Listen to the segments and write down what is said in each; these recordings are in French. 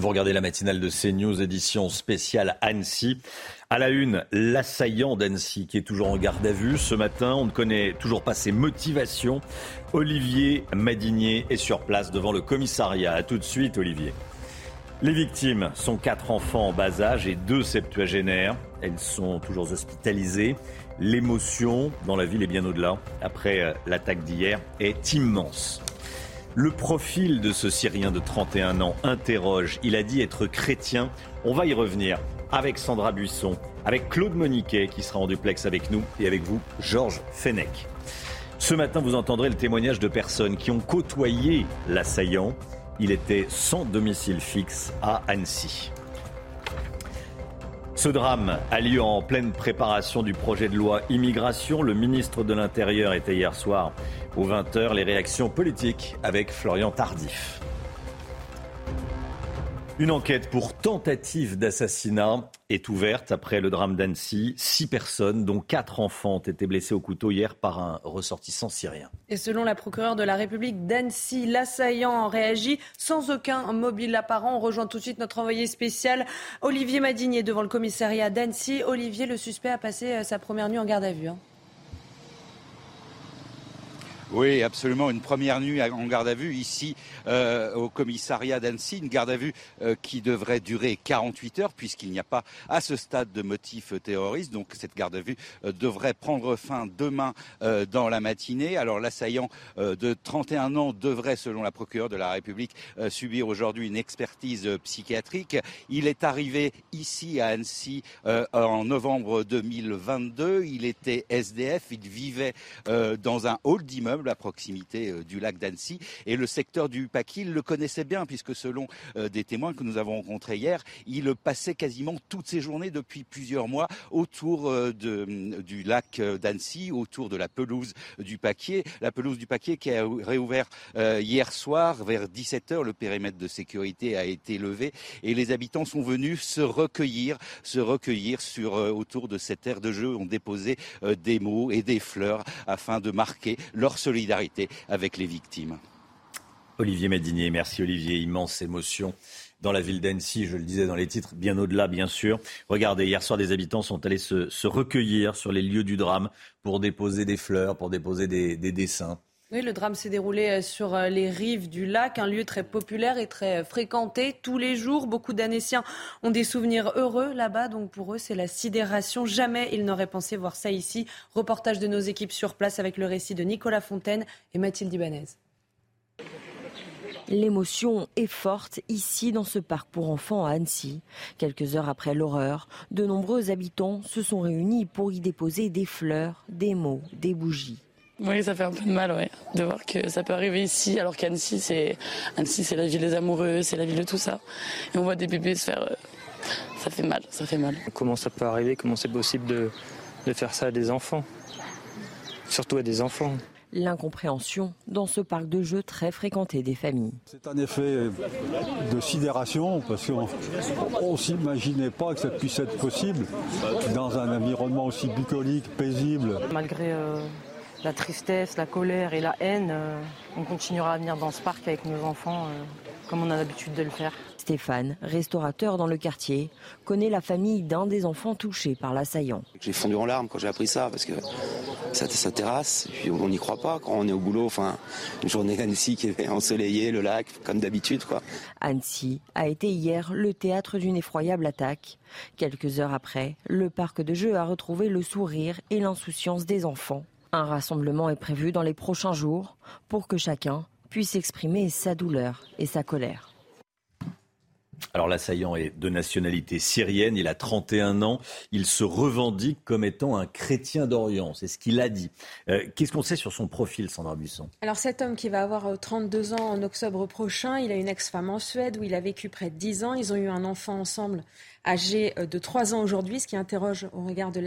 Vous regardez la matinale de CNews, édition spéciale Annecy. À la une, l'assaillant d'Annecy qui est toujours en garde à vue. Ce matin, on ne connaît toujours pas ses motivations. Olivier Madinier est sur place devant le commissariat. A tout de suite, Olivier. Les victimes sont quatre enfants en bas âge et deux septuagénaires. Elles sont toujours hospitalisées. L'émotion dans la ville et bien au-delà, après euh, l'attaque d'hier, est immense. Le profil de ce Syrien de 31 ans interroge. Il a dit être chrétien. On va y revenir avec Sandra Buisson, avec Claude Moniquet qui sera en duplex avec nous et avec vous, Georges Fenech. Ce matin, vous entendrez le témoignage de personnes qui ont côtoyé l'assaillant. Il était sans domicile fixe à Annecy. Ce drame a lieu en pleine préparation du projet de loi immigration. Le ministre de l'Intérieur était hier soir aux 20h. Les réactions politiques avec Florian Tardif. Une enquête pour tentative d'assassinat est ouverte après le drame d'Annecy. Six personnes, dont quatre enfants, ont été blessés au couteau hier par un ressortissant syrien. Et selon la procureure de la République d'Annecy, l'assaillant réagit sans aucun mobile apparent. On rejoint tout de suite notre envoyé spécial Olivier Madinier devant le commissariat d'Annecy. Olivier, le suspect a passé euh, sa première nuit en garde à vue. Hein. Oui, absolument. Une première nuit en garde à vue ici euh, au commissariat d'Annecy. Une garde à vue euh, qui devrait durer 48 heures puisqu'il n'y a pas à ce stade de motif terroriste. Donc cette garde à vue euh, devrait prendre fin demain dans la matinée. Alors l'assaillant de 31 ans devrait, selon la procureure de la République, subir aujourd'hui une expertise psychiatrique. Il est arrivé ici à Annecy en novembre 2022. Il était SDF. Il vivait dans un hall d'immeuble à proximité euh, du lac d'Annecy. Et le secteur du Paquis, il le connaissait bien, puisque selon euh, des témoins que nous avons rencontrés hier, il passait quasiment toutes ses journées depuis plusieurs mois autour euh, de, du lac d'Annecy, autour de la pelouse du Paquier. La pelouse du Paquier qui a réouvert hier soir vers 17h. Le périmètre de sécurité a été levé et les habitants sont venus se recueillir, se recueillir sur, autour de cette aire de jeu, ont déposé des mots et des fleurs afin de marquer leur solidarité avec les victimes. Olivier Madinier, merci Olivier, immense émotion dans la ville d'Annecy, je le disais dans les titres, bien au-delà bien sûr. Regardez, hier soir des habitants sont allés se, recueillir sur les lieux du drame pour déposer des fleurs, pour déposer des dessins. Oui, le drame s'est déroulé euh, sur euh, les rives du lac, un lieu très populaire et très euh, fréquenté tous les jours. Beaucoup d'Annéciens ont des souvenirs heureux là-bas, donc pour eux, c'est la sidération. Jamais ils n'auraient pensé voir ça ici. Reportage de nos équipes sur place avec le récit de Nicolas Fontaine et Mathilde Ibanez. L'émotion est forte ici dans ce parc pour enfants à Annecy. Quelques heures après l'horreur, de nombreux habitants se sont réunis pour y déposer des fleurs, des mots, des bougies. Oui, ça fait un peu de mal, ouais, de voir que ça peut arriver ici, alors qu'Annecy, c'est Annecy, c'est la ville des amoureux, c'est la ville de tout ça. Et on voit des bébés se faire, euh, ça fait mal, ça fait mal. Comment ça peut arriver? Comment c'est possible de, de faire ça à des enfants? Surtout à des enfants l'incompréhension dans ce parc de jeux très fréquenté des familles. C'est un effet de sidération parce qu'on ne s'imaginait pas que ça puisse être possible dans un environnement aussi bucolique, paisible. Malgré euh, la tristesse, la colère et la haine, euh, on continuera à venir dans ce parc avec nos enfants euh, comme on a l'habitude de le faire. Stéphane, restaurateur dans le quartier, connaît la famille d'un des enfants touchés par l'assaillant. J'ai fondu en larmes quand j'ai appris ça parce que ça, ça terrasse, puis on n'y croit pas quand on est au boulot. Enfin, une journée d'Annecy qui est ensoleillée, le lac, comme d'habitude. quoi. Annecy a été hier le théâtre d'une effroyable attaque. Quelques heures après, le parc de jeux a retrouvé le sourire et l'insouciance des enfants. Un rassemblement est prévu dans les prochains jours pour que chacun puisse exprimer sa douleur et sa colère. Alors l'assaillant est de nationalité syrienne, il a 31 ans, il se revendique comme étant un chrétien d'Orient, c'est ce qu'il a dit. Euh, qu'est-ce qu'on sait sur son profil, Sandra Buisson? Alors cet homme qui va avoir 32 euh, ans en octobre prochain, il a une ex-femme en Suède où il a vécu près de 10 ans, ils ont eu un enfant ensemble âgé euh, de 3 ans aujourd'hui, ce qui interroge au regard de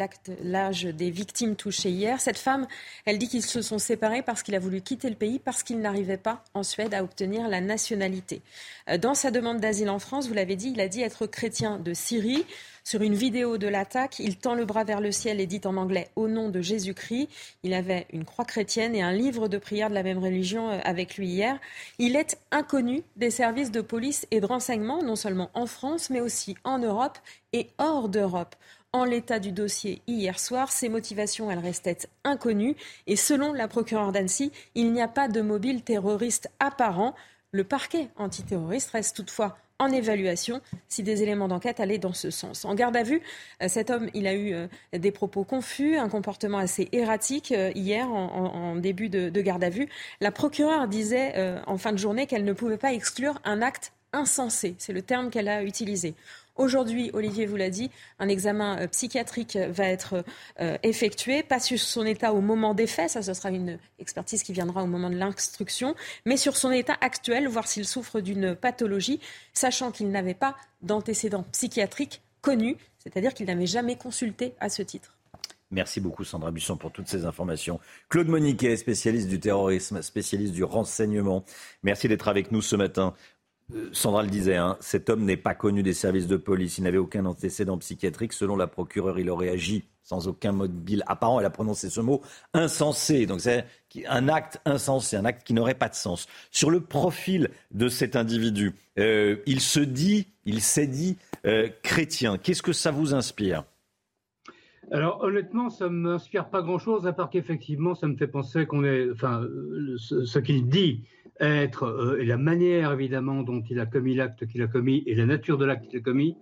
l'âge des victimes touchées hier. Cette femme, elle dit qu'ils se sont séparés parce qu'il a voulu quitter le pays parce qu'il n'arrivait pas en Suède à obtenir la nationalité. Euh, dans sa demande d'asile en France, vous l'avez dit, il a dit être chrétien de Syrie. Sur une vidéo de l'attaque, il tend le bras vers le ciel et dit en anglais Au nom de Jésus-Christ. Il avait une croix chrétienne et un livre de prière de la même religion euh, avec lui hier. Il est inconnu des services de police et de renseignement, non seulement en France, mais aussi en Europe et hors d'Europe en l'état du dossier hier soir. Ses motivations, elles restaient inconnues. Et selon la procureure d'Annecy, il n'y a pas de mobile terroriste apparent. Le parquet antiterroriste reste toutefois en évaluation si des éléments d'enquête allaient dans ce sens. En garde à vue, euh, cet homme, il a eu euh, des propos confus, un comportement assez erratique euh, hier en, début de, garde à vue. La procureure disait en fin de journée qu'elle ne pouvait pas exclure un acte insensé. C'est le terme qu'elle a utilisé. Aujourd'hui, Olivier vous l'a dit, un examen euh, psychiatrique va être euh, effectué, pas sur son état au moment des faits, ça ce sera une expertise qui viendra au moment de l'instruction, mais sur son état actuel, voir s'il souffre d'une pathologie, sachant qu'il n'avait pas d'antécédent psychiatrique connu, c'est-à-dire qu'il n'avait jamais consulté à ce titre. Merci beaucoup Sandra Busson pour toutes ces informations. Claude Moniquet, spécialiste du terrorisme, spécialiste du renseignement. Merci d'être avec nous ce matin. Euh, Sandra le disait, hein, cet homme n'est pas connu des services de police. Il n'avait aucun antécédent psychiatrique. Selon la procureure, il aurait agi sans aucun mobile apparent. Elle a prononcé ce mot insensé. Donc c'est un acte insensé, un acte qui n'aurait pas de sens. Sur le profil de cet individu, euh, il se dit, il s'est dit euh, chrétien. Qu'est-ce que ça vous inspire? Alors honnêtement, ça ne m'inspire pas grand-chose, à part qu'effectivement, ça me fait penser qu'on est, enfin, ce qu'il dit être, euh, et la manière évidemment dont il a commis l'acte qu'il a commis et la nature de l'acte qu'il a commis,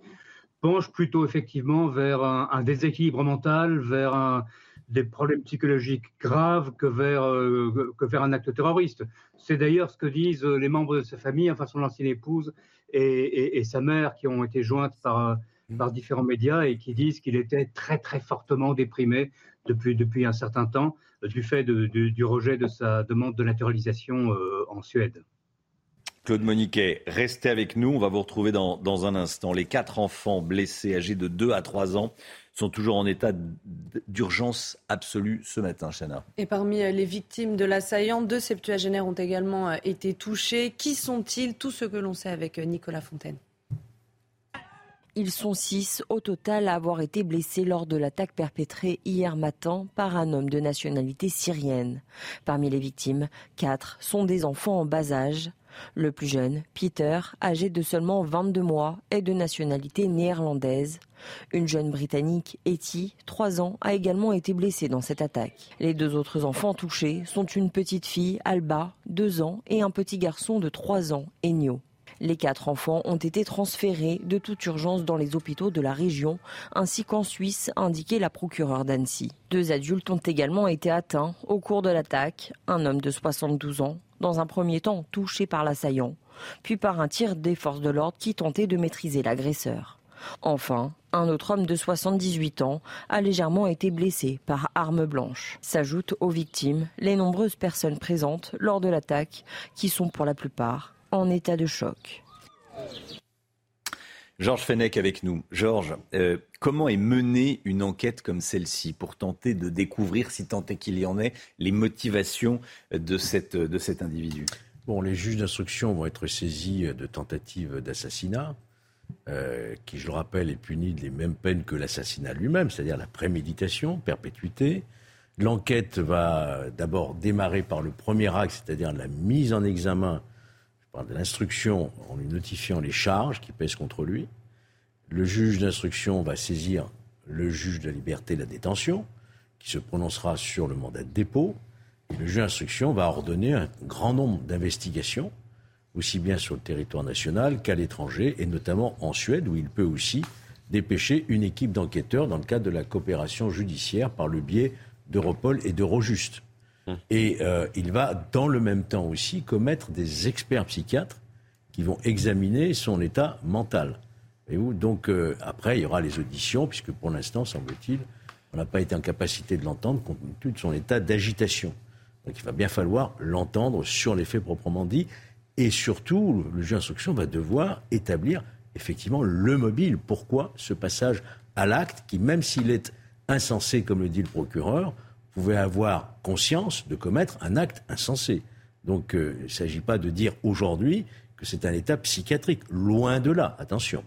penche plutôt effectivement vers un, déséquilibre mental, vers des problèmes psychologiques graves que vers, euh, que vers un acte terroriste. C'est d'ailleurs ce que disent les membres de sa famille, enfin son ancienne épouse et, et, sa mère, qui ont été jointes par, par différents médias et qui disent qu'il était très très fortement déprimé depuis, depuis un certain temps du fait du rejet de sa demande de naturalisation euh, en Suède. Claude Moniquet, restez avec nous. On va vous retrouver dans, un instant. Les quatre enfants blessés âgés de 2 à 3 ans sont toujours en état d'urgence absolue ce matin, Chana. Et parmi euh, les victimes de l'assaillant, deux septuagénaires ont également euh, été touchés. Qui sont-ils? Tout ce que l'on sait avec Nicolas Fontaine. Ils sont six au total à avoir été blessés lors de l'attaque perpétrée hier matin par un homme de nationalité syrienne. Parmi les victimes, quatre sont des enfants en bas âge. Le plus jeune, Peter, âgé de seulement 22 mois, est de nationalité néerlandaise. Une jeune Britannique, Etty, 3 ans, a également été blessée dans cette attaque. Les deux autres enfants touchés sont une petite fille, Alba, 2 ans, et un petit garçon de 3 ans, Enyo. Les quatre enfants ont été transférés de toute urgence dans les hôpitaux de la région, ainsi qu'en Suisse, a indiqué la procureure d'Annecy. Deux adultes ont également été atteints au cours de l'attaque. Un homme de 72 ans, dans un premier temps touché par l'assaillant, puis par un tir des forces de l'ordre qui tentait de maîtriser l'agresseur. Enfin, un autre homme de 78 ans a légèrement été blessé par arme blanche. S'ajoutent aux victimes les nombreuses personnes présentes lors de l'attaque, qui sont pour la plupart en état de choc. Georges Fenech avec nous. Georges, euh, comment est menée une enquête comme celle-ci pour tenter de découvrir, si tant est qu'il y en ait, les motivations de, cette, de cet individu? Bon, les juges d'instruction vont être saisis de tentatives d'assassinat, euh, qui, je le rappelle, est puni de les mêmes peines que l'assassinat lui-même, c'est-à-dire la préméditation, perpétuité. L'enquête va d'abord démarrer par le premier acte, c'est-à-dire la mise en examen par de l'instruction en lui notifiant les charges qui pèsent contre lui. Le juge d'instruction va saisir le juge de la liberté de la détention, qui se prononcera sur le mandat de dépôt. Le juge d'instruction va ordonner un grand nombre d'investigations, aussi bien sur le territoire national qu'à l'étranger, et notamment en Suède, où il peut aussi dépêcher une équipe d'enquêteurs dans le cadre de la coopération judiciaire par le biais d'Europol et d'Eurojust. Et euh, il va, dans le même temps aussi, commettre des experts psychiatres qui vont examiner son état mental. Et donc euh, après, il y aura les auditions, puisque pour l'instant, semble-t-il, on n'a pas été en capacité de l'entendre compte tenu de son état d'agitation. Donc il va bien falloir l'entendre sur les faits proprement dits. Et surtout, le juge d'instruction va devoir établir effectivement le mobile. Pourquoi ce passage à l'acte qui, même s'il est insensé, comme le dit le procureur, pouvait avoir conscience de commettre un acte insensé. Donc euh, il ne s'agit pas de dire aujourd'hui que c'est un état psychiatrique. Loin de là, attention.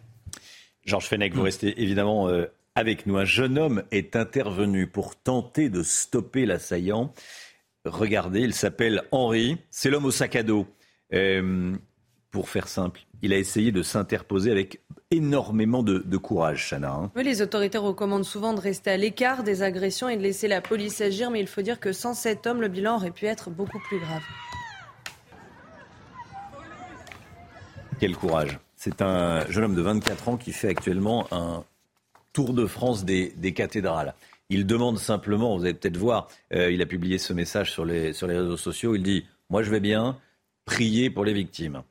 Georges Fenech, vous restez évidemment euh, avec nous. Un jeune homme est intervenu pour tenter de stopper l'assaillant. Regardez, il s'appelle Henri. C'est l'homme au sac à dos. Euh, pour faire simple, il a essayé de s'interposer avec énormément de, courage, Chana. Hein. Oui, les autorités recommandent souvent de rester à l'écart des agressions et de laisser la police agir, mais il faut dire que sans cet homme, le bilan aurait pu être beaucoup plus grave. Quel courage. C'est un jeune homme de 24 ans qui fait actuellement un tour de France des, cathédrales. Il demande simplement, vous allez peut-être voir, euh, il a publié ce message sur les, sur les réseaux sociaux, il dit, moi je vais bien, prier pour les victimes.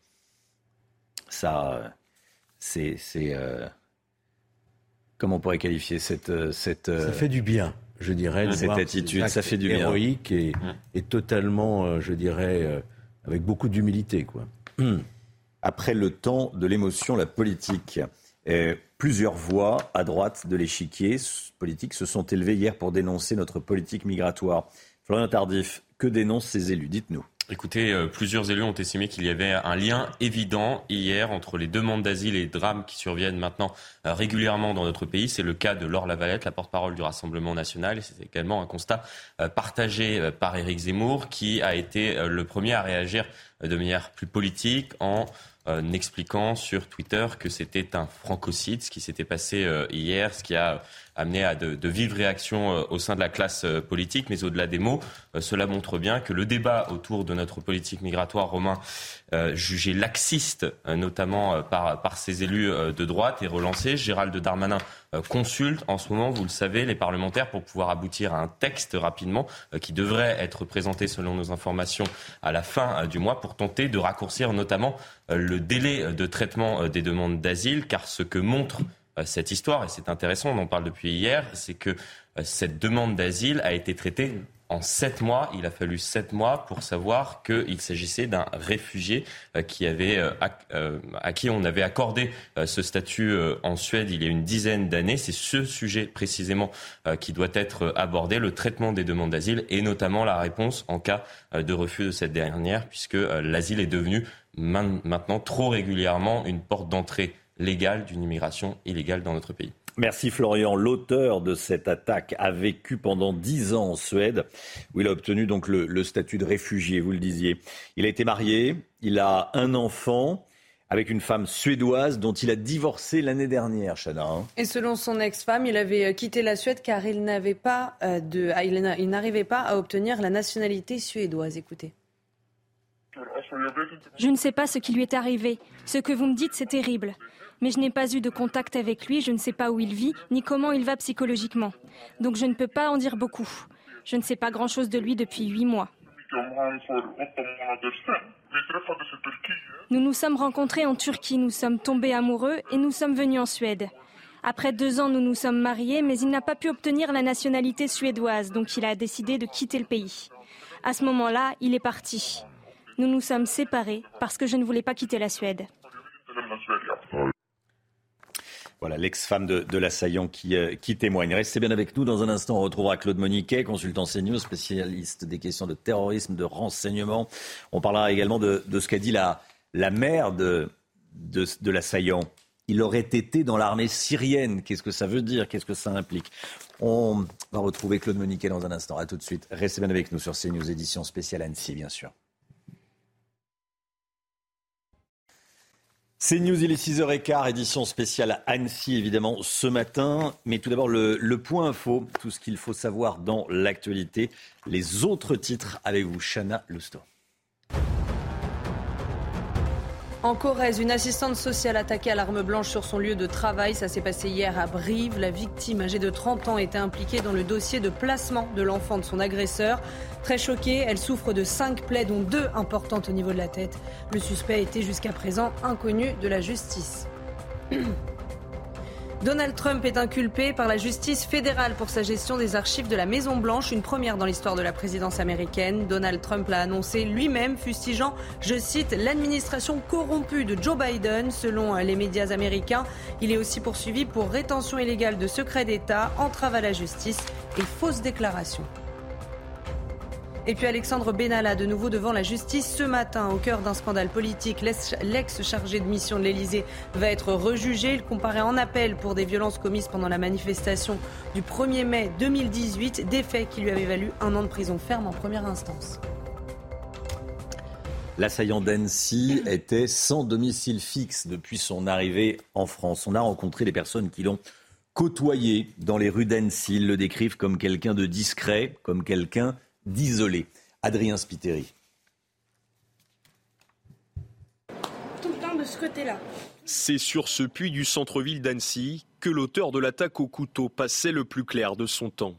Ça, c'est... Euh, comment on pourrait qualifier cette... Euh, cette ça fait du bien, je dirais. Cette attitude, ça fait du bien. Héroïque et, et totalement, je dirais, avec beaucoup d'humilité. quoi. Après le temps de l'émotion, la politique. plusieurs voix à droite de l'échiquier politique se sont élevées hier pour dénoncer notre politique migratoire. Florian Tardif, que dénoncent ces élus? Dites-nous. Écoutez, euh, plusieurs élus ont estimé qu'il y avait un lien évident hier entre les demandes d'asile et les drames qui surviennent maintenant euh, régulièrement dans notre pays. C'est le cas de Laure Lavalette, la porte-parole du Rassemblement national. Et c'est également un constat euh, partagé par Éric Zemmour, qui a été le premier à réagir de manière plus politique en expliquant sur Twitter que c'était un francocide, ce qui s'était passé hier, ce qui a amené à de, vives réactions euh, au sein de la classe euh, politique. Mais au-delà des mots, euh, cela montre bien que le débat autour de notre politique migratoire, Romain, jugé laxiste, notamment par, par ces élus de droite, est relancé. Gérald Darmanin consulte en ce moment, vous le savez, les parlementaires pour pouvoir aboutir à un texte rapidement qui devrait être présenté selon nos informations à la fin du mois pour tenter de raccourcir notamment le délai de traitement des demandes d'asile, car ce que montre cette histoire, et c'est intéressant, on en parle depuis hier, c'est que euh, cette demande d'asile a été traitée en sept mois. Il a fallu sept mois pour savoir qu'il s'agissait d'un réfugié euh, qui avait, à qui on avait accordé ce statut en Suède il y a une dizaine d'années. C'est ce sujet précisément qui doit être abordé, le traitement des demandes d'asile et notamment la réponse en cas de refus de cette dernière, puisque l'asile est devenu maintenant trop régulièrement une porte d'entrée légale d'une immigration illégale dans notre pays. Merci Florian. L'auteur de cette attaque a vécu pendant dix ans en Suède, où il a obtenu donc le, statut de réfugié, vous le disiez. Il a été marié, il a un enfant avec une femme suédoise dont il a divorcé l'année dernière, Chana. Hein. Et selon son ex-femme, il avait euh, quitté la Suède car il n'avait pas euh, de, ah, il n'arrivait pas à obtenir la nationalité suédoise. Écoutez. Je ne sais pas ce qui lui est arrivé. Ce que vous me dites, c'est terrible mais je n'ai pas eu de contact avec lui, je ne sais pas où il vit, ni comment il va psychologiquement. Donc je ne peux pas en dire beaucoup. Je ne sais pas grand-chose de lui depuis huit mois. Nous nous sommes rencontrés en Turquie, nous sommes tombés amoureux et nous sommes venus en Suède. Après deux ans, nous nous sommes mariés, mais il n'a pas pu obtenir la nationalité suédoise, donc il a décidé de quitter le pays. À ce moment-là, il est parti. Nous nous sommes séparés parce que je ne voulais pas quitter la Suède. Voilà, l'ex-femme de, l'assaillant qui, euh, qui témoigne. Restez bien avec nous. Dans un instant, on retrouvera Claude Moniquet, consultant CNews, spécialiste des questions de terrorisme, de renseignement. On parlera également de, ce qu'a dit la, la mère de, de, l'assaillant. Il aurait été dans l'armée syrienne. Qu'est-ce que ça veut dire? Qu'est-ce que ça implique? On va retrouver Claude Moniquet dans un instant. À tout de suite. Restez bien avec nous sur CNews, édition spéciale Annecy, bien sûr. C'est News, il est 6h15, édition spéciale Annecy, évidemment, ce matin. Mais tout d'abord, le, point info, tout ce qu'il faut savoir dans l'actualité. Les autres titres avec vous, Chana Lousteau. En Corrèze, une assistante sociale attaquée à l'arme blanche sur son lieu de travail. Ça s'est passé hier à Brive. La victime, âgée de 30 ans, était impliquée dans le dossier de placement de l'enfant de son agresseur. Très choquée, elle souffre de cinq plaies, dont deux importantes au niveau de la tête. Le suspect était jusqu'à présent inconnu de la justice. Donald Trump est inculpé par la justice fédérale pour sa gestion des archives de la Maison Blanche, une première dans l'histoire de la présidence américaine. Donald Trump l'a annoncé lui-même, fustigeant, je cite, l'administration corrompue de Joe Biden. Selon les médias américains, il est aussi poursuivi pour rétention illégale de secrets d'État, entrave à la justice et fausse déclaration. Et puis Alexandre Benalla, de nouveau devant la justice ce matin, au cœur d'un scandale politique. L'ex-chargé de mission de l'Elysée va être rejugé. Il comparaît en appel pour des violences commises pendant la manifestation du 1er mai 2018, des faits qui lui avaient valu un an de prison ferme en première instance. L'assaillant d'Annecy était sans domicile fixe depuis son arrivée en France. On a rencontré des personnes qui l'ont côtoyé dans les rues d'Annecy. Ils le décrivent comme quelqu'un de discret, comme quelqu'un d'isoler. Adrien Spiteri. Tout le temps de ce côté-là. C'est sur ce puits du centre-ville d'Annecy que l'auteur de l'attaque au couteau passait le plus clair de son temps.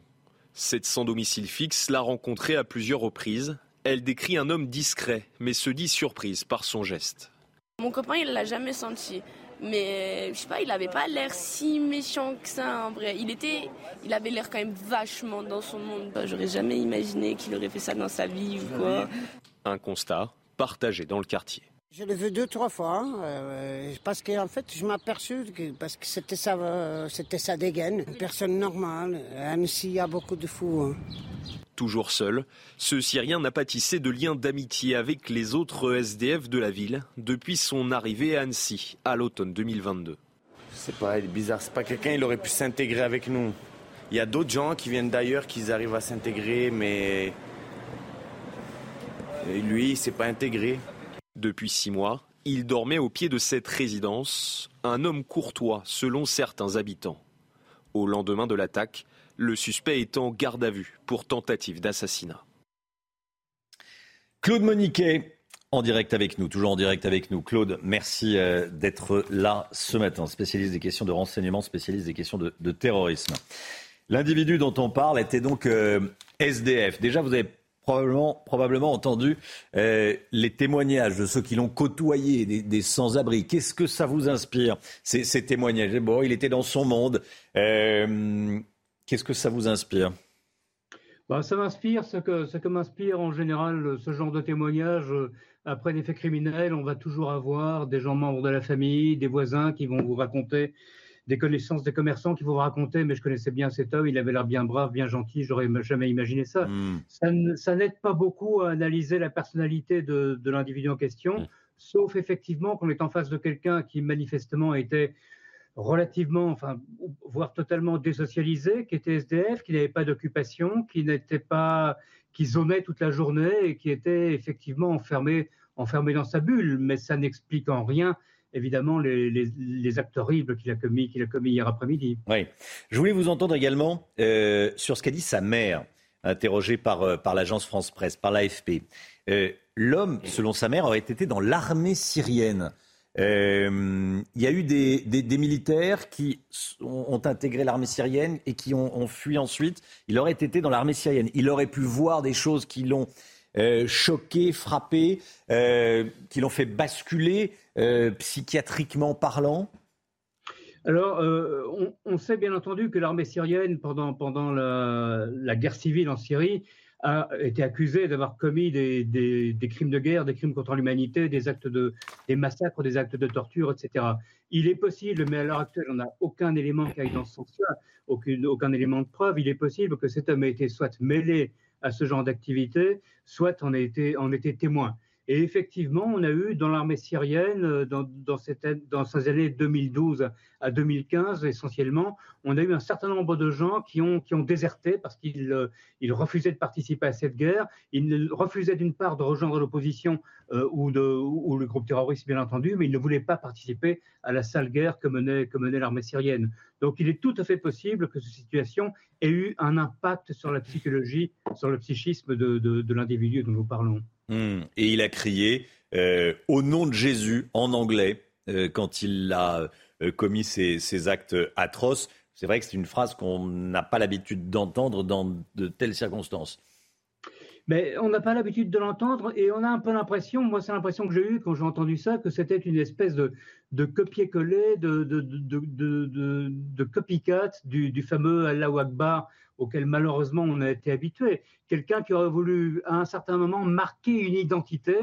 Cette sans domicile fixe l'a rencontré à plusieurs reprises. Elle décrit un homme discret, mais se dit surprise par son geste. Mon copain, il l'a jamais senti. Mais je sais pas, il avait pas l'air si méchant que ça en vrai. Il était, il avait l'air quand même vachement dans son monde. J'aurais jamais imaginé qu'il aurait fait ça dans sa vie ou quoi. Un constat partagé dans le quartier. Je l'ai vu deux, trois fois, hein, euh, parce qu'en fait, je m'aperçus que parce que c'était sa, euh, c'était sa dégaine. Une personne normale. Annecy, il y a beaucoup de fous. Hein. Toujours seul, ce Syrien n'a pas tissé de lien d'amitié avec les autres SDF de la ville depuis son arrivée à Annecy à l'automne 2022. C'est pas bizarre, c'est pas quelqu'un, il aurait pu s'intégrer avec nous. Il y a d'autres gens qui viennent d'ailleurs, qui arrivent à s'intégrer, mais lui, il s'est pas intégré. Depuis six mois, il dormait au pied de cette résidence, un homme courtois selon certains habitants. Au lendemain de l'attaque, le suspect est en garde à vue pour tentative d'assassinat. Claude Moniquet, en direct avec nous, toujours en direct avec nous. Claude, merci euh, d'être là ce matin, spécialiste des questions de renseignement, spécialiste des questions de, terrorisme. L'individu dont on parle était donc euh, SDF. Déjà, vous avez probablement, entendu euh, les témoignages de ceux qui l'ont côtoyé, des, sans-abri. Qu'est-ce que ça vous inspire, ces, témoignages? Bon, il était dans son monde. Euh, qu'est-ce que ça vous inspire? Bah, Ça m'inspire ce que, ce que m'inspire en général ce genre de témoignages. Euh, après des faits criminels, on va toujours avoir des gens membres de la famille, des voisins qui vont vous raconter des connaissances des commerçants qui vous raconter, mais je connaissais bien cet homme, il avait l'air bien brave, bien gentil, j'aurais jamais imaginé ça. Hmm. Ça, n'aide pas beaucoup à analyser la personnalité de, l'individu en question, hmm. sauf effectivement qu'on est en face de quelqu'un qui manifestement était relativement, enfin, voire totalement désocialisé, qui était SDF, qui n'avait pas d'occupation, qui n'était pas, qui zonait toute la journée et qui était effectivement enfermé, enfermé dans sa bulle. Mais ça n'explique en rien évidemment les, actes horribles qu'il a commis, hier après-midi. Oui. Je voulais vous entendre également euh, sur ce qu'a dit sa mère, interrogée par, euh, l'agence France Presse, par l'AFP. Euh, l'homme, selon sa mère, aurait été dans l'armée syrienne. il y a eu des, militaires qui ont, intégré l'armée syrienne et qui ont, fui ensuite. Il aurait été dans l'armée syrienne. Il aurait pu voir des choses qui l'ont choqué, frappé, qui l'ont fait basculer. Euh, psychiatriquement parlant alors, euh, on, sait bien entendu que l'armée syrienne, pendant, pendant la, guerre civile en Syrie, a été accusée d'avoir commis des, crimes de guerre, des crimes contre l'humanité, des actes de, des massacres, des actes de torture, etc. Il est possible, mais à l'heure actuelle, on n'a aucun élément qui aille dans ce sens-là, aucun élément de preuve. Il est possible que cet homme ait été soit mêlé à ce genre d'activité, soit en, été, en était témoin. Et effectivement, on a eu dans l'armée syrienne, euh, dans, ces années 2012 à 2015 essentiellement, on a eu un certain nombre de gens qui ont, qui ont déserté parce qu'ils euh, ils refusaient de participer à cette guerre. Ils refusaient d'une part de rejoindre l'opposition euh, ou, ou le groupe terroriste, bien entendu, mais ils ne voulaient pas participer à la sale guerre que menait, que menait l'armée syrienne. Donc il est tout à fait possible que cette situation ait eu un impact sur la psychologie, sur le psychisme de, l'individu dont nous parlons. Hmm. Et il a crié euh, au nom de Jésus en anglais euh, quand il a euh, commis ces, actes atroces. C'est vrai que c'est une phrase qu'on n'a pas l'habitude d'entendre dans de telles circonstances. Mais on n'a pas l'habitude de l'entendre et on a un peu l'impression, moi c'est l'impression que j'ai eue quand j'ai entendu ça, que c'était une espèce de, copier-coller, de, de, copycat du, du fameux Allah Akbar auquel malheureusement on a été habitué. Quelqu'un qui aurait voulu à un certain moment marquer une identité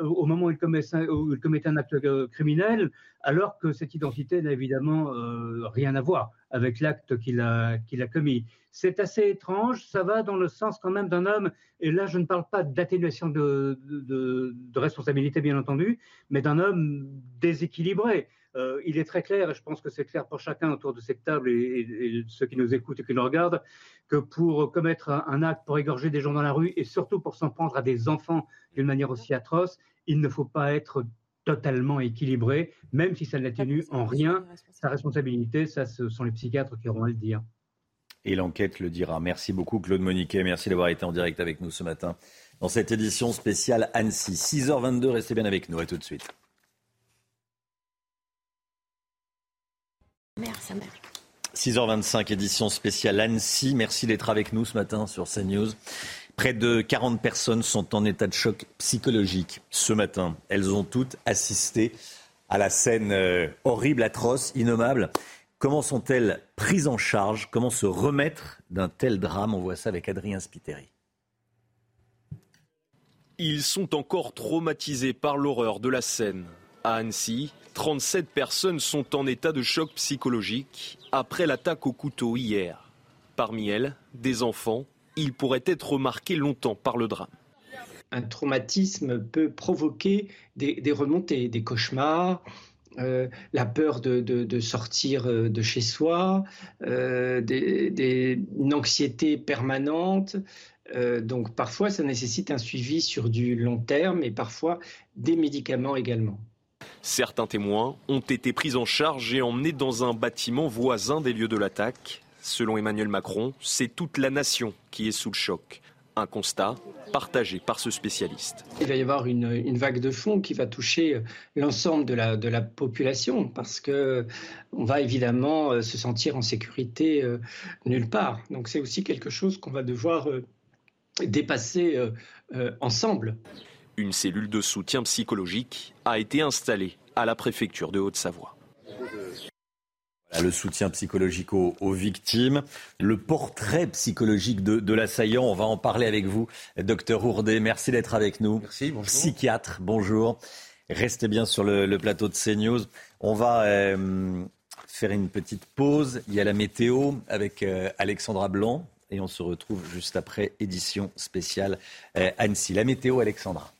au moment où il, commet, un acte euh, criminel, alors que cette identité n'a évidemment euh, rien à voir avec l'acte qu'il a, commis. C'est assez étrange, ça va dans le sens quand même d'un homme, et là je ne parle pas d'atténuation de, responsabilité bien entendu, mais d'un homme déséquilibré. Euh, il est très clair, et je pense que c'est clair pour chacun autour de cette table et, ceux qui nous écoutent et qui nous regardent, que pour commettre un, acte, pour égorger des gens dans la rue et surtout pour s'en prendre à des enfants d'une manière aussi atroce, il ne faut pas être totalement équilibré, même si ça n'atténue en rien sa responsabilité. Ça, ce sont les psychiatres qui auront à le dire. Et l'enquête le dira. Merci beaucoup Claude Moniquet. Merci d'avoir été en direct avec nous ce matin dans cette édition spéciale Annecy. 6h22, restez bien avec nous. À tout de suite. 6h25, édition spéciale Annecy. Merci d'être avec nous ce matin sur CNews. Près de 40 personnes sont en état de choc psychologique ce matin. Elles ont toutes assisté à la scène euh, horrible, atroce, innommable. Comment sont-elles prises en charge? Comment se remettre d'un tel drame? On voit ça avec Adrien Spiteri. Ils sont encore traumatisés par l'horreur de la scène. À Annecy, 37 personnes sont en état de choc psychologique après l'attaque au couteau hier. Parmi elles, des enfants. Ils pourraient être marqués longtemps par le drame. Un traumatisme peut provoquer des, remontées, des cauchemars, euh, la peur de, sortir euh, de chez soi, euh, une anxiété permanente. donc parfois, ça nécessite un suivi sur du long terme et parfois des médicaments également. Certains témoins ont été pris en charge et emmenés dans un bâtiment voisin des lieux de l'attaque. Selon Emmanuel Macron, c'est toute la nation qui est sous le choc. Un constat partagé par ce spécialiste. Il va y avoir une, vague de fond qui va toucher l'ensemble de la, de la population parce que on va évidemment euh, se sentir en sécurité euh, nulle part. Donc c'est aussi quelque chose qu'on va devoir euh, dépasser ensemble. Une cellule de soutien psychologique a été installée à la préfecture de Haute-Savoie. Le soutien psychologique aux, victimes, le portrait psychologique de, l'assaillant, on va en parler avec vous, docteur Ourdet. Merci d'être avec nous. Merci, bonjour. Psychiatre, bonjour. Restez bien sur le, plateau de CNews. On va euh, faire une petite pause. Il y a la météo avec euh, Alexandra Blanc et on se retrouve juste après édition spéciale euh, Annecy. La météo, Alexandra.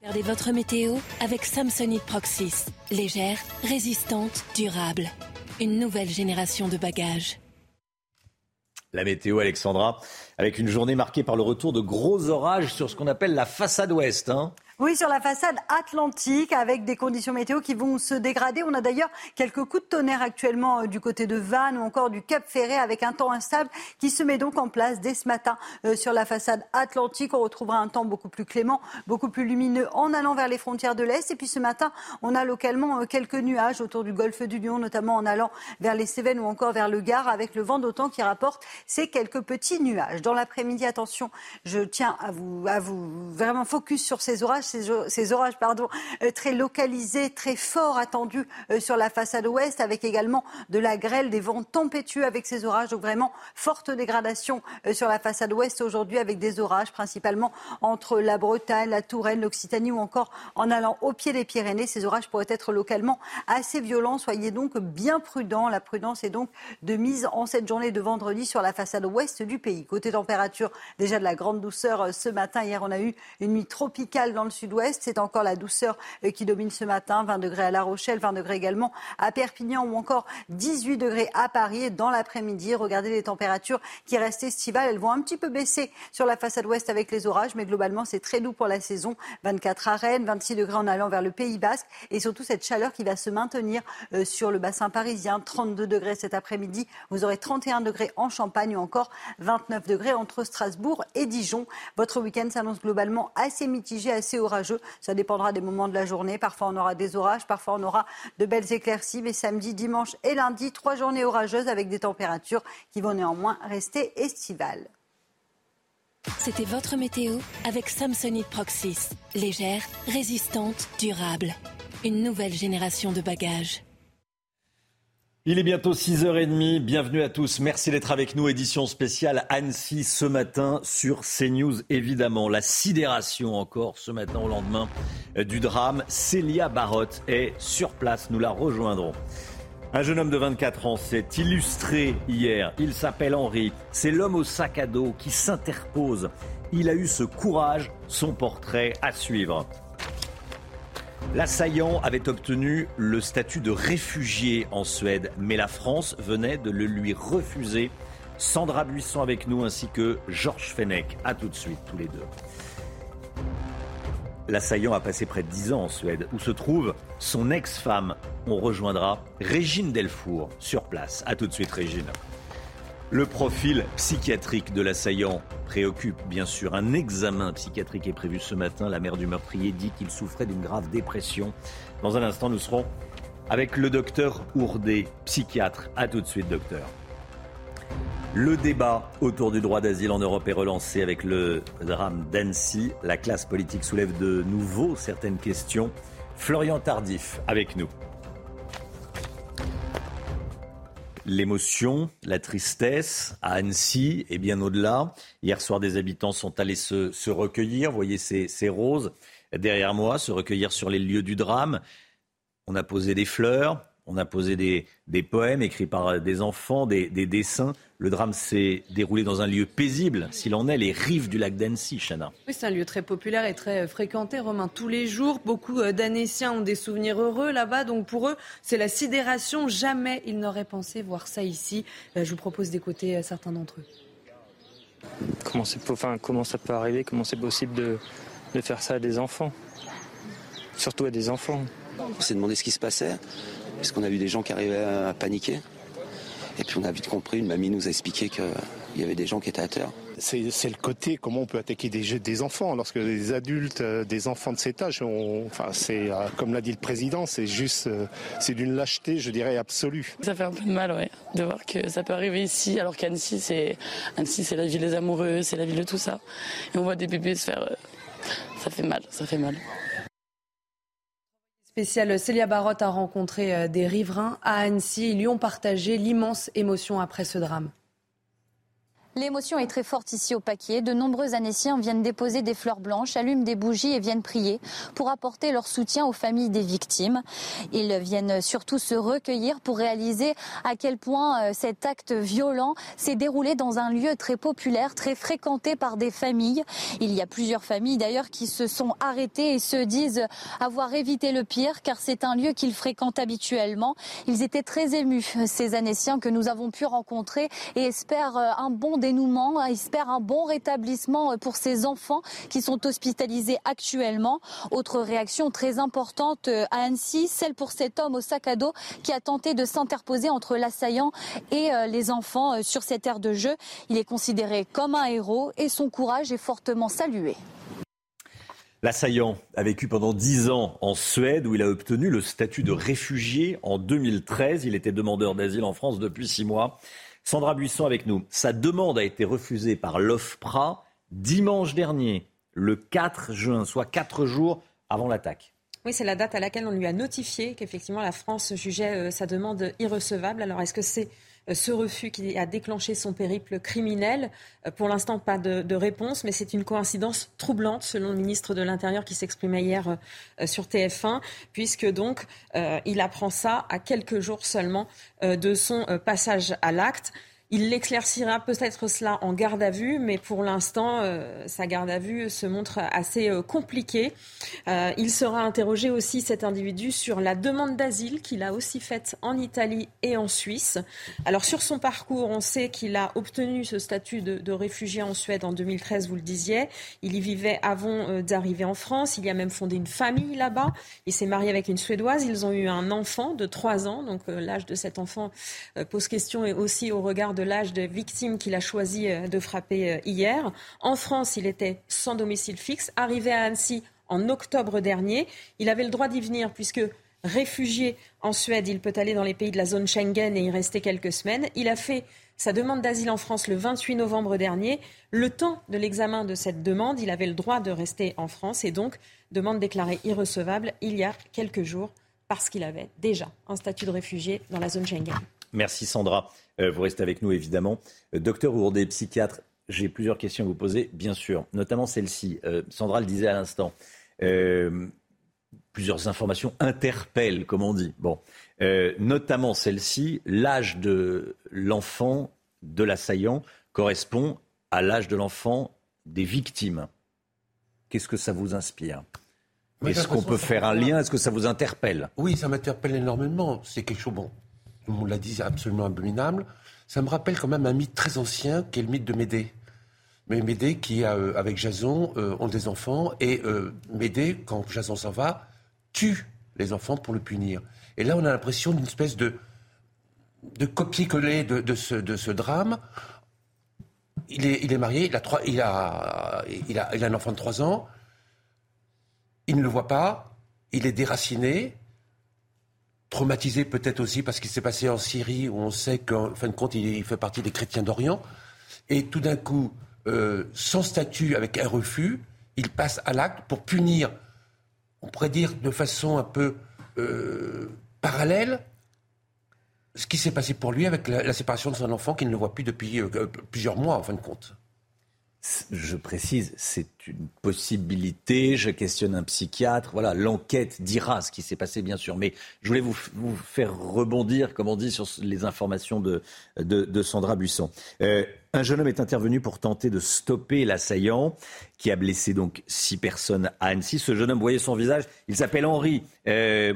Regardez votre météo avec Samsonite Proxys. Légère, résistante, durable. Une nouvelle génération de bagages. La météo, Alexandra, avec une journée marquée par le retour de gros orages sur ce qu'on appelle la façade ouest. Hein. Oui, sur la façade atlantique, avec des conditions météo qui vont se dégrader. On a d'ailleurs quelques coups de tonnerre actuellement euh, du côté de Vannes ou encore du Cap Ferré, avec un temps instable qui se met donc en place dès ce matin euh, sur la façade atlantique. On retrouvera un temps beaucoup plus clément, beaucoup plus lumineux en allant vers les frontières de l'Est. Et puis ce matin, on a localement euh, quelques nuages autour du golfe du Lion, notamment en allant vers les Cévennes ou encore vers le Gard, avec le vent d'autant qui rapporte ces quelques petits nuages. Dans l'après-midi, attention, je tiens à vous, à vous vraiment focus sur ces orages ces, orages pardon, euh, très localisés, très forts attendus euh, sur la façade ouest, avec également de la grêle, des vents tempétueux avec ces orages. Donc vraiment forte dégradation euh, sur la façade ouest aujourd'hui avec des orages principalement entre la Bretagne, la Touraine, l'Occitanie ou encore en allant au pied des Pyrénées. Ces orages pourraient être localement assez violents. Soyez donc bien prudents. La prudence est donc de mise en cette journée de vendredi sur la façade ouest du pays. Côté température, déjà de la grande douceur ce matin. Hier, on a eu une nuit tropicale dans le sud C'est encore la douceur euh, qui domine ce matin. 20 degrés à La Rochelle, 20 degrés également à Perpignan ou encore 18 degrés à Paris. dans l'après-midi, regardez les températures qui restent estivales. Elles vont un petit peu baisser sur la façade ouest avec les orages, mais globalement, c'est très doux pour la saison. 24 à Rennes, 26 degrés en allant vers le Pays Basque et surtout cette chaleur qui va se maintenir euh, sur le bassin parisien. 32 degrés cet après-midi. Vous aurez 31 degrés en Champagne ou encore 29 degrés entre Strasbourg et Dijon. Votre week-end s'annonce globalement assez mitigé, assez orageux. Ça dépendra des moments de la journée. Parfois, on aura des orages, parfois, on aura de belles éclaircies. Mais samedi, dimanche et lundi, trois journées orageuses avec des températures qui vont néanmoins rester estivales. C'était votre météo avec Samsonite Proxys. Légère, résistante, durable. Une nouvelle génération de bagages. Il est bientôt 6h30. Bienvenue à tous. Merci d'être avec nous. Édition spéciale Annecy ce matin sur CNews, évidemment. La sidération encore ce matin au lendemain du drame. Célia Barotte est sur place. Nous la rejoindrons. Un jeune homme de 24 ans s'est illustré hier. Il s'appelle Henri. C'est l'homme au sac à dos qui s'interpose. Il a eu ce courage. Son portrait à suivre. L'assaillant avait obtenu le statut de réfugié en Suède, mais la France venait de le lui refuser. Sandra Buisson avec nous ainsi que Georges Fenech. A tout de suite, tous les deux. L'assaillant a passé près de 10 ans en Suède, où se trouve son ex-femme. On rejoindra Régine Delfour sur place. A tout de suite, Régine. Le profil psychiatrique de l'assaillant préoccupe bien sûr. Un examen psychiatrique est prévu ce matin. La mère du meurtrier dit qu'il souffrait d'une grave dépression. Dans un instant, nous serons avec le docteur Ourdé, psychiatre. A tout de suite, docteur. Le débat autour du droit d'asile en Europe est relancé avec le drame d'Annecy. La classe politique soulève de nouveau certaines questions. Florian Tardif avec nous. L'émotion, la tristesse à Annecy et bien au-delà. Hier soir, des habitants sont allés se, recueillir. Voyez ces, roses derrière moi, se recueillir sur les lieux du drame. On a posé des fleurs, on a posé des, poèmes écrits par des enfants, des, dessins. Le drame s'est déroulé dans un lieu paisible, s'il en est, les rives du lac d'Annecy, Chana. Oui, c'est un lieu très populaire et très fréquenté, Romain, tous les jours. Beaucoup euh, d'Annéciens ont des souvenirs heureux là-bas. Donc pour eux, c'est la sidération. Jamais ils n'auraient pensé voir ça ici. Euh, je vous propose d'écouter euh, certains d'entre eux. Comment, enfin, comment ça peut arriver? Comment c'est possible de, de faire ça à des enfants? Surtout à des enfants. On s'est demandé ce qui se passait parce qu'on a vu des gens qui arrivaient à paniquer. Et puis on a vite compris, une mamie nous a expliqué qu'il y avait des gens qui étaient à terre. C'est le côté comment on peut attaquer des, des enfants lorsque des adultes, euh, des enfants de cet âge, enfin c'est euh, comme l'a dit le président, c'est juste, euh, c'est d'une lâcheté, je dirais absolue. Ça fait un peu de mal, ouais, de voir que ça peut arriver ici, alors qu'Annecy c'est Annecy c'est la ville des amoureux, c'est la ville de tout ça, et on voit des bébés se faire, ça fait mal, ça fait mal Célia Barotte a rencontré euh, des riverains à Annecy. Ils lui ont partagé l'immense émotion après ce drame. L'émotion est très forte ici au Paquier. De nombreux Annéciens viennent déposer des fleurs blanches, allument des bougies et viennent prier pour apporter leur soutien aux familles des victimes. Ils viennent surtout se recueillir pour réaliser à quel point euh, cet acte violent s'est déroulé dans un lieu très populaire, très fréquenté par des familles. Il y a plusieurs familles d'ailleurs qui se sont arrêtées et se disent avoir évité le pire car c'est un lieu qu'ils fréquentent habituellement. Ils étaient très émus, ces Annéciens que nous avons pu rencontrer et espèrent euh, un bon dénouement, espère un bon rétablissement pour ces enfants qui sont hospitalisés actuellement. Autre réaction très importante euh, à Annecy, celle pour cet homme au sac à dos qui a tenté de s'interposer entre l'assaillant et euh, les enfants euh, sur cette aire de jeu. Il est considéré comme un héros et son courage est fortement salué. L'assaillant a vécu pendant dix ans en Suède où il a obtenu le statut de réfugié en 2013. Il était demandeur d'asile en France depuis six mois. Sandra Buisson avec nous. Sa demande a été refusée par l'OFPRA dimanche dernier, le 4 juin, soit quatre jours avant l'attaque. Oui, c'est la date à laquelle on lui a notifié qu'effectivement la France jugeait euh, sa demande irrecevable. Alors est-ce que c'est ce refus qui a déclenché son périple criminel. Euh, pour l'instant, pas de, réponse, mais c'est une coïncidence troublante, selon le ministre de l'Intérieur qui s'exprimait hier euh, sur TF1, puisque donc il apprend ça à quelques jours seulement de son passage à l'acte. Il l'éclaircira peut-être cela en garde à vue, mais pour l'instant, euh, sa garde à vue se montre assez euh, compliquée. Euh, il sera interrogé aussi, cet individu, sur la demande d'asile qu'il a aussi faite en Italie et en Suisse. Alors sur son parcours, on sait qu'il a obtenu ce statut de, réfugié en Suède en 2013, vous le disiez. Il y vivait avant d'arriver en France. Il y a même fondé une famille là-bas. Il s'est marié avec une Suédoise. Ils ont eu un enfant de 3 ans. Donc l'âge de cet enfant pose question et aussi au regard de l'âge de victime qu'il a choisi euh, de frapper euh, hier. En France, il était sans domicile fixe. Arrivé à Annecy en octobre dernier, il avait le droit d'y venir puisque réfugié en Suède, il peut aller dans les pays de la zone Schengen et y rester quelques semaines. Il a fait sa demande d'asile en France le 28 novembre dernier. Le temps de l'examen de cette demande, il avait le droit de rester en France et donc demande déclarée irrecevable il y a quelques jours parce qu'il avait déjà un statut de réfugié dans la zone Schengen. Merci Sandra. Euh, vous restez avec nous évidemment. Euh, docteur Ourdé, psychiatre, j'ai plusieurs questions à vous poser, bien sûr, notamment celle-ci. Euh, Sandra le disait à l'instant. plusieurs informations interpellent, comme on dit. Bon, notamment celle-ci, l'âge de l'enfant de l'assaillant correspond à l'âge de l'enfant des victimes. Qu'est-ce que ça vous inspire? Est-ce qu'on peut faire un lien? Est-ce que ça vous interpelle? Oui, ça m'interpelle énormément. C'est quelque chose. Bon, on l'a dit, absolument abominable. Ça me rappelle quand même un mythe très ancien qui est le mythe de Médée. Médée qui, euh, avec Jason, euh, ont des enfants. Et euh, Médée, quand Jason s'en va, tue les enfants pour le punir. Et là, on a l'impression d'une espèce de, de copier-coller de, ce, de ce drame. Il est, il est marié, il a, trois, il, a, il, a, il a un enfant de 3 ans. Il ne le voit pas. Il est déraciné traumatisé peut-être aussi parce qu'il s'est passé en Syrie, où on sait qu'en fin de compte, il, fait partie des chrétiens d'Orient. Et tout d'un coup, euh, sans statut, avec un refus, il passe à l'acte pour punir, on pourrait dire de façon un peu euh, parallèle, ce qui s'est passé pour lui avec la, séparation de son enfant qu'il ne voit plus depuis euh, plusieurs mois, en fin de compte je précise, c'est une possibilité. Je questionne un psychiatre. Voilà, l'enquête dira ce qui s'est passé, bien sûr. Mais je voulais vous, faire rebondir, comme on dit, sur les informations de, Sandra Buisson. Euh, un jeune homme est intervenu pour tenter de stopper l'assaillant qui a blessé donc six personnes à Annecy. Ce jeune homme, voyez son visage, il s'appelle Henri. Euh,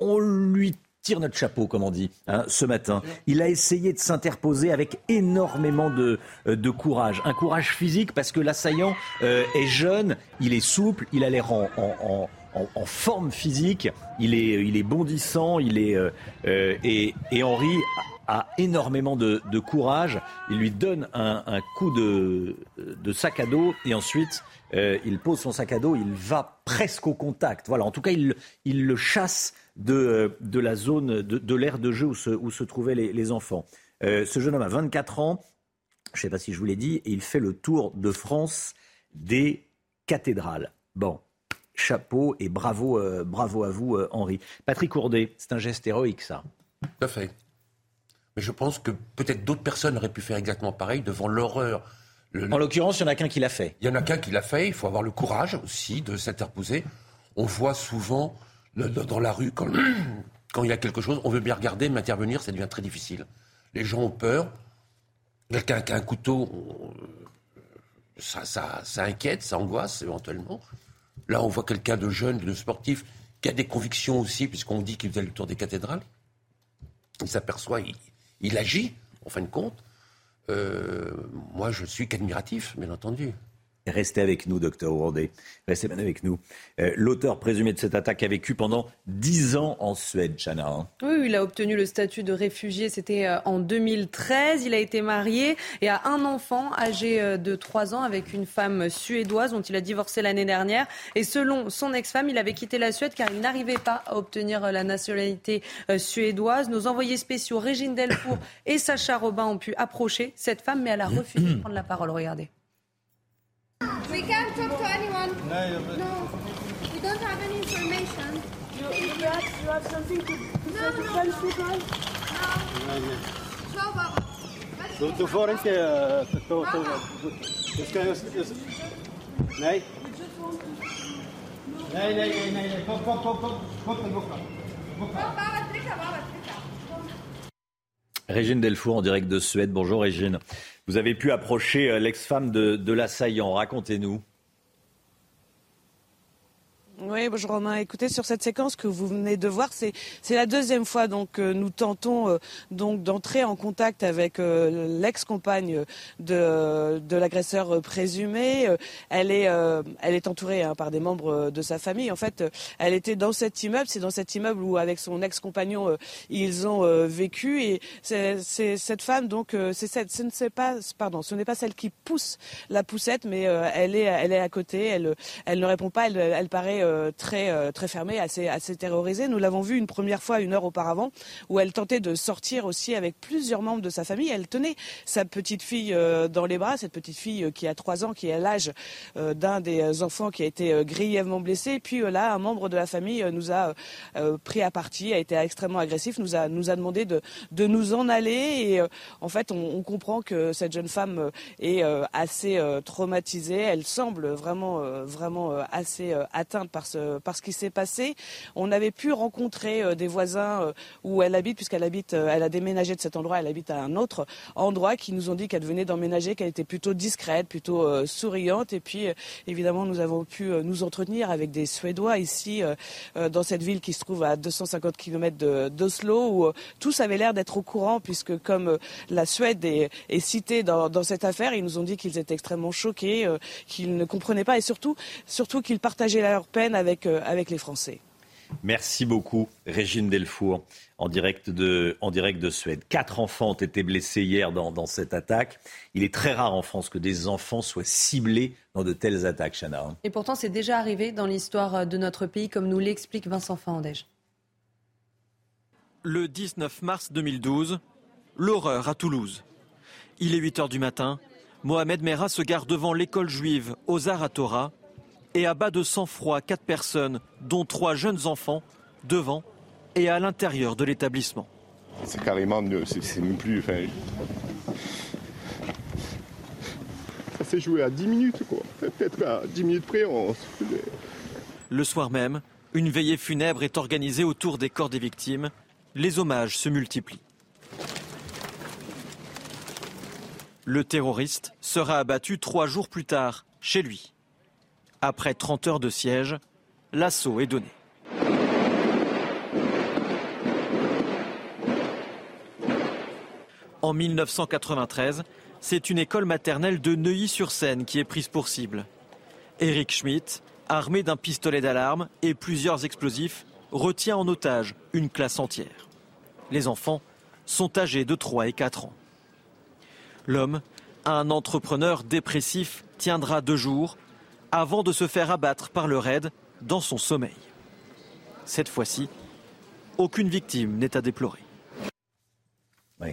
on lui tire notre chapeau, comme on dit, hein, ce matin. Il a essayé de s'interposer avec énormément de, euh, de, courage. Un courage physique parce que l'assaillant euh, est jeune, il est souple, il a l'air en, en, en, en, forme physique, il est, il est bondissant, il est, euh, et, et Henri a énormément de, de, courage. Il lui donne un, un coup de, de, sac à dos et ensuite il pose son sac à dos, il va presque au contact. Voilà, en tout cas, il, il le chasse de, de la zone, de, de l'aire de jeu où se, où se trouvaient les, les enfants. Euh, ce jeune homme a 24 ans, je ne sais pas si je vous l'ai dit, et il fait le tour de France des cathédrales. Bon, chapeau et bravo, euh, bravo à vous, euh, Henri. Patrick Courdet, c'est un geste héroïque, ça. Tout à fait. Mais je pense que peut-être d'autres personnes auraient pu faire exactement pareil devant l'horreur. En l'occurrence, il y en a qu'un qui l'a fait. Il y en a qu'un qui l'a fait. Il faut avoir le courage aussi de s'interposer. On voit souvent dans la rue, quand, il y a quelque chose, on veut bien regarder, mais intervenir, ça devient très difficile. Les gens ont peur. Quelqu'un qui a un couteau, ça, ça, ça inquiète, ça angoisse éventuellement. Là, on voit quelqu'un de jeune, de sportif, qui a des convictions aussi, puisqu'on dit qu'il faisait le tour des cathédrales. Il s'aperçoit, il, agit, en fin de compte. Euh, moi, je suis qu'admiratif, bien entendu. Restez avec nous, docteur Wardé. Restez bien avec nous. Euh, l'auteur présumé de cette attaque a vécu pendant dix ans en Suède, Chana. Hein. Oui, il a obtenu le statut de réfugié, c'était euh, en 2013. Il a été marié et a un enfant âgé euh, de 3 ans avec une femme suédoise dont il a divorcé l'année dernière. Et selon son ex-femme, il avait quitté la Suède car il n'arrivait pas à obtenir la nationalité suédoise. Nos envoyés spéciaux, Régine Delfour et Sacha Robin, ont pu approcher cette femme, mais elle a refusé de prendre la parole. Regardez. We can't talk to anyone. No, no. we don't have any information. You, you, have, you have something to, to no, say to no, French no. people? No. Zo, Baba. Doe, doe voor een keer. Nee? Nee, nee, nee, nee. Kom, kom, kom, kom. Kom, kom, kom. Kom, Baba, trika, Baba, trika. Régine Delfour en direct de Suède. Bonjour Régine. Vous avez pu approcher euh, l'ex-femme de, de l'assaillant. Racontez-nous. Oui, bonjour Romain. Écoutez, sur cette séquence que vous venez de voir, c'est la deuxième fois donc que nous tentons euh, donc d'entrer en contact avec euh, l'ex-compagne de, l'agresseur présumé. Euh, elle est elle est entourée hein, par des membres de sa famille. En fait, elle était dans cet immeuble. C'est dans cet immeuble où avec son ex-compagnon ils ont vécu. Et cette femme donc ce ne c'est pas pardon ce n'est pas celle qui pousse la poussette, mais elle est elle est à côté. Elle elle ne répond pas. Elle paraît euh, très, euh, très fermée, assez, assez terrorisée. Nous l'avons vu une première fois une heure auparavant, où elle tentait de sortir aussi avec plusieurs membres de sa famille. Elle tenait sa petite fille euh, dans les bras, cette petite fille qui a trois ans, qui est à l'âge d'un des enfants qui a été grièvement blessé. Puis là, un membre de la famille nous a pris à partie, a été extrêmement agressif, nous a, nous a demandé de, de nous en aller. Et en fait, on, on, comprend que cette jeune femme est assez traumatisée. Elle semble vraiment, vraiment assez atteinte par ce, qui s'est passé. On avait pu rencontrer euh, des voisins euh, où elle habite, puisqu'elle habite, euh, elle a déménagé de cet endroit, elle habite à un autre endroit, qui nous ont dit qu'elle venait d'emménager, qu'elle était plutôt discrète, plutôt souriante. Et puis, évidemment, nous avons pu nous entretenir avec des Suédois ici, dans cette ville qui se trouve à 250 km d'Oslo, où tous avaient l'air d'être au courant, puisque comme la Suède est, est citée dans, dans, cette affaire, ils nous ont dit qu'ils étaient extrêmement choqués, qu'ils ne comprenaient pas, et surtout, surtout qu'ils partageaient leur peine avec, euh, avec les Français. Merci beaucoup, Régine Delfour, en direct, de, en direct de Suède. Quatre enfants ont été blessés hier dans, dans, cette attaque. Il est très rare en France que des enfants soient ciblés dans de telles attaques, Chana. Et pourtant, c'est déjà arrivé dans l'histoire de notre pays, comme nous l'explique Vincent Fandège. Le 19 mars 2012, l'horreur à Toulouse. Il est 8 heures du matin. Mohamed Merah se gare devant l'école juive Ozar Torah et abat de sang-froid quatre personnes, dont trois jeunes enfants, devant et à l'intérieur de l'établissement. C'est carrément, c'est même plus. Enfin, ça s'est joué à 10 minutes, quoi. Peut-être à 10 minutes près, on Le soir même, une veillée funèbre est organisée autour des corps des victimes. Les hommages se multiplient. Le terroriste sera abattu trois jours plus tard, chez lui. Après 30 heures de siège, l'assaut est donné. En 1993, c'est une école maternelle de Neuilly-sur-Seine qui est prise pour cible. Eric Schmidt, armé d'un pistolet d'alarme et plusieurs explosifs, retient en otage une classe entière. Les enfants sont âgés de 3 et 4 ans. L'homme, un entrepreneur dépressif, tiendra deux jours avant de se faire abattre par le raid dans son sommeil. Cette fois-ci, aucune victime n'est à déplorer.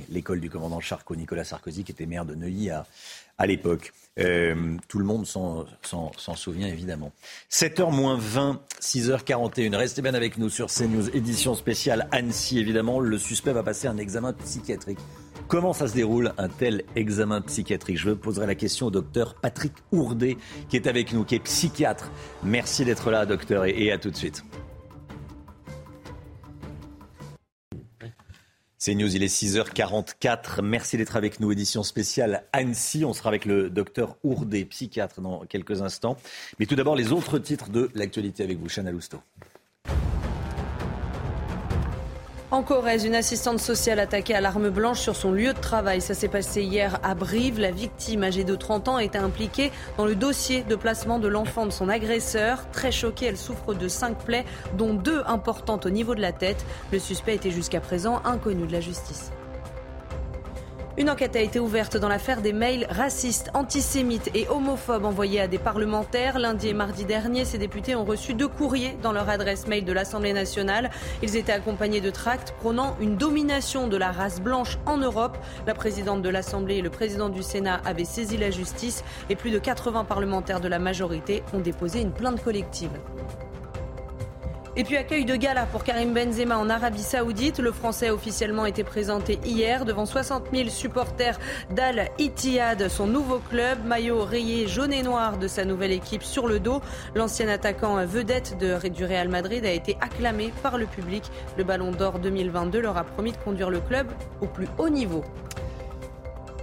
L'école du commandant Charcot, Nicolas Sarkozy, qui était maire de Neuilly à, à l'époque. Euh, tout le monde s'en souvient évidemment. 7h moins 20, 6h41. Restez bien avec nous sur CNews, édition spéciale Annecy évidemment. Le suspect va passer un examen psychiatrique. Comment ça se déroule un tel examen psychiatrique? Je poserai la question au docteur Patrick Ourdet qui est avec nous, qui est psychiatre. Merci d'être là docteur et à tout de suite. C'est News, il est 6h44. Merci d'être avec nous. Édition spéciale Annecy. On sera avec le docteur Ourdet, psychiatre, dans quelques instants. Mais tout d'abord, les autres titres de l'actualité avec vous, Chana Lousteau. En Corrèze, une assistante sociale attaquée à l'arme blanche sur son lieu de travail. Ça s'est passé hier à Brive. La victime, âgée de 30 ans, était impliquée dans le dossier de placement de l'enfant de son agresseur. Très choquée, elle souffre de cinq plaies, dont deux importantes au niveau de la tête. Le suspect était jusqu'à présent inconnu de la justice. Une enquête a été ouverte dans l'affaire des mails racistes, antisémites et homophobes envoyés à des parlementaires. Lundi et mardi dernier, ces députés ont reçu deux courriers dans leur adresse mail de l'Assemblée nationale. Ils étaient accompagnés de tracts prônant une domination de la race blanche en Europe. La présidente de l'Assemblée et le président du Sénat avaient saisi la justice et plus de 80 parlementaires de la majorité ont déposé une plainte collective. Et puis accueil de gala pour Karim Benzema en Arabie Saoudite. Le Français a officiellement été présenté hier devant 60 000 supporters d'Al Ittihad, son nouveau club. Maillot rayé jaune et noir de sa nouvelle équipe sur le dos. L'ancien attaquant vedette de, du Real Madrid a été acclamé par le public. Le Ballon d'Or 2022 leur a promis de conduire le club au plus haut niveau.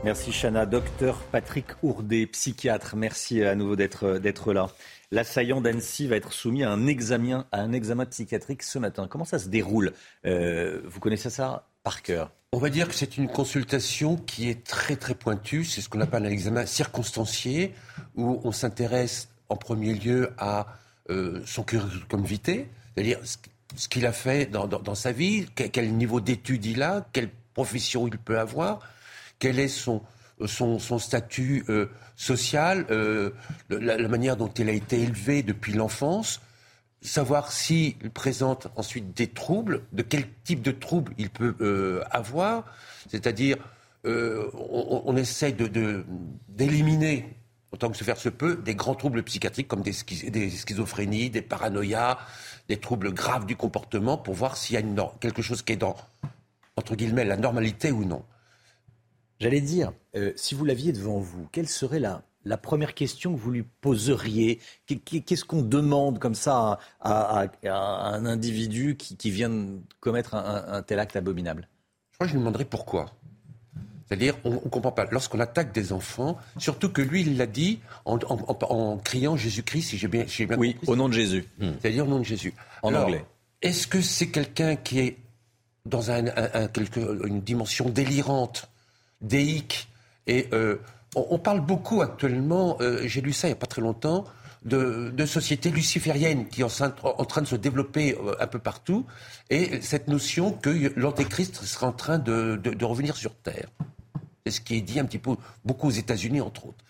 Merci Chana. Docteur Patrick Ourdet, psychiatre, merci à nouveau d'être là. L'assaillant d'Annecy va être soumis à un, examen, à un examen psychiatrique ce matin. Comment ça se déroule euh, Vous connaissez ça par cœur? On va dire que c'est une consultation qui est très très pointue. C'est ce qu'on appelle un examen circonstancié, où on s'intéresse en premier lieu à euh, son curriculum vitae, c'est-à-dire ce qu'il a fait dans, sa vie, quel, niveau d'études il a, quelle profession il peut avoir, quel est son, son, statut euh, social, euh, la, manière dont il a été élevé depuis l'enfance, savoir s'il présente ensuite des troubles, de quel type de troubles il peut euh, avoir, c'est-à-dire on, essaie d'éliminer, de, autant que se faire se peut, des grands troubles psychiatriques comme des, des schizophrénies, des paranoïas, des troubles graves du comportement pour voir s'il y a quelque chose qui est dans, entre guillemets, la normalité ou non. J'allais dire, euh, si vous l'aviez devant vous, quelle serait la, la première question que vous lui poseriez? Qu'est-ce qu'on demande comme ça à, un individu qui, vient de commettre un, tel acte abominable? Je crois que je lui demanderais pourquoi. C'est-à-dire, on ne comprend pas. Lorsqu'on attaque des enfants, surtout que lui, il l'a dit en, criant Jésus-Christ, si j'ai bien, bien oui, au nom de Jésus. Hmm. C'est-à-dire au nom de Jésus. En anglais. Est-ce que c'est quelqu'un qui est dans un, une dimension délirante, déique Et euh, on, parle beaucoup actuellement, euh, j'ai lu ça il n'y a pas très longtemps, de, sociétés lucifériennes qui sont en, train de se développer euh, un peu partout, et cette notion que l'antéchrist serait en train de revenir sur Terre. C'est ce qui est dit un petit peu beaucoup aux États-Unis, entre autres.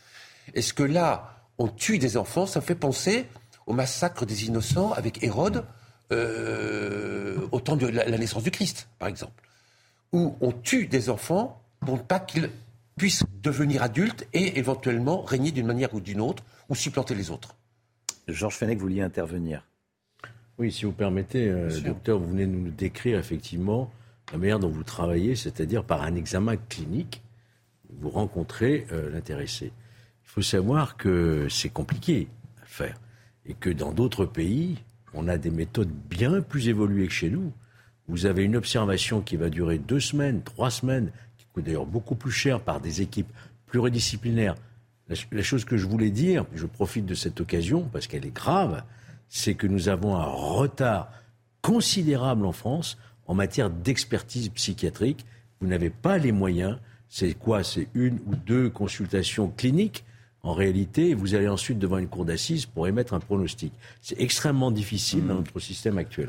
Est-ce que là, on tue des enfants? Ça me fait penser au massacre des innocents avec Hérode au temps de la, naissance du Christ, par exemple, où on tue des enfants pour pas qu'ils puissent devenir adultes et éventuellement régner d'une manière ou d'une autre ou supplanter les autres. Georges Fenech, vous vouliez intervenir? Oui, si vous permettez, euh, docteur, vous venez de nous décrire effectivement la manière dont vous travaillez, c'est-à-dire par un examen clinique vous rencontrez euh, l'intéressé. Il faut savoir que c'est compliqué à faire et que dans d'autres pays, on a des méthodes bien plus évoluées que chez nous. Vous avez une observation qui va durer deux semaines, trois semaines, coûte d'ailleurs beaucoup plus cher par des équipes pluridisciplinaires. La, chose que je voulais dire, je profite de cette occasion parce qu'elle est grave, c'est que nous avons un retard considérable en France en matière d'expertise psychiatrique. Vous n'avez pas les moyens c'est quoi? C'est une ou deux consultations cliniques en réalité, vous allez ensuite devant une cour d'assises pour émettre un pronostic. C'est extrêmement difficile dans hmm. notre système actuel.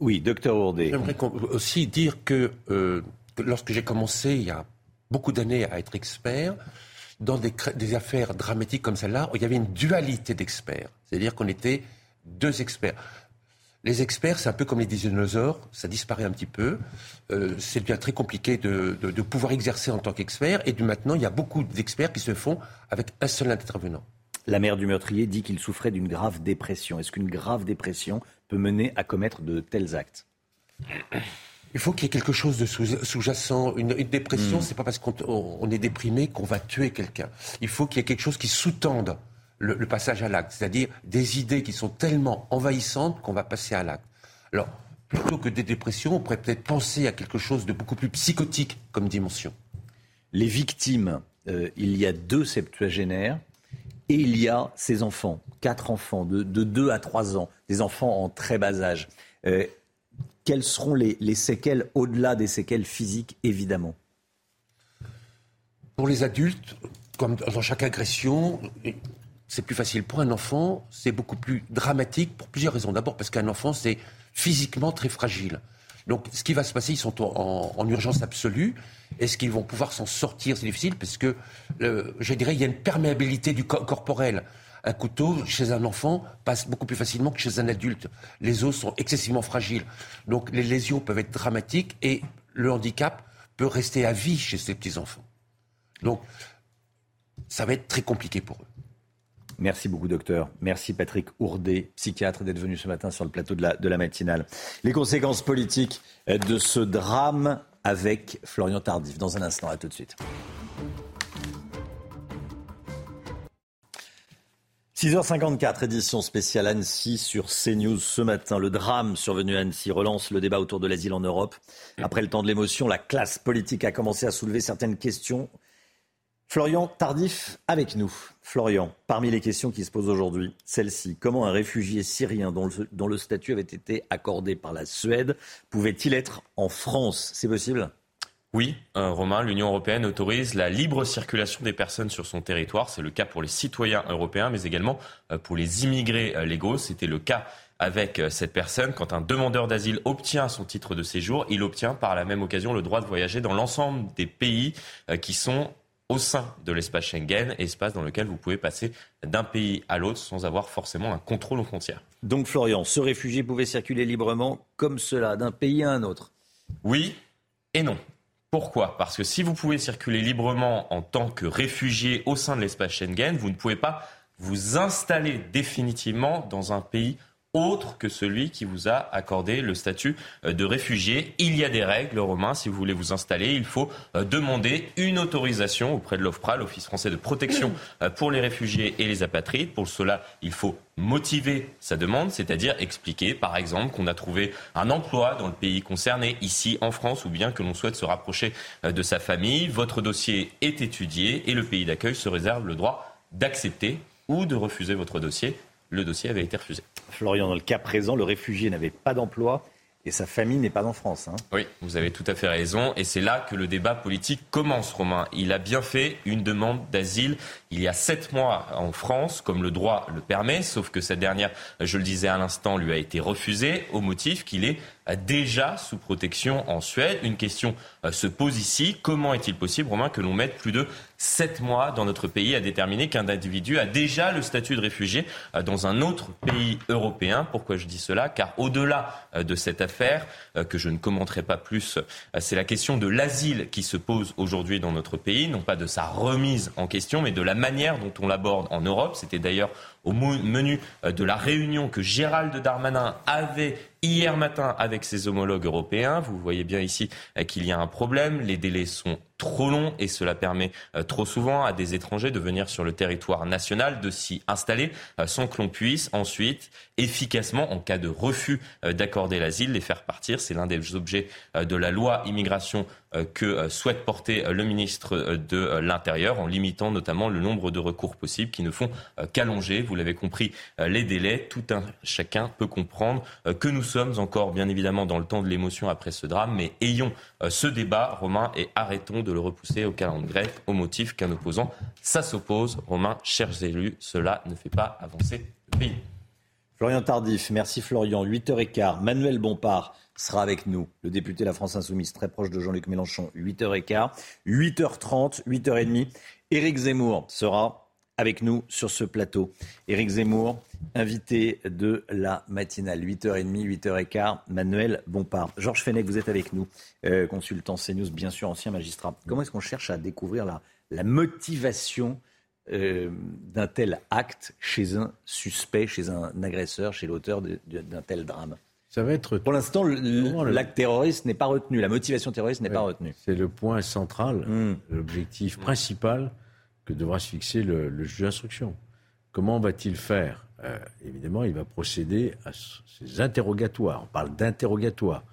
Oui, docteur Ourdé. J'aimerais aussi dire euh, que, lorsque j'ai commencé il y a beaucoup d'années à être expert, dans des, affaires dramatiques comme celle-là, il y avait une dualité d'experts. C'est-à-dire qu'on était deux experts. Les experts, c'est un peu comme les dinosaures, ça disparaît un petit peu. Euh, c'est bien très compliqué de, pouvoir exercer en tant qu'expert. Et maintenant, il y a beaucoup d'experts qui se font avec un seul intervenant. La mère du meurtrier dit qu'il souffrait d'une grave dépression. Est-ce qu'une grave dépression peut mener à commettre de tels actes? Il faut qu'il y ait quelque chose de sous-jacent. Une, dépression, hmm. c'est pas parce qu'on est déprimé qu'on va tuer quelqu'un. Il faut qu'il y ait quelque chose qui sous-tende le, passage à l'acte, c'est-à-dire des idées qui sont tellement envahissantes qu'on va passer à l'acte. Alors, plutôt que des dépressions, on pourrait peut-être penser à quelque chose de beaucoup plus psychotique comme dimension. Les victimes, euh, il y a deux septuagénaires et il y a ces enfants, quatre enfants de, de 2 à 3 ans, des enfants en très bas âge. Euh, quelles seront les, les séquelles au-delà des séquelles physiques, évidemment Pour les adultes, comme dans chaque agression, c'est plus facile. Pour un enfant, c'est beaucoup plus dramatique pour plusieurs raisons. D'abord parce qu'un enfant, c'est physiquement très fragile. Donc, ce qui va se passer, ils sont en, urgence absolue. Est-ce qu'ils vont pouvoir s'en sortir? C'est difficile parce que, je dirais, il y a une perméabilité du corps corporel. Un couteau chez un enfant passe beaucoup plus facilement que chez un adulte. Les os sont excessivement fragiles. Donc, les lésions peuvent être dramatiques et le handicap peut rester à vie chez ces petits enfants. Donc, ça va être très compliqué pour eux. Merci beaucoup, docteur. Merci, Patrick Ourdet, psychiatre, d'être venu ce matin sur le plateau de la, de la matinale. Les conséquences politiques de ce drame avec Florian Tardif. Dans un instant, à tout de suite. 6h54, édition spéciale Annecy sur CNews ce matin. Le drame survenu à Annecy relance le débat autour de l'asile en Europe. Après le temps de l'émotion, la classe politique a commencé à soulever certaines questions. Florian Tardif avec nous. Florian, parmi les questions qui se posent aujourd'hui, celle-ci, comment un réfugié syrien dont le, dont le statut avait été accordé par la Suède pouvait-il être en France? C'est possible? Oui, euh, Romain, l'Union européenne autorise la libre circulation des personnes sur son territoire. C'est le cas pour les citoyens européens, mais également euh, pour les immigrés euh, légaux. C'était le cas avec cette personne. Quand un demandeur d'asile obtient son titre de séjour, il obtient par la même occasion le droit de voyager dans l'ensemble des pays qui sont au sein de l'espace Schengen, espace dans lequel vous pouvez passer d'un pays à l'autre sans avoir forcément un contrôle aux frontières. Donc Florian, ce réfugié pouvait circuler librement comme cela, d'un pays à un autre? Oui et non. Pourquoi? Parce que si vous pouvez circuler librement en tant que réfugié au sein de l'espace Schengen, vous ne pouvez pas vous installer définitivement dans un pays autre que celui qui vous a accordé le statut euh, de réfugié. Il y a des règles, Romain, si vous voulez vous installer, il faut euh, demander une autorisation auprès de l'OFPRA, l'Office français de protection euh, pour les réfugiés et les apatrides. Pour cela, il faut motiver sa demande, c'est-à-dire expliquer, par exemple, qu'on a trouvé un emploi dans le pays concerné, ici en France, ou bien que l'on souhaite se rapprocher de sa famille. Votre dossier est étudié et le pays d'accueil se réserve le droit d'accepter ou de refuser votre dossier le dossier avait été refusé. Florian, dans le cas présent, le réfugié n'avait pas d'emploi et sa famille n'est pas en France. Hein. Oui, vous avez tout à fait raison. Et c'est là que le débat politique commence, Romain. Il a bien fait une demande d'asile il y a sept mois en France, comme le droit le permet, sauf que cette dernière, je le disais à l'instant, lui a été refusée au motif qu'il est déjà sous protection en Suède. Une question euh, se pose ici. Comment est-il possible, Romain, que l'on mette plus de sept mois dans notre pays à déterminer qu'un individu a déjà le statut de réfugié euh, dans un autre pays européen? Pourquoi je dis cela? Car au-delà euh, de cette affaire, que je ne commenterai pas plus, c'est la question de l'asile qui se pose aujourd'hui dans notre pays, non pas de sa remise en question, mais de la manière dont on l'aborde en Europe. C'était d'ailleurs au menu de la réunion que Gérald Darmanin avait hier matin avec ses homologues européens. Vous voyez bien ici euh, qu'il y a un problème. Les délais sont trop long et cela permet euh, trop souvent à des étrangers de venir sur le territoire national, de s'y installer euh, sans que l'on puisse ensuite efficacement, en cas de refus euh, d'accorder l'asile, les faire partir. C'est l'un des objets de la loi immigration que souhaite porter le ministre de l'Intérieur en limitant notamment le nombre de recours possibles qui ne font qu'allonger, vous l'avez compris, les délais. Tout un chacun peut comprendre que nous sommes encore bien évidemment dans le temps de l'émotion après ce drame, mais ayons ce débat, Romain, et arrêtons de le repousser au calendrier grec au motif qu'un opposant, ça s'oppose. Romain, chers élus, cela ne fait pas avancer le pays. Florian Tardif, merci Florian. 8h15, Manuel Bompard sera avec nous, le député de la France Insoumise, très proche de Jean-Luc Mélenchon. 8h15, 8h30, 8h30. Éric Zemmour sera avec nous sur ce plateau. Éric Zemmour, invité de la matinale, 8h30, 8h15, Manuel Bompard. Georges Fenech, vous êtes avec nous, euh, consultant CNews, bien sûr, ancien magistrat. Comment est-ce qu'on cherche à découvrir la, la motivation euh, d'un tel acte chez un suspect, chez un agresseur, chez l'auteur d'un tel drame? Ça va être... Pour l'instant, l'acte terroriste n'est pas retenu, la motivation terroriste n'est pas retenue. C'est le point central, hmm. l'objectif principal que devra se fixer le, juge d'instruction. Comment va-t-il faire? Euh, Évidemment, il va procéder à ces interrogatoires. On parle d'interrogatoires,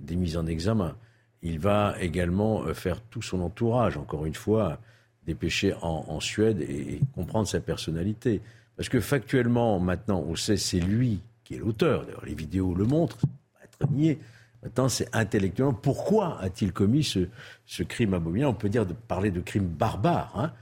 des mises en examen. Il va également euh, faire tout son entourage, encore une fois, dépêcher en, en Suède et, comprendre sa personnalité. Parce que factuellement, maintenant, on sait c'est lui qui est l'auteur. D'ailleurs, les vidéos le montrent, pas être nié. Maintenant, c'est intellectuellement, pourquoi a-t-il commis ce, ce crime abominable On peut dire de parler de crime barbare. Hein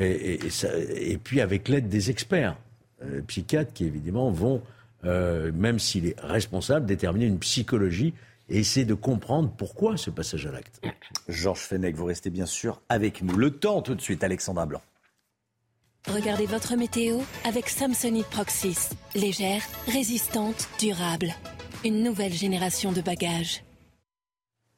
et, puis avec l'aide des experts euh, psychiatres qui évidemment vont, euh, même s'il est responsable, déterminer une psychologie et essayer de comprendre pourquoi ce passage à l'acte. Georges Fenech, vous restez bien sûr avec nous. Le temps tout de suite, Alexandra Blanc. Regardez votre météo avec Samsonite Proxys. Légère, résistante, durable. Une nouvelle génération de bagages.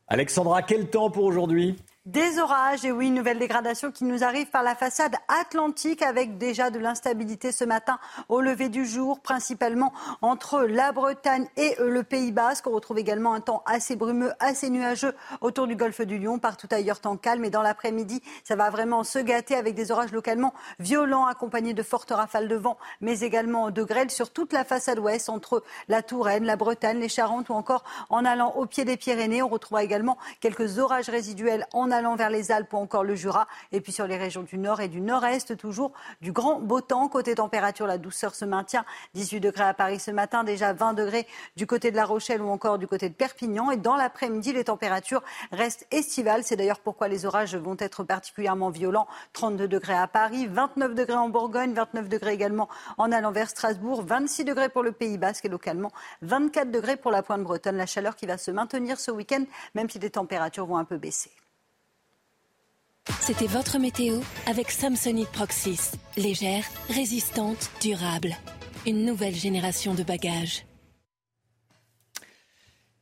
Alexandra, quel temps pour aujourd'hui? Des orages, et oui, une nouvelle dégradation qui nous arrive par la façade atlantique avec déjà de l'instabilité ce matin au lever du jour, principalement entre la Bretagne et le Pays Basque. On retrouve également un temps assez brumeux, assez nuageux autour du golfe du Lion, partout ailleurs temps calme. Et dans l'après-midi, ça va vraiment se gâter avec des orages localement violents accompagnés de fortes rafales de vent, mais également de grêle sur toute la façade ouest entre la Touraine, la Bretagne, les Charentes ou encore en allant au pied des Pyrénées. On retrouvera également quelques orages résiduels en allant vers les Alpes ou encore le Jura. Et puis sur les régions du nord et du nord-est, toujours du grand beau temps. Côté température, la douceur se maintient. 18 degrés à Paris ce matin, déjà 20 degrés du côté de La Rochelle ou encore du côté de Perpignan. Et dans l'après-midi, les températures restent estivales. C'est d'ailleurs pourquoi les orages vont être particulièrement violents. 32 degrés à Paris, 29 degrés en Bourgogne, 29 degrés également en allant vers Strasbourg, 26 degrés pour le Pays Basque et localement 24 degrés pour la pointe bretonne. La chaleur qui va se maintenir ce week-end, même si les températures vont un peu baisser. C'était votre météo avec Samsonite Proxys. Légère, résistante, durable. Une nouvelle génération de bagages.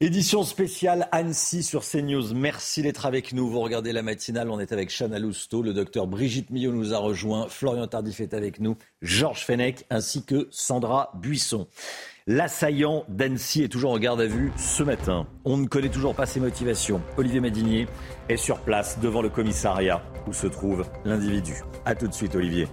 Édition spéciale Annecy sur CNews. Merci d'être avec nous. Vous regardez la matinale. On est avec Chana Lousteau. Le docteur Brigitte Millot nous a rejoint. Florian Tardif est avec nous. Georges Fenech ainsi que Sandra Buisson. L'assaillant d'Annecy est toujours en garde à vue ce matin. On ne connaît toujours pas ses motivations. Olivier Madinier est sur place devant le commissariat où se trouve l'individu. A tout de suite, Olivier.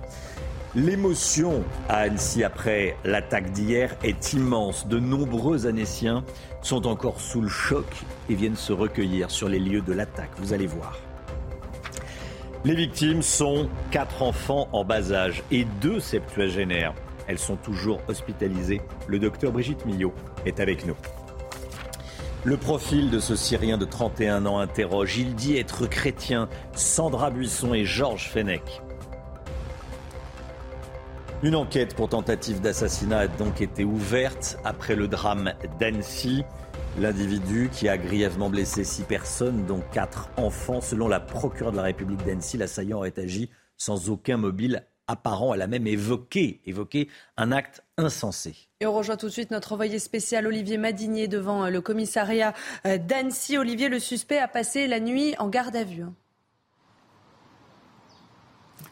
L'émotion à Annecy après l'attaque d'hier est immense. De nombreux Annéciens sont encore sous le choc et viennent se recueillir sur les lieux de l'attaque. Vous allez voir. Les victimes sont quatre enfants en bas âge et deux septuagénaires. Elles sont toujours hospitalisées. Le docteur Brigitte Millot est avec nous. Le profil de ce Syrien de 31 ans interroge. Il dit être chrétien. Sandra Buisson et Georges Fenech. Une enquête pour tentative d'assassinat a donc été ouverte après le drame d'Annecy. L'individu qui a grièvement blessé six personnes, dont quatre enfants, selon la procureure de la République d'Annecy, l'assaillant aurait agi sans aucun mobile apparent. Elle a même évoqué, évoqué un acte insensé. Et on rejoint tout de suite notre envoyé spécial Olivier Madinier devant euh, le commissariat euh, d'Annecy. Olivier, le suspect a passé la nuit en garde à vue.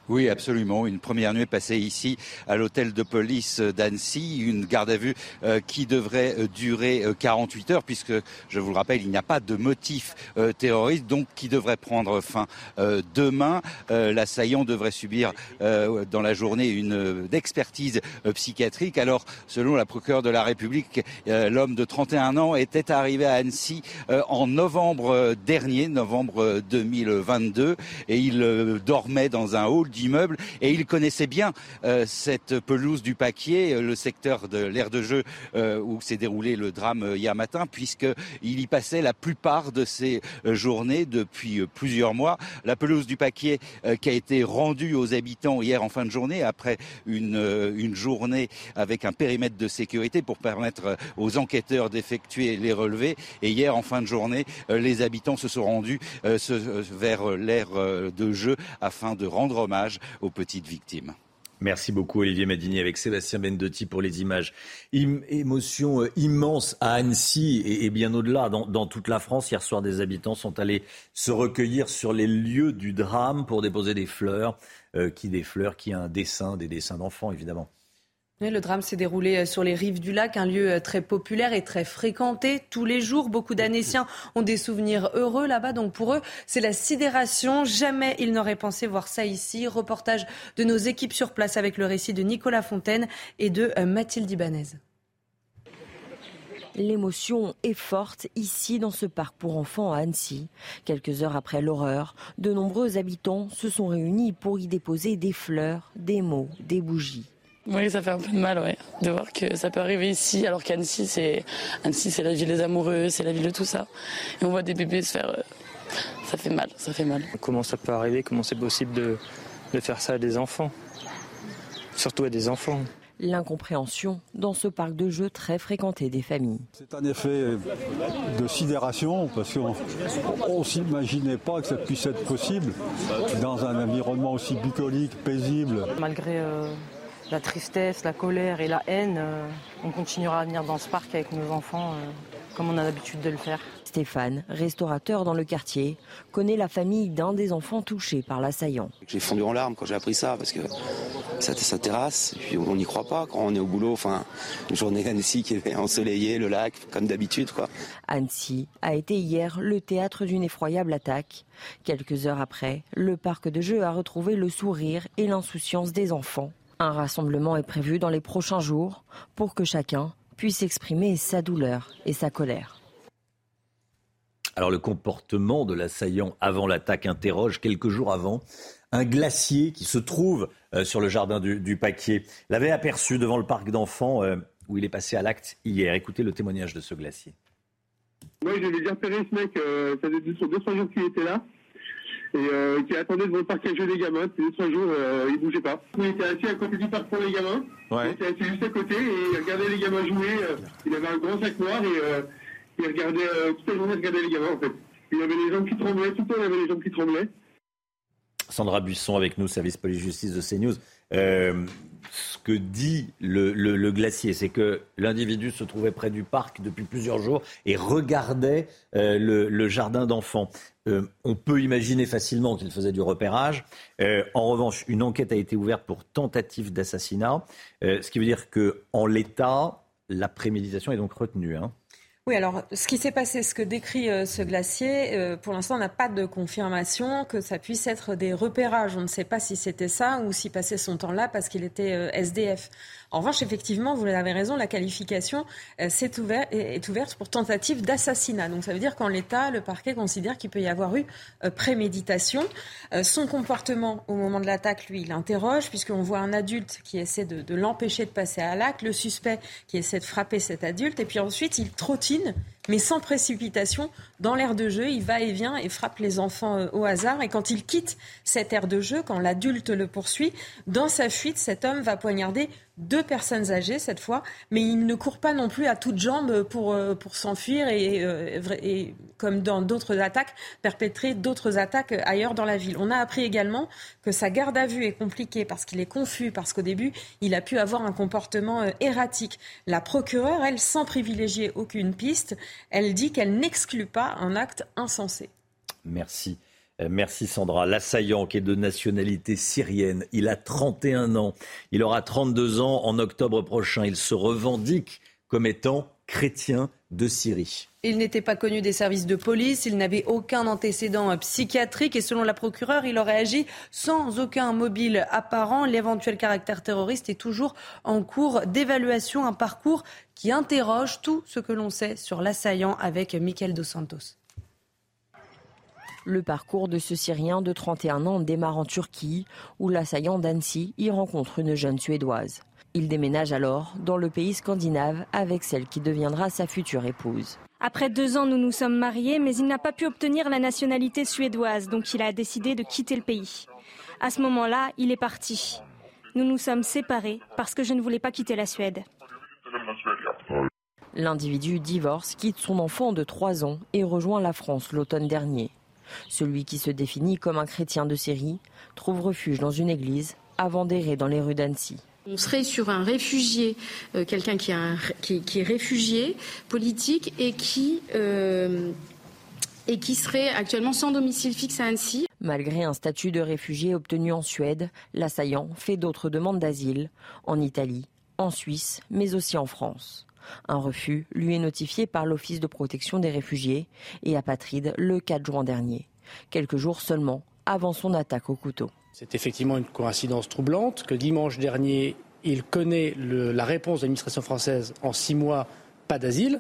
Oui, absolument. Une première nuit passée ici à l'hôtel de police d'Annecy, une garde à vue euh, qui devrait euh, durer 48 euh, heures, puisque, je vous le rappelle, il n'y a pas de motif terroriste, donc qui devrait prendre fin demain. L'assaillant devrait subir dans la journée une expertise psychiatrique. Alors, selon la procureure de la République, l'homme de 31 ans était arrivé à Annecy en novembre dernier, novembre 2022, et il dormait dans un hall et il connaissait bien euh, cette pelouse du Paquier, euh, le secteur de l'aire de jeu euh, où s'est déroulé le drame hier matin, puisqu'il y passait la plupart de ses journées depuis plusieurs mois. La pelouse du Paquier qui a été rendue aux habitants hier en fin de journée après une, une journée avec un périmètre de sécurité pour permettre aux enquêteurs d'effectuer les relevés. Et hier en fin de journée, les habitants se sont rendus vers l'aire de jeu afin de rendre hommage Merci beaucoup Olivier Madini avec Sébastien Bendotti pour les images. émotion euh, immense à Annecy et, bien au-delà, dans, toute la France. Hier soir, des habitants sont allés se recueillir sur les lieux du drame pour déposer des fleurs. Euh, qui des fleurs, qui a un dessin, des dessins d'enfants évidemment le drame s'est déroulé euh, sur les rives du lac, un lieu euh, très populaire et très fréquenté tous les jours. Beaucoup d'Annéciens ont des souvenirs heureux là-bas, donc pour eux, c'est la sidération. Jamais ils n'auraient pensé voir ça ici. Reportage de nos équipes sur place avec le récit de Nicolas Fontaine et de euh, Mathilde Ibanez. L'émotion est forte ici dans ce parc pour enfants à Annecy. Quelques heures après l'horreur, de nombreux habitants se sont réunis pour y déposer des fleurs, des mots, des bougies. Oui, ça fait un peu de mal, ouais, de voir que ça peut arriver ici, alors qu'Annecy, c'est Annecy, c'est la ville des amoureux, c'est la ville de tout ça. Et on voit des bébés se faire, euh, ça fait mal, ça fait mal. Comment ça peut arriver? Comment c'est possible de, de faire ça à des enfants? Surtout à des enfants. L'incompréhension dans ce parc de jeux très fréquenté des familles. C'est un effet de sidération parce qu'on ne s'imaginait pas que ça puisse être possible dans un environnement aussi bucolique, paisible. Malgré euh, la tristesse, la colère et la haine, euh, on continuera à venir dans ce parc avec nos enfants. Euh, comme on a l'habitude de le faire. Stéphane, restaurateur dans le quartier, connaît la famille d'un des enfants touchés par l'assaillant. J'ai fondu en larmes quand j'ai appris ça parce que ça, ça terrasse, et puis on n'y croit pas quand on est au boulot. Enfin, une journée Annecy qui est ensoleillée, le lac, comme d'habitude. quoi. Annecy a été hier le théâtre d'une effroyable attaque. Quelques heures après, le parc de jeux a retrouvé le sourire et l'insouciance des enfants. Un rassemblement est prévu dans les prochains jours pour que chacun puisse exprimer sa douleur et sa colère. Alors le comportement de l'assaillant avant l'attaque interroge quelques jours avant un glacier qui se trouve euh, sur le jardin du, Paquier. L'avait aperçu devant le parc d'enfants euh, où il est passé à l'acte hier. Écoutez le témoignage de ce glacier. Moi, j'avais déjà repéré ce mec, euh, ça faisait deux, trois jours qu'il était là, et qui attendait devant le parc à jouer des gamins. Depuis deux, trois jours, il bougeait pas. Il était assis à côté du parc pour les gamins. Il était assis juste à côté et il regardait les gamins jouer. il avait un grand sac noir et il regardait euh, toute la journée, il regardait les gamins en fait. Il avait les jambes qui tremblaient, tout le temps il avait les jambes qui tremblaient. Sandra Buisson avec nous, service police-justice de CNews. Euh, ce que dit le, glacier, c'est que l'individu se trouvait près du parc depuis plusieurs jours et regardait euh, le, jardin d'enfants. on peut imaginer facilement qu'il faisait du repérage. en revanche, une enquête a été ouverte pour tentative d'assassinat, ce qui veut dire qu'en l'état, la préméditation est donc retenue. Hein. Oui, alors ce qui s'est passé, ce que décrit euh, ce glacier, euh, pour l'instant, on n'a pas de confirmation que ça puisse être des repérages. On ne sait pas si c'était ça ou s'il passait son temps là parce qu'il était euh, SDF. En revanche, effectivement, vous avez raison, la qualification est, ouvert, est, ouverte pour tentative d'assassinat. Donc ça veut dire qu'en l'état, le parquet considère qu'il peut y avoir eu préméditation. son comportement au moment de l'attaque, lui, il interroge, puisqu'on voit un adulte qui essaie de l'empêcher de passer à l'acte, le suspect qui essaie de frapper cet adulte, et puis ensuite il trottine mais sans précipitation, dans l'air de jeu. Il va et vient et frappe les enfants euh, au hasard. Et quand il quitte cette aire de jeu, quand l'adulte le poursuit, dans sa fuite, cet homme va poignarder deux personnes âgées cette fois, mais il ne court pas non plus à toutes jambes pour, euh, pour s'enfuir et, euh, et, comme dans d'autres attaques, perpétrer d'autres attaques ailleurs dans la ville. On a appris également que sa garde à vue est compliquée parce qu'il est confus, parce qu'au début, il a pu avoir un comportement erratique. La procureure, elle, sans privilégier aucune piste, elle dit qu'elle n'exclut pas un acte insensé. Merci. Euh, merci Sandra. L'assaillant qui est de nationalité syrienne, il a 31 ans, il aura 32 ans en octobre prochain. Il se revendique comme étant chrétien de Syrie. Il n'était pas connu des services de police, il n'avait aucun antécédent psychiatrique et selon la procureure, il aurait agi sans aucun mobile apparent. L'éventuel caractère terroriste est toujours en cours d'évaluation, un parcours qui interroge tout ce que l'on sait sur l'assaillant avec Michael Dos Santos. Le parcours de ce Syrien de 31 ans démarre en Turquie, où l'assaillant d'Annecy y rencontre une jeune Suédoise. Il déménage alors dans le pays scandinave avec celle qui deviendra sa future épouse. Après deux ans, nous nous sommes mariés, mais il n'a pas pu obtenir la nationalité suédoise, donc il a décidé de quitter le pays. À ce moment-là, il est parti. Nous nous sommes séparés parce que je ne voulais pas quitter la Suède. L'individu divorce, quitte son enfant de 3 ans et rejoint la France l'automne dernier. Celui qui se définit comme un chrétien de Syrie trouve refuge dans une église avant d'errer dans les rues d'Annecy. On serait sur un réfugié, euh, quelqu'un qui, est réfugié politique et qui, euh, qui serait actuellement sans domicile fixe à Annecy. Malgré un statut de réfugié obtenu en Suède, l'assaillant fait d'autres demandes d'asile en Italie, en Suisse, mais aussi en France. Un refus lui est notifié par l'Office de protection des réfugiés et apatrides le 4 juin dernier, quelques jours seulement avant son attaque au couteau. C'est effectivement une coïncidence troublante que dimanche dernier, il connaît la réponse de l'administration française en six mois, pas d'asile,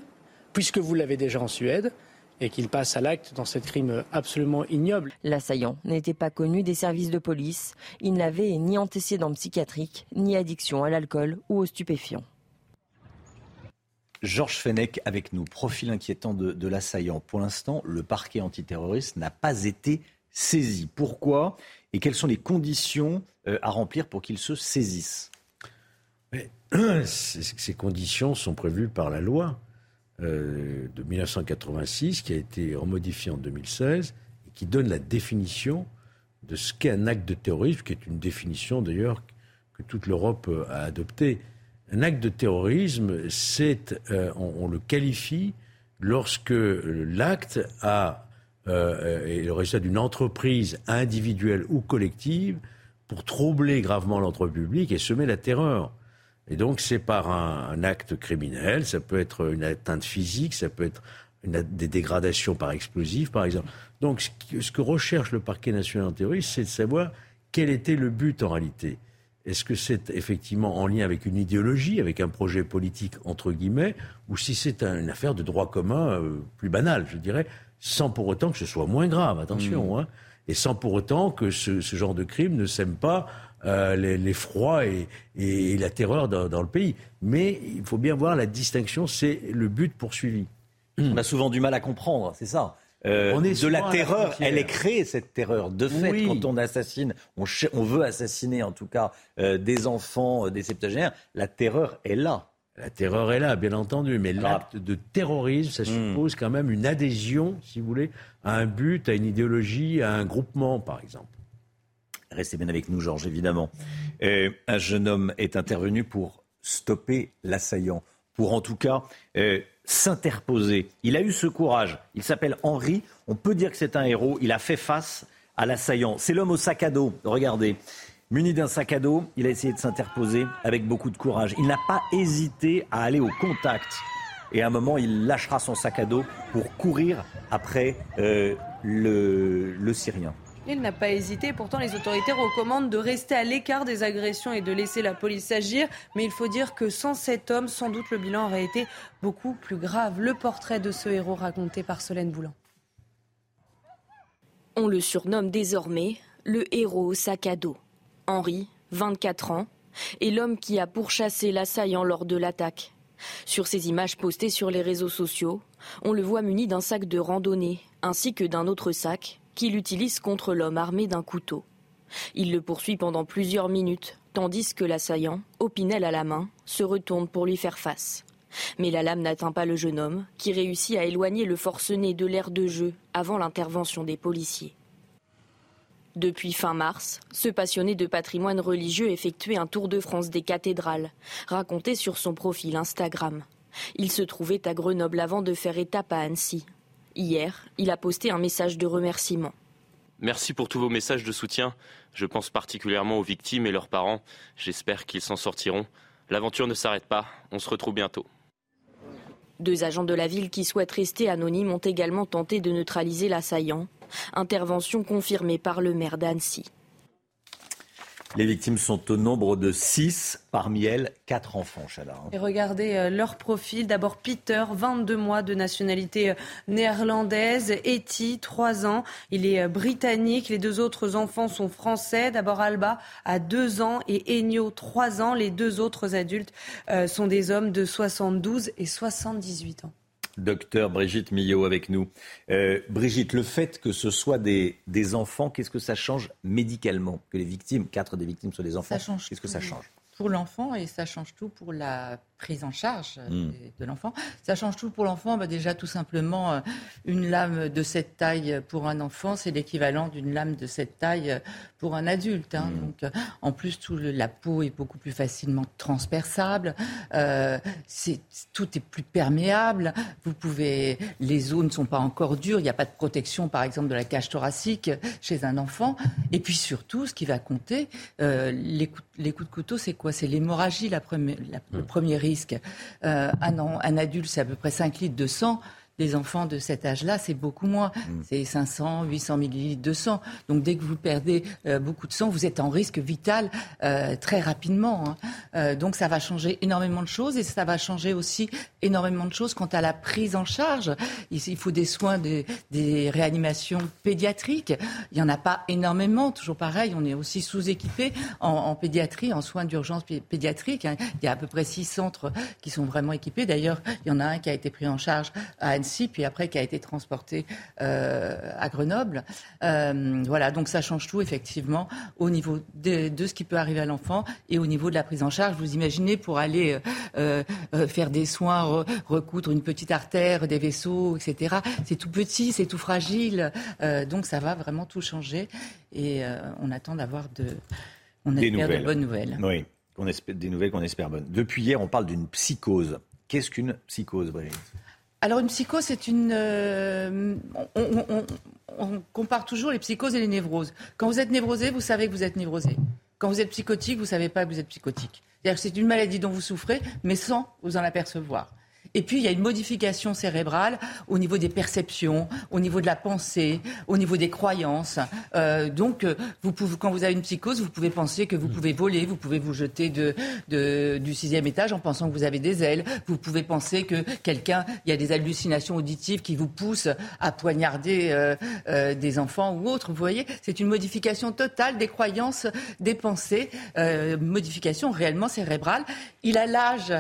puisque vous l'avez déjà en Suède et qu'il passe à l'acte dans ce crime absolument ignoble. L'assaillant n'était pas connu des services de police. Il n'avait ni antécédent psychiatrique, ni addiction à l'alcool ou aux stupéfiants. Georges Fenech avec nous. Profil inquiétant de, l'assaillant. Pour l'instant, le parquet antiterroriste n'a pas été saisi. Pourquoi Et quelles sont les conditions euh, à remplir pour qu'il se saisisse? Ces conditions sont prévues par la loi euh, de 1986 qui a été remodifiée en 2016 et qui donne la définition de ce qu'est un acte de terrorisme, qui est une définition d'ailleurs que toute l'Europe a adoptée. Un acte de terrorisme, c'est, euh, on, le qualifie lorsque l'acte a euh, est le résultat d'une entreprise individuelle ou collective pour troubler gravement l'ordre public et semer la terreur. Et donc c'est par un, acte criminel, ça peut être une atteinte physique, ça peut être des dégradations par explosif, par exemple. Donc ce, que recherche le parquet national antiterroriste, c'est de savoir quel était le but en réalité. Est-ce que c'est effectivement en lien avec une idéologie, avec un projet politique entre guillemets, ou si c'est une affaire de droit commun euh, plus banal, je dirais, sans pour autant que ce soit moins grave, attention, mmh. hein, et sans pour autant que ce, genre de crime ne sème pas euh, l'effroi et, la terreur dans, le pays. Mais il faut bien voir la distinction, c'est le but poursuivi. On a souvent du mal à comprendre, c'est ça. Euh, on est de la terreur, elle est créée cette terreur. De fait, quand on assassine, on, on, veut assassiner en tout cas euh, des enfants, euh, des septuagénaires, la terreur est là. La terreur est là, bien entendu, mais l'acte de terrorisme, ça hmm. suppose quand même une adhésion, si vous voulez, à un but, à une idéologie, à un groupement, par exemple. Restez bien avec nous, Georges, évidemment. un jeune homme est intervenu pour stopper l'assaillant, pour en tout cas s'interposer. Il a eu ce courage. Il s'appelle Henri. On peut dire que c'est un héros. Il a fait face à l'assaillant. C'est l'homme au sac à dos. Regardez. Muni d'un sac à dos, il a essayé de s'interposer avec beaucoup de courage. Il n'a pas hésité à aller au contact. Et à un moment, il lâchera son sac à dos pour courir après euh, le, le Syrien. Il n'a pas hésité. Pourtant, les autorités recommandent de rester à l'écart des agressions et de laisser la police agir. Mais il faut dire que sans cet homme, sans doute le bilan aurait été beaucoup plus grave. Le portrait de ce héros raconté par Solène Boulan. On le surnomme désormais le héros au sac à dos. Henri, 24 ans, est l'homme qui a pourchassé l'assaillant lors de l'attaque. Sur ces images postées sur les réseaux sociaux, on le voit muni d'un sac de randonnée ainsi que d'un autre sac qu'il utilise contre l'homme armé d'un couteau. Il le poursuit pendant plusieurs minutes, tandis que l'assaillant, Opinel à la main, se retourne pour lui faire face. Mais la lame n'atteint pas le jeune homme, qui réussit à éloigner le forcené de l'air de jeu avant l'intervention des policiers. Depuis fin mars, ce passionné de patrimoine religieux effectuait un tour de France des cathédrales, raconté sur son profil Instagram. Il se trouvait à Grenoble avant de faire étape à Annecy, Hier, il a posté un message de remerciement. Merci pour tous vos messages de soutien. Je pense particulièrement aux victimes et leurs parents. J'espère qu'ils s'en sortiront. L'aventure ne s'arrête pas. On se retrouve bientôt. Deux agents de la ville qui souhaitent rester anonymes ont également tenté de neutraliser l'assaillant. Intervention confirmée par le maire d'Annecy. Les victimes sont au nombre de 6, parmi elles 4 enfants, Et regardez euh, leur profil. D'abord Peter, 22 mois de nationalité euh, néerlandaise. Etty, 3 ans. Il est euh, britannique. Les deux autres enfants sont français. D'abord Alba, à 2 ans, et Enyo, 3 ans. Les deux autres adultes sont des hommes de 72 et 78 ans. Docteur Brigitte Millot avec nous. Euh, Brigitte, le fait que ce soit des, des enfants, qu'est-ce que ça change médicalement Que les victimes, quatre des victimes soient des enfants, qu'est-ce que ça change Pour l'enfant et ça change tout pour la prise en charge hmm. de, l'enfant. Ça change tout pour l'enfant. Bah déjà, tout simplement, euh, une lame de cette taille pour un enfant, c'est l'équivalent d'une lame de cette taille pour un adulte. Hein. Hmm. Donc, euh, en plus, tout la peau est beaucoup plus facilement transperçable. Euh, tout est plus perméable. Vous pouvez, les os ne sont pas encore durs. Il n'y a pas de protection, par exemple, de la cage thoracique chez un enfant. Et puis surtout, ce qui va compter, les, coups, les coups de couteau, c'est quoi? C'est l'hémorragie, la première, le hmm. premier risque. Euh, un, un adulte, c'est à peu près 5 litres de sang les enfants de cet âge-là, c'est beaucoup moins. Mm. C'est 500, 800 millilitres de sang. Donc dès que vous perdez euh, beaucoup de sang, vous êtes en risque vital euh, très rapidement. Hein. Euh, donc ça va changer énormément de choses et ça va changer aussi énormément de choses quant à la prise en charge. Il, faut des soins, des, réanimations pédiatriques. Il n'y en a pas énormément, toujours pareil. On est aussi sous-équipé en, pédiatrie, en soins d'urgence pédiatrique. Hein. Il y a à peu près six centres qui sont vraiment équipés. D'ailleurs, il y en a un qui a été pris en charge à puis après qui a été transporté euh, à Grenoble. Euh, voilà, donc ça change tout effectivement au niveau de, ce qui peut arriver à l'enfant et au niveau de la prise en charge. Vous imaginez pour aller euh, faire des soins, recoudre une petite artère, des vaisseaux, etc. C'est tout petit, c'est tout fragile, donc ça va vraiment tout changer et on attend d'avoir de, on espère de bonnes nouvelles. Oui. Espère, des nouvelles qu'on espère bonnes. Depuis hier, on parle d'une psychose. Qu'est-ce qu'une psychose, Brigitte? Alors une psychose, c'est une... Euh, on, compare toujours les psychoses et les névroses. Quand vous êtes névrosé, vous savez que vous êtes névrosé. Quand vous êtes psychotique, vous ne savez pas que vous êtes psychotique. C'est-à-dire que c'est une maladie dont vous souffrez, mais sans vous en apercevoir. Et puis, il y a une modification cérébrale au niveau des perceptions, au niveau de la pensée, au niveau des croyances. Euh, donc, euh, vous pouvez, quand vous avez une psychose, vous pouvez penser que vous pouvez voler, vous pouvez vous jeter de, de, du sixième étage en pensant que vous avez des ailes. Vous pouvez penser que quelqu'un, il y a des hallucinations auditives qui vous poussent à poignarder euh, euh des enfants ou autres. Vous voyez, c'est une modification totale des croyances, des pensées, euh, modification réellement cérébrale. Il a l'âge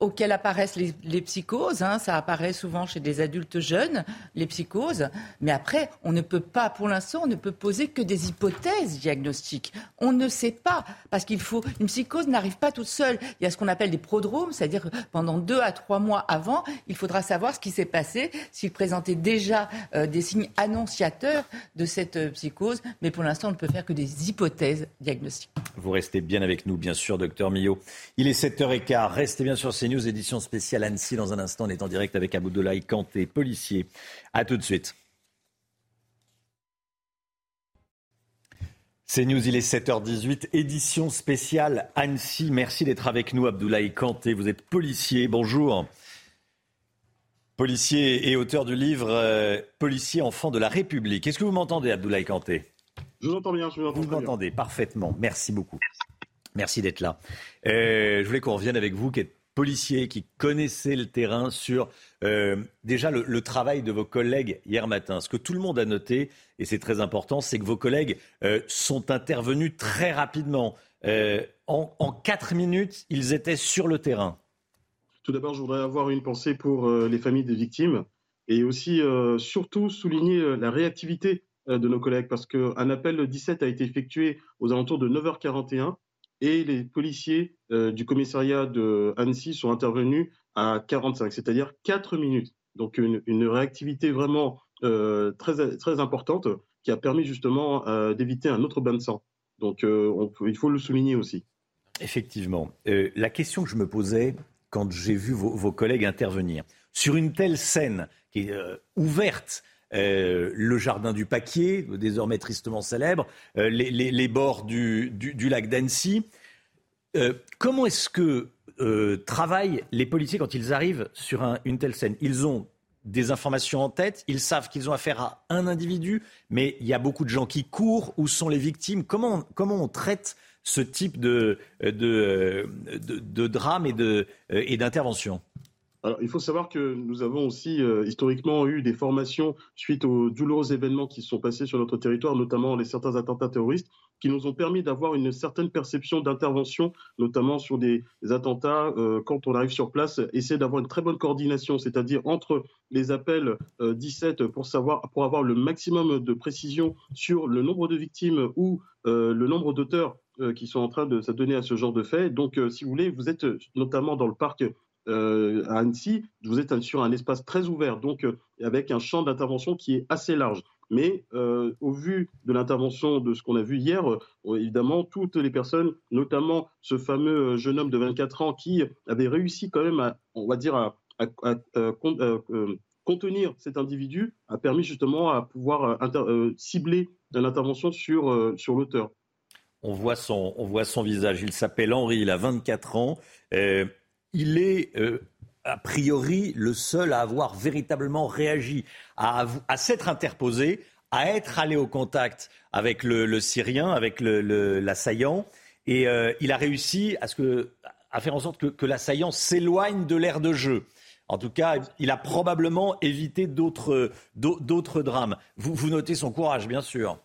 auxquelles apparaissent les, psychoses. Hein. ça apparaît souvent chez des adultes jeunes, les psychoses. Mais après, on ne peut pas, pour l'instant, on ne peut poser que des hypothèses diagnostiques. On ne sait pas, parce qu'il faut. Une psychose n'arrive pas toute seule. Il y a ce qu'on appelle des prodromes, c'est-à-dire pendant deux à trois mois avant, il faudra savoir ce qui s'est passé, s'il présentait déjà euh, des signes annonciateurs de cette euh, psychose. Mais pour l'instant, on ne peut faire que des hypothèses diagnostiques. Vous restez bien avec nous, bien sûr, docteur Millot. Il est 7h15. Restez bien sur ces News, édition spéciale Annecy. Dans un instant, on est en direct avec Aboudoulaye Kanté, policier. A tout de suite. C'est News, il est 7h18, édition spéciale Annecy. Merci d'être avec nous, Abdoulaye Kanté. Vous êtes policier, bonjour. Policier et auteur du livre euh, Policier enfant de la République. Est-ce que vous m'entendez, Abdoulaye Kanté Je vous entends bien, je vous entends Vous m'entendez parfaitement. Merci beaucoup. Merci d'être là. Euh, je voulais qu'on revienne avec vous, qui êtes policiers qui connaissaient le terrain sur euh, déjà le, travail de vos collègues hier matin. Ce que tout le monde a noté, et c'est très important, c'est que vos collègues euh, sont intervenus très rapidement. Euh, en, quatre minutes, ils étaient sur le terrain. Tout d'abord, je voudrais avoir une pensée pour les familles des victimes et aussi surtout souligner la réactivité de nos collègues parce qu'un appel 17 a été effectué aux alentours de 9h41 et les policiers euh, du commissariat de Annecy sont intervenus à 45, c'est-à-dire 4 minutes. Donc une, réactivité vraiment euh, très, très importante qui a permis justement euh, d'éviter un autre bain de sang. Donc il faut le souligner aussi. Effectivement. la question que je me posais quand j'ai vu vos, collègues intervenir, sur une telle scène qui est ouverte, le jardin du Paquier, désormais tristement célèbre, les, bords du, lac d'Annecy. Euh, comment est-ce que euh, travaillent les policiers quand ils arrivent sur une telle scène? Ils ont des informations en tête, ils savent qu'ils ont affaire à un individu, mais il y a beaucoup de gens qui courent, où sont les victimes. Comment, comment on traite ce type de, de, drame et d'intervention? Alors, il faut savoir que nous avons aussi euh, historiquement eu des formations suite aux douloureux événements qui se sont passés sur notre territoire, notamment les certains attentats terroristes, qui nous ont permis d'avoir une certaine perception d'intervention, notamment sur des, attentats. Euh, quand on arrive sur place, essayer d'avoir une très bonne coordination, c'est-à-dire entre les appels 17 euh, pour savoir, pour avoir le maximum de précision sur le nombre de victimes ou le nombre d'auteurs qui sont en train de s'adonner à ce genre de faits. Donc, si vous voulez, vous êtes notamment dans le parc euh, à Annecy, vous êtes sur un espace très ouvert, donc euh, avec un champ d'intervention qui est assez large. Mais euh, au vu de l'intervention de ce qu'on a vu hier, évidemment, toutes les personnes, notamment ce fameux jeune homme de 24 ans qui avait réussi quand même à, on va dire, à, contenir cet individu, a permis justement à pouvoir cibler l'intervention sur, sur l'auteur. On voit, son, on voit son visage. Il s'appelle Henri, il a 24 ans il est euh, a priori le seul à avoir véritablement réagi, à, s'être interposé, à être allé au contact avec le, Syrien, avec l'assaillant. Et euh, il a réussi à, faire en sorte que, l'assaillant s'éloigne de l'aire de jeu. En tout cas, il a probablement évité d'autres drames. vous notez son courage, bien sûr.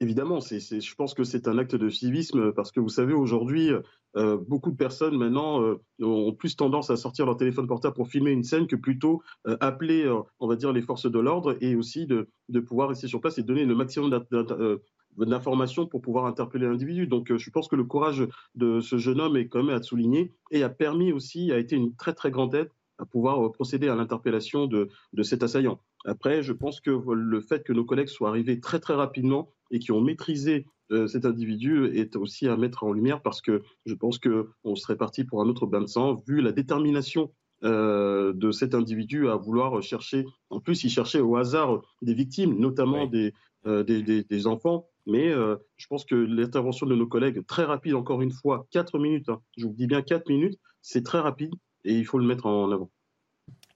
Évidemment, je pense que c'est un acte de civisme parce que vous savez, aujourd'hui, euh, beaucoup de personnes maintenant euh, ont plus tendance à sortir leur téléphone portable pour filmer une scène que plutôt euh, appeler, on va dire, les forces de l'ordre et aussi de, pouvoir rester sur place et donner le maximum d'informations pour pouvoir interpeller l'individu. Donc je pense que le courage de ce jeune homme est quand même à souligner et a permis aussi, a été une très très grande aide à pouvoir procéder à l'interpellation de, de cet assaillant. Après, je pense que le fait que nos collègues soient arrivés très très rapidement et qui ont maîtrisé euh, cet individu est aussi à mettre en lumière parce que je pense qu'on serait parti pour un autre bain de sang vu la détermination de cet individu à vouloir chercher. En plus, il cherchait au hasard des victimes, notamment des, des, enfants. Mais je pense que l'intervention de nos collègues, très rapide, encore une fois, 4 minutes, hein, je vous dis bien 4 minutes, c'est très rapide et il faut le mettre en avant.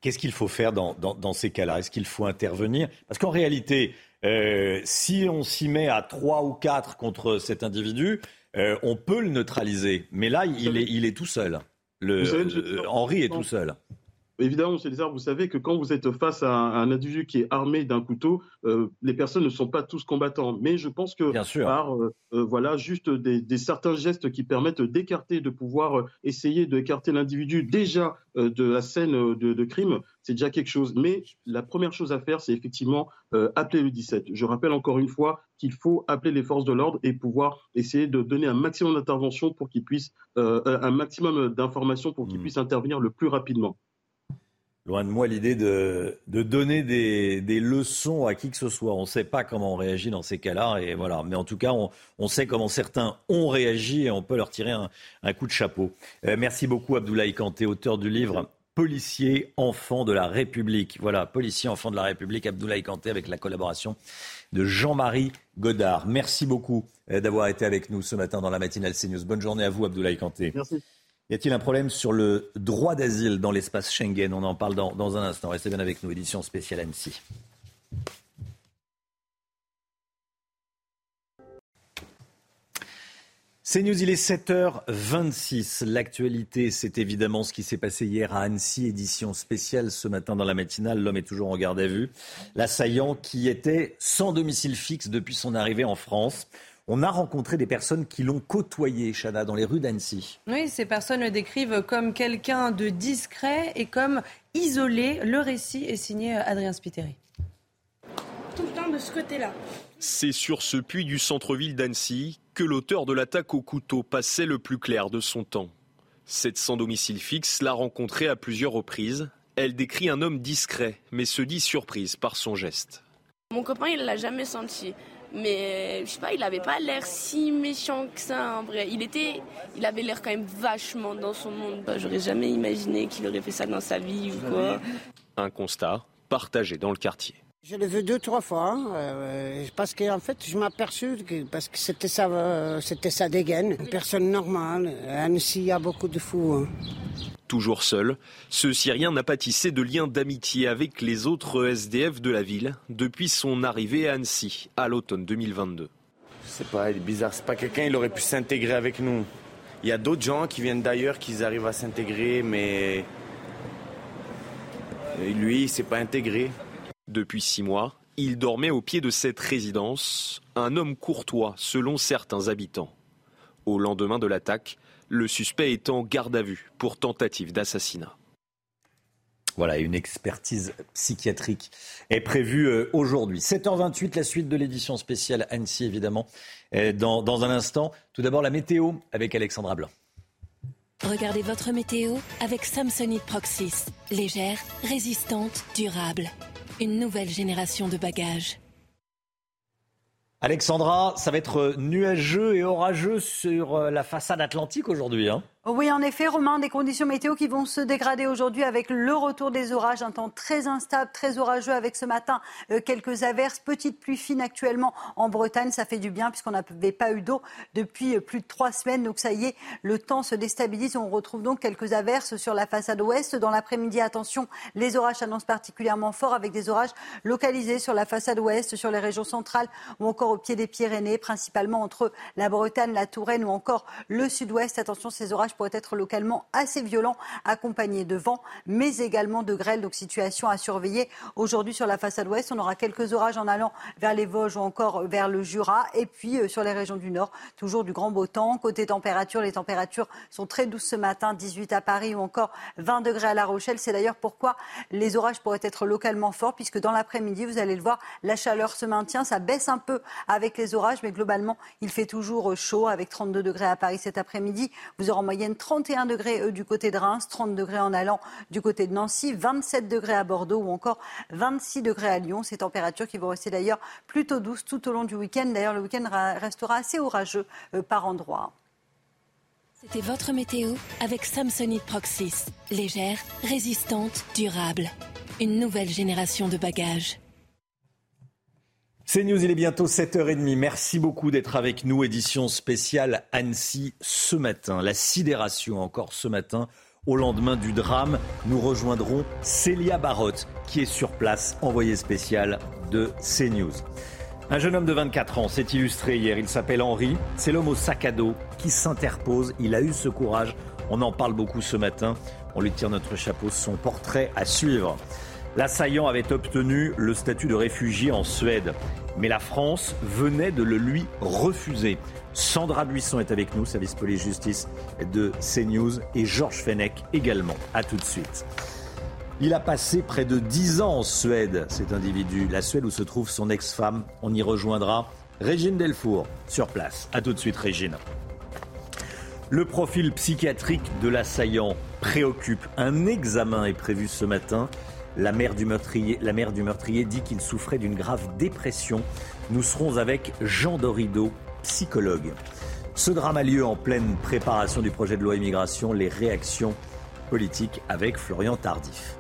Qu'est-ce qu'il faut faire dans, dans, ces cas-là? Est-ce qu'il faut intervenir? Parce qu'en réalité, euh, si on s'y met à 3 ou 4 contre cet individu, euh, on peut le neutraliser. Mais là, il est, il est tout seul. Le, Henri est tout seul. Évidemment, M. Lézard, vous savez que quand vous êtes face à un, individu qui est armé d'un couteau, euh, les personnes ne sont pas tous combattants. Mais je pense que par euh, euh, voilà, juste des, certains gestes qui permettent d'écarter, de pouvoir essayer d'écarter l'individu déjà de la scène de, crime, c'est déjà quelque chose. Mais la première chose à faire, c'est effectivement appeler le 17. Je rappelle encore une fois qu'il faut appeler les forces de l'ordre et pouvoir essayer de donner un maximum d'intervention pour qu'ils puissent, un maximum d'informations pour qu'ils mmh. puissent intervenir le plus rapidement. Loin de moi l'idée de, donner des, leçons à qui que ce soit. On ne sait pas comment on réagit dans ces cas-là. Et voilà. Mais en tout cas, on, sait comment certains ont réagi et on peut leur tirer un, coup de chapeau. Euh, merci beaucoup Abdoulaye Kanté, auteur du livre Policier, enfant de la République. Voilà, policier, enfant de la République, Abdoulaye Kanté avec la collaboration de Jean-Marie Godard. Merci beaucoup euh, d'avoir été avec nous ce matin dans la matinale CNews. Bonne journée à vous Abdoulaye Kanté. Merci. Y a-t-il un problème sur le droit d'asile dans l'espace Schengen? On en parle dans, un instant. Restez bien avec nous, édition spéciale Annecy. C'est News, il est 7h26. L'actualité, c'est évidemment ce qui s'est passé hier à Annecy, édition spéciale ce matin dans la matinale. L'homme est toujours en garde à vue. L'assaillant qui était sans domicile fixe depuis son arrivée en France. On a rencontré des personnes qui l'ont côtoyé, Chana, dans les rues d'Annecy. Oui, ces personnes le décrivent comme quelqu'un de discret et comme isolé. Le récit est signé Adrien Spiteri. Tout le temps de ce côté-là. C'est sur ce puits du centre-ville d'Annecy que l'auteur de l'attaque au couteau passait le plus clair de son temps. Cette sans domicile fixe l'a rencontré à plusieurs reprises. Elle décrit un homme discret, mais se dit surprise par son geste. Mon copain, il l'a jamais senti. Mais je sais pas, il avait pas l'air si méchant que ça en vrai. Il était, il avait l'air quand même vachement dans son monde. Bah, j'aurais jamais imaginé qu'il aurait fait ça dans sa vie ou quoi. Un constat partagé dans le quartier. Je l'ai vu deux, trois fois, hein, euh, parce qu'en fait, je m'aperçus que parce que c'était ça, euh, c'était sa dégaine. Une personne normale. À Annecy, il y a beaucoup de fous. Hein. Toujours seul, ce Syrien n'a pas tissé de lien d'amitié avec les autres SDF de la ville depuis son arrivée à Annecy à l'automne 2022. C'est pas bizarre, c'est pas quelqu'un, il aurait pu s'intégrer avec nous. Il y a d'autres gens qui viennent d'ailleurs, qui arrivent à s'intégrer, mais lui, il s'est pas intégré. Depuis six mois, il dormait au pied de cette résidence, un homme courtois selon certains habitants. Au lendemain de l'attaque, le suspect est en garde à vue pour tentative d'assassinat. Voilà, une expertise psychiatrique est prévue euh, aujourd'hui. 7h28, la suite de l'édition spéciale Annecy, évidemment, dans, dans un instant. Tout d'abord, la météo avec Alexandra Blanc. Regardez votre météo avec Samsonite Proxys. Légère, résistante, durable. Une nouvelle génération de bagages. Alexandra, ça va être nuageux et orageux sur euh, la façade atlantique aujourd'hui. Hein? Oui, en effet, Romain, des conditions météo qui vont se dégrader aujourd'hui avec le retour des orages, un temps très instable, très orageux avec ce matin euh, quelques averses, petites pluies fines actuellement en Bretagne. Ça fait du bien puisqu'on n'avait pas eu d'eau depuis euh, plus de trois semaines. Donc ça y est, le temps se déstabilise. On retrouve donc quelques averses sur la façade ouest. Dans l'après-midi, attention, les orages s'annoncent particulièrement forts avec des orages localisés sur la façade ouest, sur les régions centrales ou encore au pied des Pyrénées, principalement entre la Bretagne, la Touraine ou encore le sud-ouest. Attention, ces orages pourrait être localement assez violent, accompagné de vent, mais également de grêle. Donc situation à surveiller. Aujourd'hui sur la façade ouest, on aura quelques orages en allant vers les Vosges ou encore vers le Jura. Et puis euh, sur les régions du Nord, toujours du grand beau temps. Côté température, les températures sont très douces ce matin, 18 à Paris ou encore 20 degrés à La Rochelle. C'est d'ailleurs pourquoi les orages pourraient être localement forts, puisque dans l'après-midi, vous allez le voir, la chaleur se maintient. Ça baisse un peu avec les orages, mais globalement, il fait toujours chaud avec 32 degrés à Paris cet après-midi. Vous aurez en moyenne 31 degrés euh, du côté de Reims, 30 degrés en allant du côté de Nancy, 27 degrés à Bordeaux ou encore 26 degrés à Lyon. Ces températures qui vont rester d'ailleurs plutôt douces tout au long du week-end. D'ailleurs, le week-end restera assez orageux euh, par endroits. C'était votre météo avec Samsonite Proxys. Légère, résistante, durable. Une nouvelle génération de bagages. C'est News, il est bientôt 7h30. Merci beaucoup d'être avec nous. Édition spéciale Annecy ce matin. La sidération encore ce matin. Au lendemain du drame, nous rejoindrons Célia Barotte qui est sur place, envoyée spéciale de CNews. Un jeune homme de 24 ans s'est illustré hier. Il s'appelle Henri. C'est l'homme au sac à dos qui s'interpose. Il a eu ce courage. On en parle beaucoup ce matin. On lui tire notre chapeau. Son portrait à suivre. L'assaillant avait obtenu le statut de réfugié en Suède. Mais la France venait de le lui refuser. Sandra Buisson est avec nous, service police-justice de CNews, et Georges Fenech également. A tout de suite. Il a passé près de 10 ans en Suède, cet individu. La Suède où se trouve son ex-femme. On y rejoindra Régine Delfour sur place. A tout de suite, Régine. Le profil psychiatrique de l'assaillant préoccupe. Un examen est prévu ce matin. La mère du meurtrier, dit qu'il souffrait d'une grave dépression. Nous serons avec Jean Dorido, psychologue. Ce drame a lieu en pleine préparation du projet de loi immigration. Les réactions politiques avec Florian Tardif.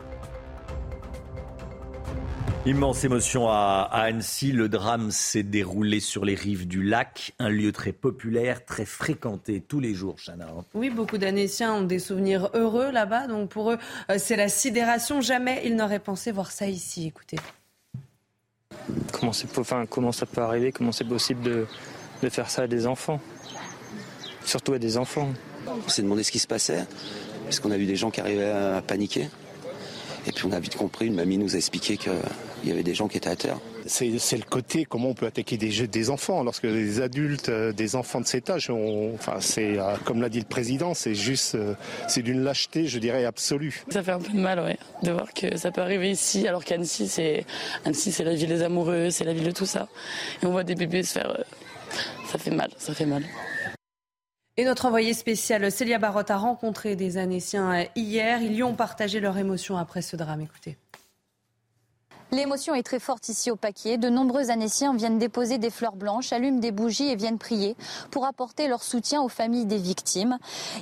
Immense émotion à, Annecy. Le drame s'est déroulé sur les rives du lac, un lieu très populaire, très fréquenté tous les jours, Chana. Oui, beaucoup d'Annéciens ont des souvenirs heureux là-bas. Donc pour eux, euh, c'est la sidération. Jamais ils n'auraient pensé voir ça ici. Écoutez. Comment, enfin, comment ça peut arriver? Comment c'est possible de, de faire ça à des enfants? Surtout à des enfants. On s'est demandé ce qui se passait, parce qu'on a vu des gens qui arrivaient à paniquer? Et puis on a vite compris, une mamie nous a expliqué qu'il y avait des gens qui étaient à terre. C'est le côté comment on peut attaquer des, des enfants lorsque des adultes, euh, des enfants de cet âge, enfin c'est euh, comme l'a dit le président, c'est juste, euh, c'est d'une lâcheté, je dirais absolue. Ça fait un peu de mal, ouais, de voir que ça peut arriver ici, alors qu'Annecy c'est Annecy c'est la ville des amoureux, c'est la ville de tout ça, et on voit des bébés se faire, ça fait mal, ça fait mal. Et notre envoyé spécial Célia Barotte a rencontré des Annéciens hier. Ils lui ont partagé leurs émotions après ce drame. Écoutez. L'émotion est très forte ici au Paquier. De nombreux Annéciens viennent déposer des fleurs blanches, allument des bougies et viennent prier pour apporter leur soutien aux familles des victimes.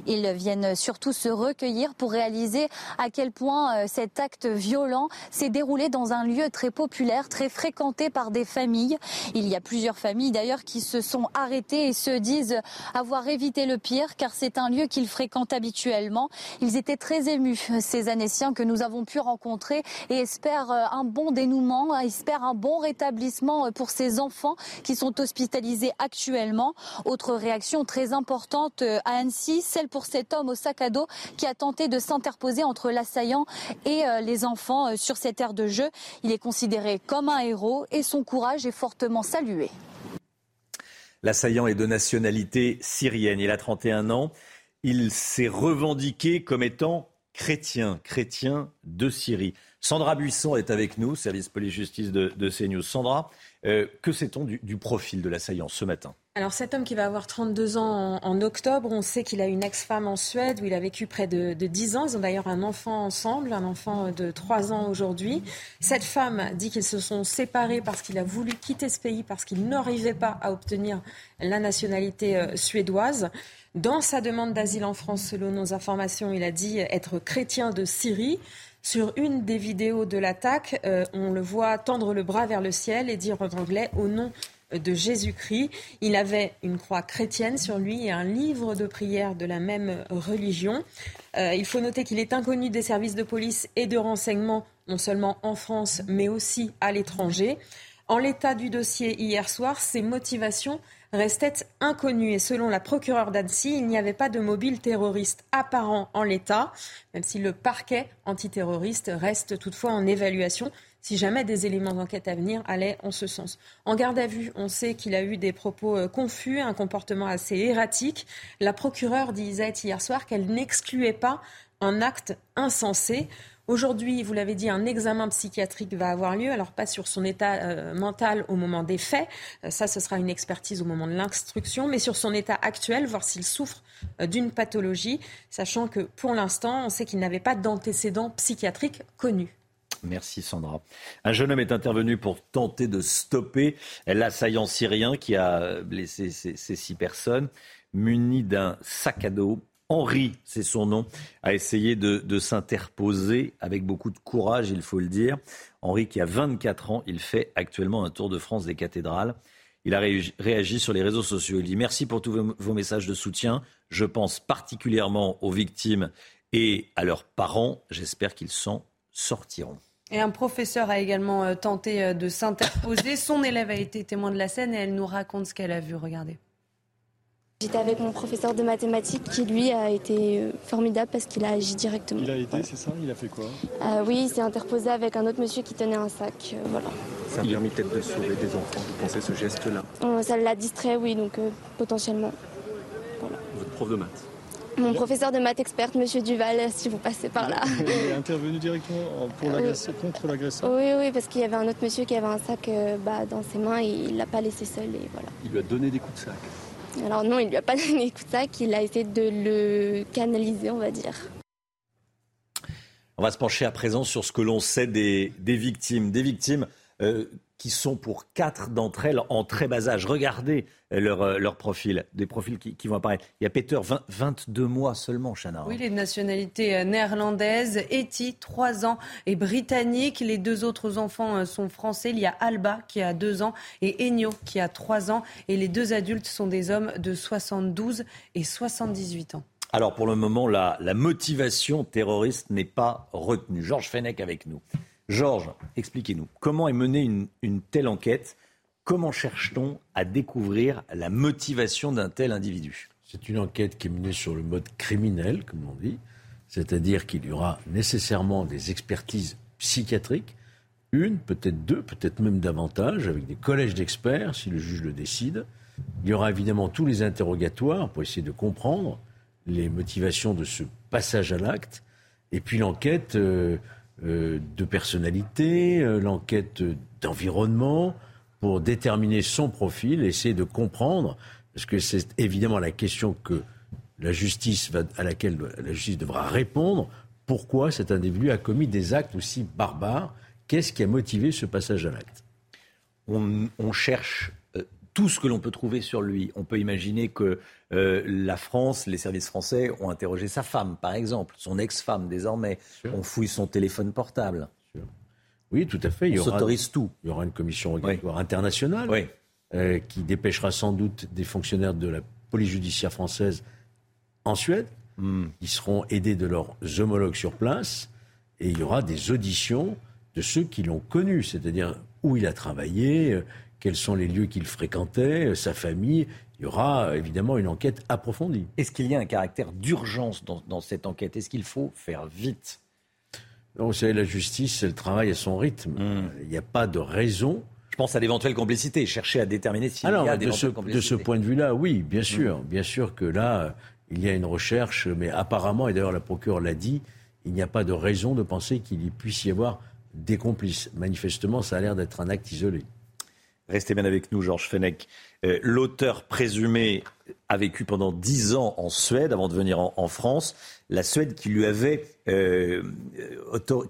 Ils viennent surtout se recueillir pour réaliser à quel point euh, cet acte violent s'est déroulé dans un lieu très populaire, très fréquenté par des familles. Il y a plusieurs familles d'ailleurs qui se sont arrêtées et se disent avoir évité le pire car c'est un lieu qu'ils fréquentent habituellement. Ils étaient très émus, ces Annéciens que nous avons pu rencontrer et espèrent euh, un bon dénouement, espère un bon rétablissement euh, pour ces enfants qui sont hospitalisés actuellement. Autre réaction très importante euh, à Annecy, celle pour cet homme au sac à dos qui a tenté de s'interposer entre l'assaillant et euh, les enfants sur cette aire de jeu. Il est considéré comme un héros et son courage est fortement salué. L'assaillant est de nationalité syrienne. Il a 31 ans. Il s'est revendiqué comme étant chrétien, chrétien de Syrie. Sandra Buisson est avec nous, service police-justice de, de, CNews. Sandra, euh, que sait-on du, profil de l'assaillant ce matin? Alors cet homme qui va avoir 32 ans en, octobre, on sait qu'il a une ex-femme en Suède où il a vécu près de, de 10 ans. Ils ont d'ailleurs un enfant ensemble, un enfant de 3 ans aujourd'hui. Cette femme dit qu'ils se sont séparés parce qu'il a voulu quitter ce pays, parce qu'il n'arrivait pas à obtenir la nationalité euh, suédoise. Dans sa demande d'asile en France, selon nos informations, il a dit être chrétien de Syrie. Sur une des vidéos de l'attaque, euh, on le voit tendre le bras vers le ciel et dire en anglais au nom de Jésus-Christ. Il avait une croix chrétienne sur lui et un livre de prière de la même religion. Euh, il faut noter qu'il est inconnu des services de police et de renseignement, non seulement en France, mais aussi à l'étranger. En l'état du dossier hier soir, ses motivations restait inconnue. Et selon la procureure d'Annecy, il n'y avait pas de mobile terroriste apparent en l'état, même si le parquet antiterroriste reste toutefois en évaluation si jamais des éléments d'enquête à venir allaient en ce sens. En garde à vue, on sait qu'il a eu des propos euh, confus, un comportement assez erratique. La procureure disait hier soir qu'elle n'excluait pas un acte insensé. Aujourd'hui, vous l'avez dit, un examen psychiatrique va avoir lieu. Alors pas sur son état euh, mental au moment des faits, euh, ça ce sera une expertise au moment de l'instruction, mais sur son état actuel, voir s'il souffre euh, d'une pathologie, sachant que pour l'instant, on sait qu'il n'avait pas d'antécédents psychiatriques connus. Merci Sandra. Un jeune homme est intervenu pour tenter de stopper l'assaillant syrien qui a blessé ces six personnes, muni d'un sac à dos Henri, c'est son nom, a essayé de, s'interposer avec beaucoup de courage, il faut le dire. Henri qui a 24 ans, il fait actuellement un tour de France des cathédrales. Il a réagi sur les réseaux sociaux. Il dit merci pour tous vos messages de soutien. Je pense particulièrement aux victimes et à leurs parents. J'espère qu'ils s'en sortiront. Et un professeur a également euh, tenté euh, de s'interposer. Son élève a été témoin de la scène et elle nous raconte ce qu'elle a vu. Regardez. J'étais avec mon professeur de mathématiques qui, lui, a été euh, formidable parce qu'il a agi directement. Il a aidé, c'est ça? Il a fait quoi? Oui, il s'est interposé avec un autre monsieur qui tenait un sac. voilà. Ça a permis peut-être de sauver des enfants, vous pensez, ce geste-là Ça l'a distrait, oui, donc potentiellement. Votre prof de maths mon professeur de maths experte, Monsieur Duval, si vous passez par là. Il est intervenu directement pour contre l'agresseur Oui, oui, parce qu'il y avait un autre monsieur qui avait un sac euh, bah, dans ses mains et il ne l'a pas laissé seul. Et voilà. Il lui a donné des coups de sac Alors non, il lui a pas donné des coups de sac, il a essayé de le canaliser, on va dire. On va se pencher à présent sur ce que l'on sait des, victimes. Des victimes euh, qui sont pour quatre d'entre elles en très bas âge. Regardez leur, euh, leur profil, des profils qui, vont apparaître. Il y a Peter, 22 mois seulement, Chana. Oui, les nationalités euh, néerlandaises, Eti, 3 ans, et britannique. Les deux autres enfants euh, sont français. Il y a Alba, qui a 2 ans, et Enyo, qui a 3 ans. Et les deux adultes sont des hommes de 72 et 78 ans. Alors, pour le moment, la, la motivation terroriste n'est pas retenue. Georges Fenech avec nous. Georges, expliquez-nous, comment est menée une, telle enquête? Comment cherche-t-on à découvrir la motivation d'un tel individu? C'est une enquête qui est menée sur le mode criminel, comme on dit, c'est-à-dire qu'il y aura nécessairement des expertises psychiatriques, une, peut-être deux, peut-être même davantage, avec des collèges d'experts, si le juge le décide. Il y aura évidemment tous les interrogatoires pour essayer de comprendre les motivations de ce passage à l'acte. Et puis l'enquête euh, de personnalité, euh, l'enquête d'environnement, pour déterminer son profil, essayer de comprendre, parce que c'est évidemment la question que la justice va, à laquelle la justice devra répondre, pourquoi cet individu a commis des actes aussi barbares, qu'est-ce qui a motivé ce passage à l'acte? On, cherche tout ce que l'on peut trouver sur lui. On peut imaginer que euh, la France, les services français ont interrogé sa femme, par exemple, son ex-femme désormais. On fouille son téléphone portable. Oui, tout à fait. Il On s'autorise tout. Il y aura une commission internationale euh, qui dépêchera sans doute des fonctionnaires de la police judiciaire française en Suède. Hmm. Ils seront aidés de leurs homologues sur place. Et il y aura des auditions de ceux qui l'ont connu, c'est-à-dire où il a travaillé, euh, quels sont les lieux qu'il fréquentait, euh, sa famille. Il y aura euh, évidemment une enquête approfondie. Est-ce qu'il y a un caractère d'urgence dans, cette enquête? Est-ce qu'il faut faire vite? Non, Vous savez, la justice, elle travaille à son rythme. Hmm. Il n'y a pas de raison. Je pense à d'éventuelles complicités, chercher à déterminer s'il y a de ce, de ce point de vue-là, oui, bien sûr. Hmm. Bien sûr que là, il y a une recherche, mais apparemment, et d'ailleurs la procureure l'a dit, il n'y a pas de raison de penser qu'il y puisse y avoir des complices. Manifestement, ça a l'air d'être un acte isolé. Restez bien avec nous, Georges Fenech. Euh, l'auteur présumé a vécu pendant dix ans en Suède avant de venir en, France. La Suède qui lui avait, euh,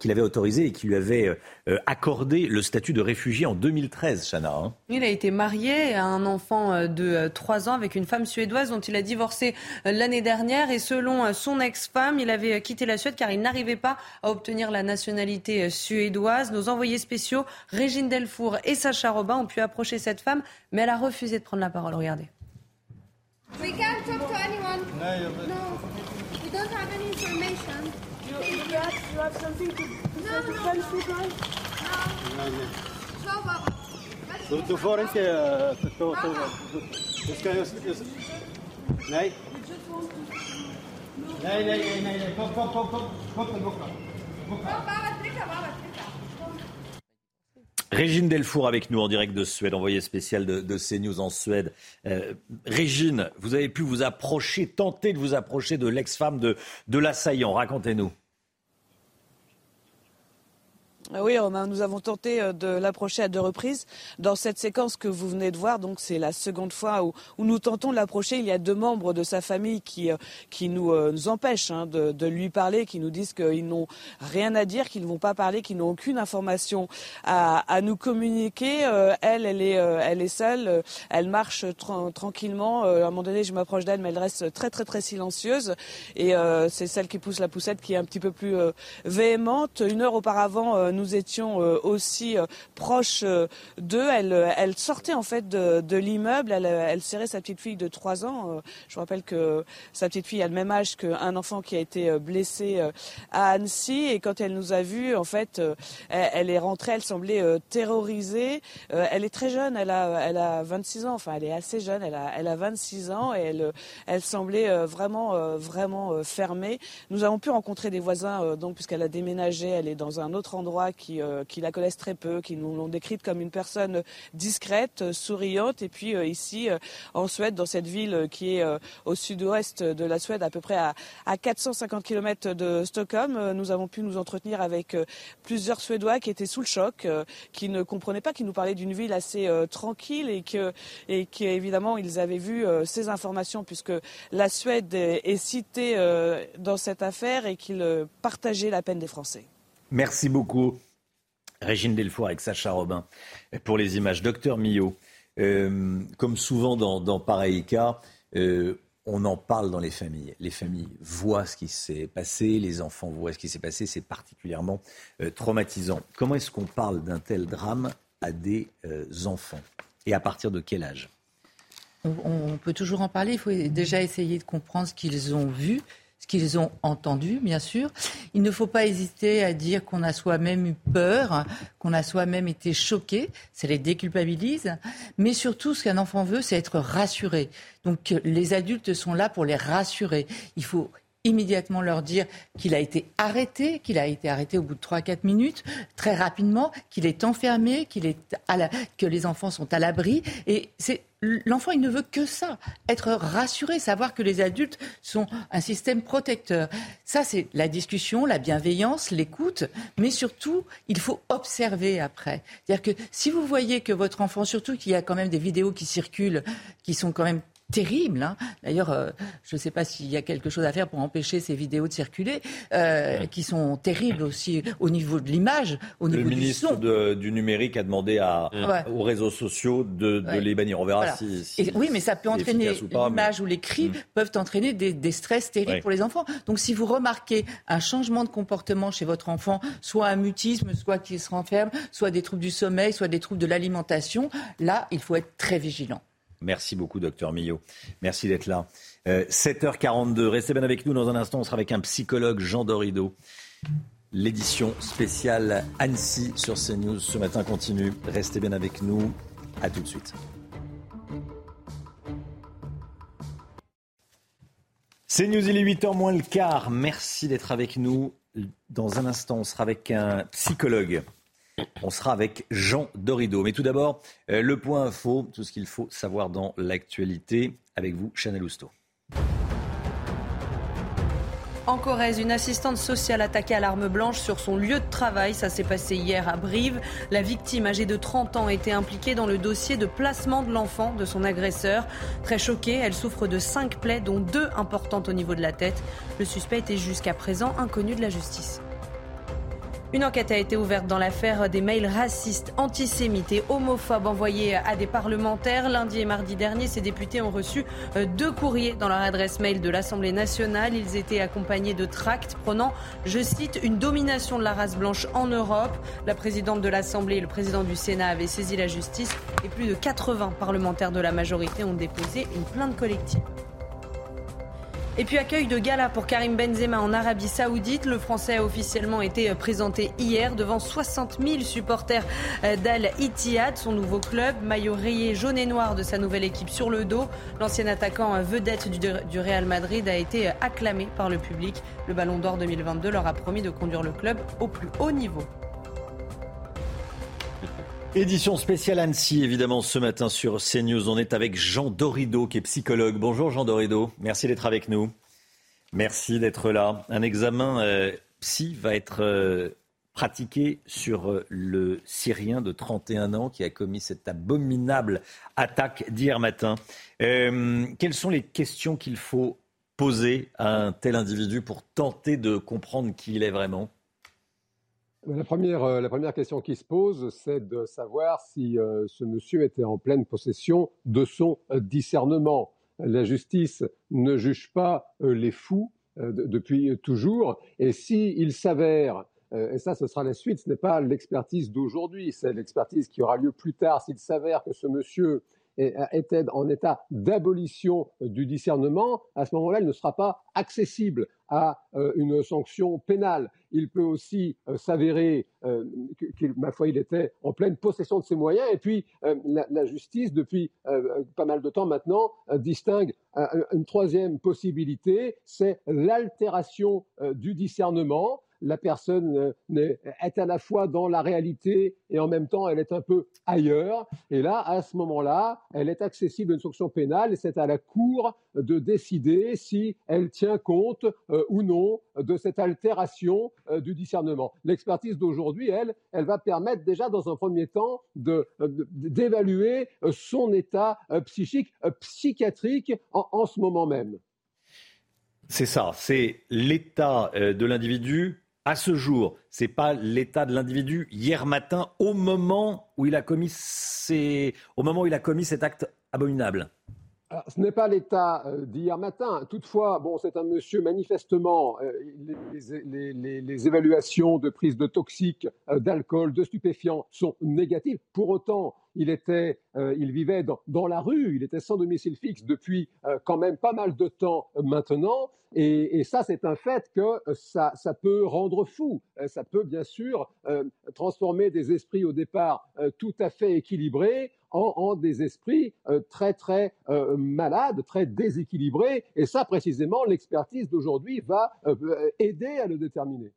avait autorisé et qui lui avait euh, accordé le statut de réfugié en 2013, Chana. Hein. Il a été marié à un enfant de trois ans avec une femme suédoise dont il a divorcé l'année dernière. Et selon son ex-femme, il avait quitté la Suède car il n'arrivait pas à obtenir la nationalité suédoise. Nos envoyés spéciaux, Régine Delfour et Sacha Robin, ont pu approcher cette femme, mais elle a refusé de prendre la parole. Regardez. We can't talk to anyone. No, no. we don't have any information. You, you, have, you have something to, to no, say to French people? No. no. Zo, oh, Baba. Doe, doe voor een keer. Dus kan je... Nee? Nee, nee, nee, nee. Kom, kom, kom, kom. Kom, kom, kom. Kom, Baba, trika, Baba, trika. Régine Delfour avec nous en direct de Suède, envoyée spéciale de, de CNews en Suède. Euh, Régine, vous avez pu vous approcher, tenter de vous approcher de l'ex-femme de, de l'assaillant. Racontez-nous. Oui, nous avons tenté euh, de l'approcher à deux reprises. Dans cette séquence que vous venez de voir, donc c'est la seconde fois où, nous tentons de l'approcher. Il y a deux membres de sa famille qui, euh, qui nous, euh, nous empêchent hein, de, lui parler, qui nous disent qu'ils n'ont rien à dire, qu'ils ne vont pas parler, qu'ils n'ont aucune information à, nous communiquer. elle, elle est, elle est seule, elle marche tranquillement. à un moment donné, je m'approche d'elle, mais elle reste très très très silencieuse. Et c'est celle qui pousse la poussette qui est un petit peu plus véhémente. Une heure auparavant, nous étions euh, aussi euh, proches euh, d'eux. Elle, sortait en fait de, l'immeuble. Elle, serrait sa petite fille de 3 ans. Je vous rappelle que sa petite fille a le même âge qu'un enfant qui a été blessé à Annecy. Et quand elle nous a vus, en fait, elle, est rentrée. Elle semblait terrorisée. elle est très jeune. Elle a, elle a 26 ans. Enfin, elle est assez jeune. Elle a, elle a 26 ans et elle, elle semblait vraiment, vraiment fermée. Nous avons pu rencontrer des voisins, donc puisqu'elle a déménagé. Elle est dans un autre endroit euh, qui, la connaissent très peu, qui nous l'ont décrite comme une personne discrète, euh, souriante. Et puis euh, ici, en Suède, dans cette ville qui est au sud-ouest de la Suède, à peu près à, 450 km de Stockholm, nous avons pu nous entretenir avec plusieurs Suédois qui étaient sous le choc, qui ne comprenaient pas, qui nous parlaient d'une ville assez tranquille et que, et évidemment, ils avaient vu ces informations puisque la Suède est citée dans cette affaire et qu'ils partageaient la peine des Français. Merci beaucoup, Régine Delfour avec Sacha Robin, pour les images. Docteur Millot, euh, comme souvent dans, pareil cas, euh, on en parle dans les familles. Les familles voient ce qui s'est passé, les enfants voient ce qui s'est passé, c'est particulièrement euh, traumatisant. Comment est-ce qu'on parle d'un tel drame à des enfants? Et à partir de quel âge? On, peut toujours en parler. Il faut déjà essayer de comprendre ce qu'ils ont vu, ce qu'ils ont entendu, bien sûr. Il ne faut pas hésiter à dire qu'on a soi-même eu peur, qu'on a soi-même été choqué, ça les déculpabilise. Mais surtout, ce qu'un enfant veut, c'est être rassuré. Donc les adultes sont là pour les rassurer. Il faut immédiatement leur dire qu'il a été arrêté, qu'il a été arrêté au bout de 3-4 minutes, très rapidement, qu'il est enfermé, qu'il est que les enfants sont à l'abri. Et c'est l'enfant, il ne veut que ça, être rassuré, savoir que les adultes sont un système protecteur. Ça, c'est la discussion, la bienveillance, l'écoute, mais surtout, il faut observer après. C'est-à-dire que si vous voyez que votre enfant, surtout qu'il y a quand même des vidéos qui circulent, qui sont quand même terrible. Hein. D'ailleurs, euh, je ne sais pas s'il y a quelque chose à faire pour empêcher ces vidéos de circuler, euh, qui sont terribles aussi au niveau de l'image, au niveau du son. Le ministre du numérique a demandé à, aux réseaux sociaux de, les bannir. On verra si, Oui, mais ça peut entraîner l'image ou les cris mm. peuvent entraîner des, stress terribles pour les enfants. Donc, si vous remarquez un changement de comportement chez votre enfant, soit un mutisme, soit qu'il se renferme, soit des troubles du sommeil, soit des troubles de l'alimentation, là, il faut être très vigilant. Merci beaucoup, docteur Millot. Merci d'être là. 7h42, euh, restez bien avec nous. Dans un instant, on sera avec un psychologue, Jean Dorido. L'édition spéciale Annecy sur CNews ce matin continue. Restez bien avec nous. À tout de suite. CNews, il est 8h moins le quart. Merci d'être avec nous. Dans un instant, on sera avec un psychologue. On sera avec Jean Dorido. Mais tout d'abord, euh, le point info, tout ce qu'il faut savoir dans l'actualité. Avec vous, Chanel Housteau. En Corrèze, une assistante sociale attaquée à l'arme blanche sur son lieu de travail. Ça s'est passé hier à Brive. La victime, âgée de 30 ans, était impliquée dans le dossier de placement de l'enfant de son agresseur. Très choquée, elle souffre de cinq plaies, dont deux importantes au niveau de la tête. Le suspect était jusqu'à présent inconnu de la justice. Une enquête a été ouverte dans l'affaire des mails racistes, antisémites et homophobes envoyés à des parlementaires. Lundi et mardi dernier, ces députés ont reçu euh, deux courriers dans leur adresse mail de l'Assemblée nationale. Ils étaient accompagnés de tracts prenant, je cite, une domination de la race blanche en Europe. La présidente de l'Assemblée et le président du Sénat avaient saisi la justice et plus de 80 parlementaires de la majorité ont déposé une plainte collective. Et puis accueil de gala pour Karim Benzema en Arabie Saoudite. Le Français a officiellement été présenté hier devant 60 000 supporters d'Al Ittihad, son nouveau club. Maillot rayé jaune et noir de sa nouvelle équipe sur le dos. L'ancien attaquant vedette du Real Madrid a été acclamé par le public. Le Ballon d'Or 2022 leur a promis de conduire le club au plus haut niveau. Édition spéciale Annecy, évidemment, ce matin sur CNews. On est avec Jean Dorido, qui est psychologue. Bonjour Jean Dorido, merci d'être avec nous. Merci d'être là. Un examen euh, psy va être euh, pratiquée sur euh, le Syrien de 31 ans qui a commis cette abominable attaque d'hier matin. Quelles sont les questions qu'il faut poser à un tel individu pour tenter de comprendre qui il est vraiment? La première, euh, la première question qui se pose, c'est de savoir si ce monsieur était en pleine possession de son discernement. La justice ne juge pas les fous depuis toujours, et s'il s'avère euh, et ça, ce sera la suite. Ce n'est pas l'expertise d'aujourd'hui, c'est l'expertise qui aura lieu plus tard. S'il s'avère que ce monsieur était en état d'abolition du discernement, à ce moment-là, il ne sera pas accessible à euh, une sanction pénale. Il peut aussi euh, s'avérer qu'il, ma il était en pleine possession de ses moyens. Et puis, la, justice, depuis pas mal de temps maintenant, distingue une troisième possibilité, c'est l'altération du discernement la personne euh, est à la fois dans la réalité et en même temps elle est un peu ailleurs. Et là, à ce moment-là, elle est accessible à une sanction pénale et c'est à la Cour de décider si elle tient compte euh, ou non de cette altération euh, du discernement. L'expertise d'aujourd'hui, elle, elle va permettre déjà dans un premier temps d'évaluer son état psychique, psychiatrique en ce moment même. C'est ça, c'est l'état de l'individu à ce jour, ce n'est pas l'état de l'individu hier matin au moment où il a commis, au moment où il a commis cet acte abominable. ce n'est pas l'état euh, d'hier matin. Toutefois, bon, c'est un monsieur manifestement. Euh, les, évaluations de prise de toxiques, euh, d'alcool, de stupéfiants sont négatives. Pour autant, il était, il vivait dans, la rue. Il était sans domicile fixe depuis quand même pas mal de temps maintenant. Et, ça, c'est un fait que euh, ça, peut rendre fou. Euh, ça peut bien sûr euh, transformer des esprits au départ tout à fait équilibrés en, des esprits très très malades, très déséquilibrés. Et ça, précisément, l'expertise d'aujourd'hui va aider à le déterminer.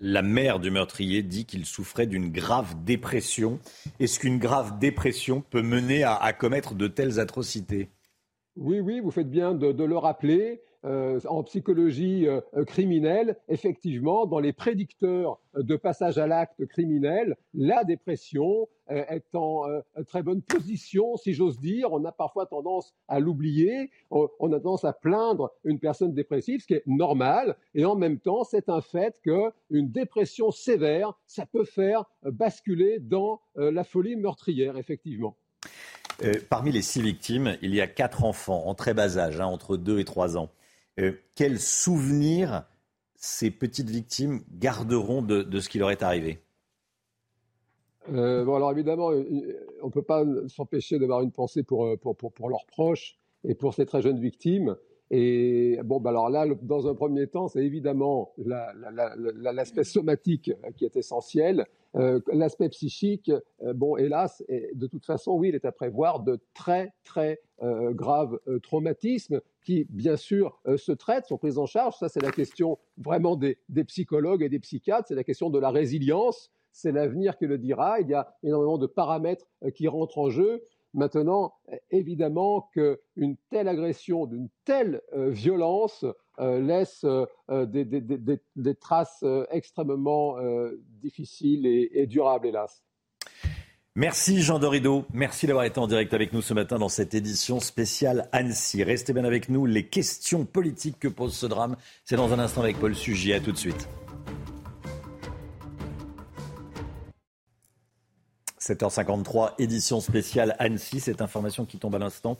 La mère du meurtrier dit qu'il souffrait d'une grave dépression. Est-ce qu'une grave dépression peut mener à, commettre de telles atrocités? Oui, oui, vous faites bien de le rappeler. Euh, en psychologie euh, criminelle, effectivement, dans les prédicteurs de passage à l'acte criminel, la dépression euh, est en très bonne position, si j'ose dire. On a parfois tendance à l'oublier, on a tendance à plaindre une personne dépressive, ce qui est normal, et en même temps, c'est un fait qu'une dépression sévère, ça peut faire basculer dans la folie meurtrière, effectivement. parmi les six victimes, il y a quatre enfants en très bas âge, hein, entre 2 et 3 ans. Euh, quels souvenirs ces petites victimes garderont de, ce qui leur est arrivé? Euh, bon, alors évidemment, euh, on ne peut pas s'empêcher d'avoir une pensée pour, leurs proches et pour ces très jeunes victimes. Et bon, bah alors là, dans un premier temps, c'est évidemment l'aspect somatique qui est essentiel. Euh, l'aspect psychique, euh, bon, hélas, de toute façon, oui, il est à prévoir de très, très euh, graves traumatismes qui, bien sûr, se traitent, sont pris en charge. Ça, c'est la question vraiment des, psychologues et des psychiatres. C'est la question de la résilience. C'est l'avenir qui le dira. Il y a énormément de paramètres qui rentrent en jeu. Maintenant, évidemment qu'une telle agression, d'une telle violence euh, laisse euh, euh, des, traces extrêmement difficiles et, durables, hélas. Merci Jean Dorido, merci d'avoir été en direct avec nous ce matin dans cette édition spéciale Annecy. Restez bien avec nous, les questions politiques que pose ce drame, c'est dans un instant avec Paul Sugy, à tout de suite. 7h53, édition spéciale Annecy, cette information qui tombe à l'instant.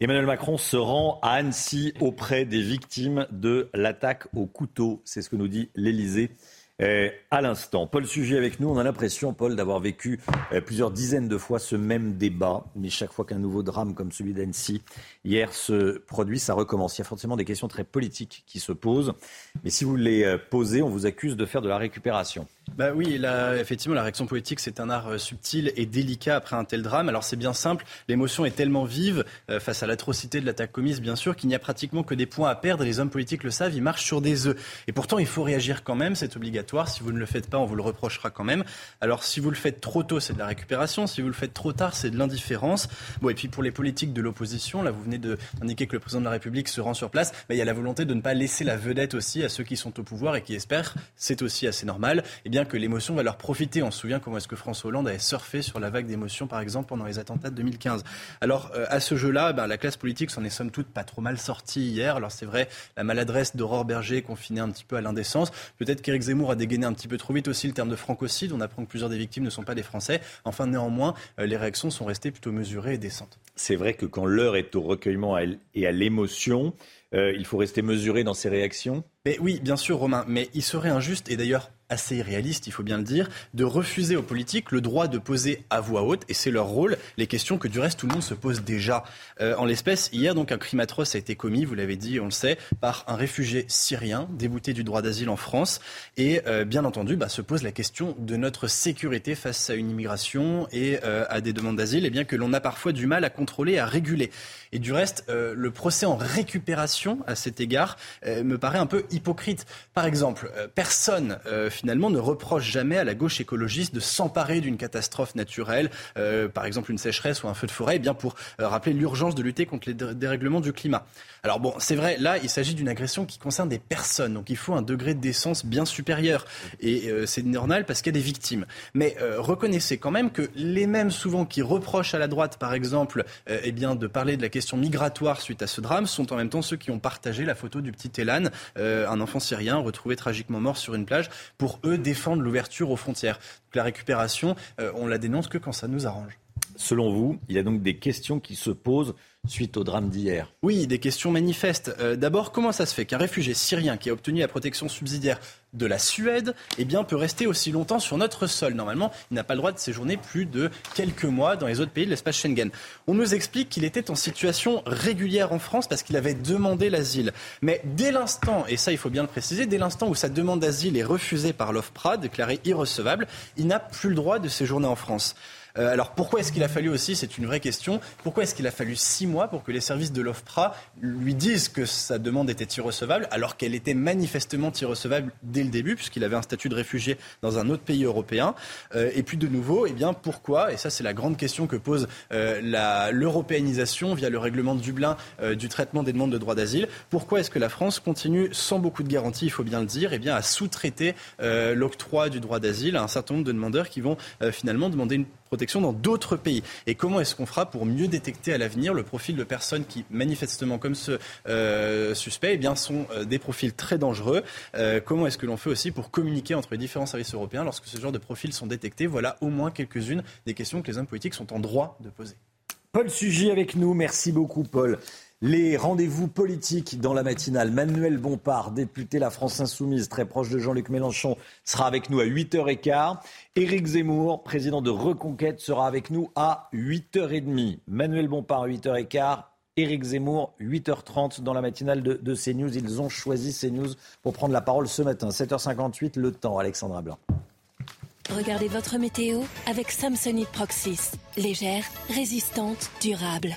Emmanuel Macron se rend à Annecy auprès des victimes de l'attaque au couteau. C'est ce que nous dit l'Elysée à l'instant. Paul Sujet avec nous. On a l'impression, Paul, d'avoir vécu euh, plusieurs dizaines de fois ce même débat. Mais chaque fois qu'un nouveau drame comme celui d'Annecy hier se produit, ça recommence. Il y a forcément des questions très politiques qui se posent. Mais si vous les euh, posez, on vous accuse de faire de la récupération. Bah oui, là, effectivement, la réaction politique, c'est un art euh, subtil et délicat après un tel drame. Alors c'est bien simple, l'émotion est tellement vive euh, face à l'atrocité de l'attaque commise, bien sûr, qu'il n'y a pratiquement que des points à perdre. Les hommes politiques le savent, ils marchent sur des œufs. Et pourtant, il faut réagir quand même, c'est obligatoire. Si vous ne le faites pas, on vous le reprochera quand même. Alors si vous le faites trop tôt, c'est de la récupération. Si vous le faites trop tard, c'est de l'indifférence. Bon, et puis pour les politiques de l'opposition, là, vous venez d'indiquer que le président de la République se rend sur place. Il y a la volonté de ne pas laisser la vedette aussi à ceux qui sont au pouvoir et qui espèrent, c'est aussi assez normal. Eh bien, bien que l'émotion va leur profiter. On se souvient comment est-ce que François Hollande avait surfé sur la vague d'émotion, par exemple, pendant les attentats de 2015. Alors, euh, à ce jeu-là, ben, la classe politique s'en est somme toute pas trop mal sortie hier. Alors, c'est vrai, la maladresse d'Aurore Berger confinée un petit peu à l'indécence. Peut-être qu'Éric Zemmour a dégainé un petit peu trop vite aussi le terme de francocide. On apprend que plusieurs des victimes ne sont pas des Français. Enfin, néanmoins, euh, les réactions sont restées plutôt mesurées et décentes. C'est vrai que quand l'heure est au recueillement et à l'émotion, euh, il faut rester mesuré dans ses réactions? Mais oui, bien sûr, Romain, mais il serait injuste, et d'ailleurs assez irréaliste, il faut bien le dire, de refuser aux politiques le droit de poser à voix haute, et c'est leur rôle, les questions que du reste tout le monde se pose déjà. Euh, en l'espèce, hier, donc, un crime atroce a été commis, vous l'avez dit, on le sait, par un réfugié syrien débouté du droit d'asile en France, et euh, bien entendu, bah, se pose la question de notre sécurité face à une immigration et euh, à des demandes d'asile, et eh bien que l'on a parfois du mal à contrôler, à réguler. Et du reste, le procès en récupération à cet égard me paraît un peu hypocrite. Par exemple, personne finalement ne reproche jamais à la gauche écologiste de s'emparer d'une catastrophe naturelle, euh, par exemple une sécheresse ou un feu de forêt, eh bien pour rappeler l'urgence de lutter contre les dérèglements du climat. Alors bon, c'est vrai, là, il s'agit d'une agression qui concerne des personnes, donc il faut un degré de décence bien supérieur. Et c'est normal parce qu'il y a des victimes. Mais reconnaissez quand même que les mêmes souvent qui reprochent à la droite, par exemple, eh bien de parler de la question migratoire suite à ce drame, sont en même temps ceux qui ont partagé la photo du petit Elan, un enfant syrien retrouvé tragiquement mort sur une plage, pour eux défendre l'ouverture aux frontières. la récupération, euh, on la dénonce que quand ça nous arrange. Selon vous, il y a donc des questions qui se posent suite au drame d'hier Oui, des questions manifestes. Euh, d'abord, comment ça se fait qu'un réfugié syrien qui a obtenu la protection subsidiaire de la Suède eh bien, peut rester aussi longtemps sur notre sol Normalement, il n'a pas le droit de séjourner plus de quelques mois dans les autres pays de l'espace Schengen. On nous explique qu'il était en situation régulière en France parce qu'il avait demandé l'asile. Mais dès l'instant, et ça il faut bien le préciser, dès l'instant où sa demande d'asile est refusée par l'OFPRA, déclarée irrecevable, il n'a plus le droit de séjourner en France. Euh, alors pourquoi est-ce qu'il a fallu aussi, c'est une vraie question, pourquoi est-ce qu'il a fallu six mois pour que les services de l'OFPRA lui disent que sa demande était irrecevable alors qu'elle était manifestement irrecevable dès le début puisqu'il avait un statut de réfugié dans un autre pays européen. Euh, Et puis de nouveau, eh bien pourquoi, et ça c'est la grande question que pose euh, l'européanisation via le règlement de Dublin du traitement des demandes de droit d'asile, pourquoi est-ce que la France continue sans beaucoup de garanties, il faut bien le dire, eh à sous-traiter l'octroi du droit d'asile à un certain nombre de demandeurs qui vont finalement demander une protection dans d'autres pays. Et comment est-ce qu'on fera pour mieux détecter à l'avenir le profil de personnes qui, manifestement comme ce euh, suspect, eh bien, sont euh, des profils très dangereux? Euh, Comment est-ce que l'on fait aussi pour communiquer entre les différents services européens lorsque ce genre de profils sont détectés? Voilà au moins quelques-unes des questions que les hommes politiques sont en droit de poser. Paul Sugy avec nous. Merci beaucoup, Paul. Les rendez-vous politiques dans la matinale. Manuel Bompard, député La France Insoumise, très proche de Jean-Luc Mélenchon, sera avec nous à 8h15. Éric Zemmour, président de Reconquête, sera avec nous à 8h30. Manuel Bompard, 8h15. Éric Zemmour, 8h30 dans la matinale de, CNews. Ils ont choisi CNews pour prendre la parole ce matin. 7h58, le temps, Alexandra Blanc. Regardez votre météo avec Samsonite Proxys. Légère, résistante, durable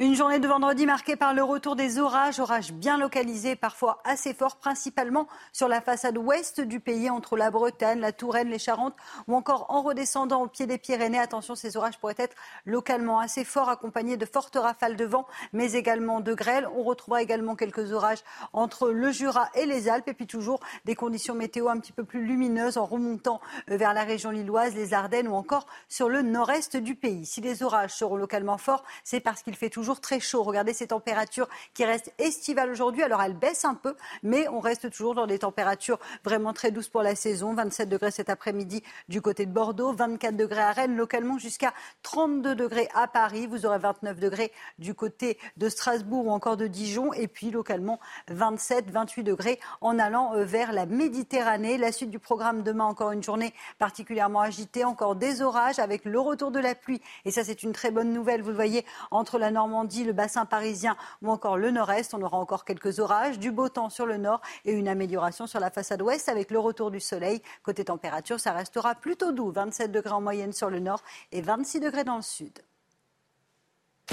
Une journée de vendredi marquée par le retour des orages, orages bien localisés, parfois assez forts, principalement sur la façade ouest du pays, entre la Bretagne, la Touraine, les Charentes, ou encore en redescendant au pied des Pyrénées. Attention, ces orages pourraient être localement assez forts, accompagnés de fortes rafales de vent, mais également de grêle. On retrouvera également quelques orages entre le Jura et les Alpes, et puis toujours des conditions météo un petit peu plus lumineuses en remontant euh, vers la région lilloise, les Ardennes ou encore sur le nord-est du pays. Si les orages seront localement forts, c'est parce qu'il fait toujours très chaud. Regardez ces températures qui restent estivales aujourd'hui. Alors elles baissent un peu, mais on reste toujours dans des températures vraiment très douces pour la saison. 27 degrés cet après-midi du côté de Bordeaux, 24 degrés à Rennes, localement jusqu'à 32 degrés à Paris. Vous aurez 29 degrés du côté de Strasbourg ou encore de Dijon. Et puis localement 27, 28 degrés en allant euh, vers la Méditerranée. La suite du programme demain, encore une journée particulièrement agitée, encore des orages avec le retour de la pluie. Et ça, c'est une très bonne nouvelle. Vous le voyez entre la Normandie dit le bassin parisien ou encore le nord-est. On aura encore quelques orages, du beau temps sur le nord et une amélioration sur la façade ouest avec le retour du soleil. Côté température, ça restera plutôt doux, 27 degrés en moyenne sur le nord et 26 degrés dans le sud.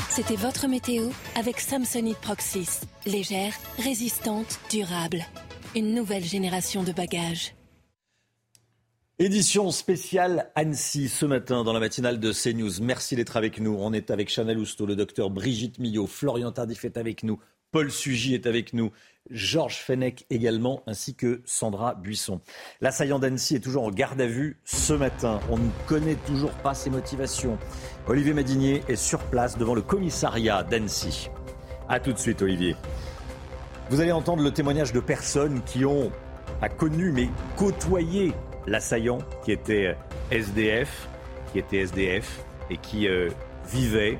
C'était votre météo avec Samsonite Proxys. Légère, résistante, durable. Une nouvelle génération de bagages. Édition spéciale Annecy ce matin dans la matinale de CNews. Merci d'être avec nous. On est avec Chanel Housteau, le docteur Brigitte Millot, Florian Tardif est avec nous, Paul Sugy est avec nous, Georges Fenech également, ainsi que Sandra Buisson. L'assaillant d'Annecy est toujours en garde à vue ce matin. On ne connaît toujours pas ses motivations. Olivier Madinier est sur place devant le commissariat d'Annecy. A tout de suite, Olivier. Vous allez entendre le témoignage de personnes qui ont connu mais côtoyé l'assaillant qui était SDF, qui était SDF et qui euh, vivait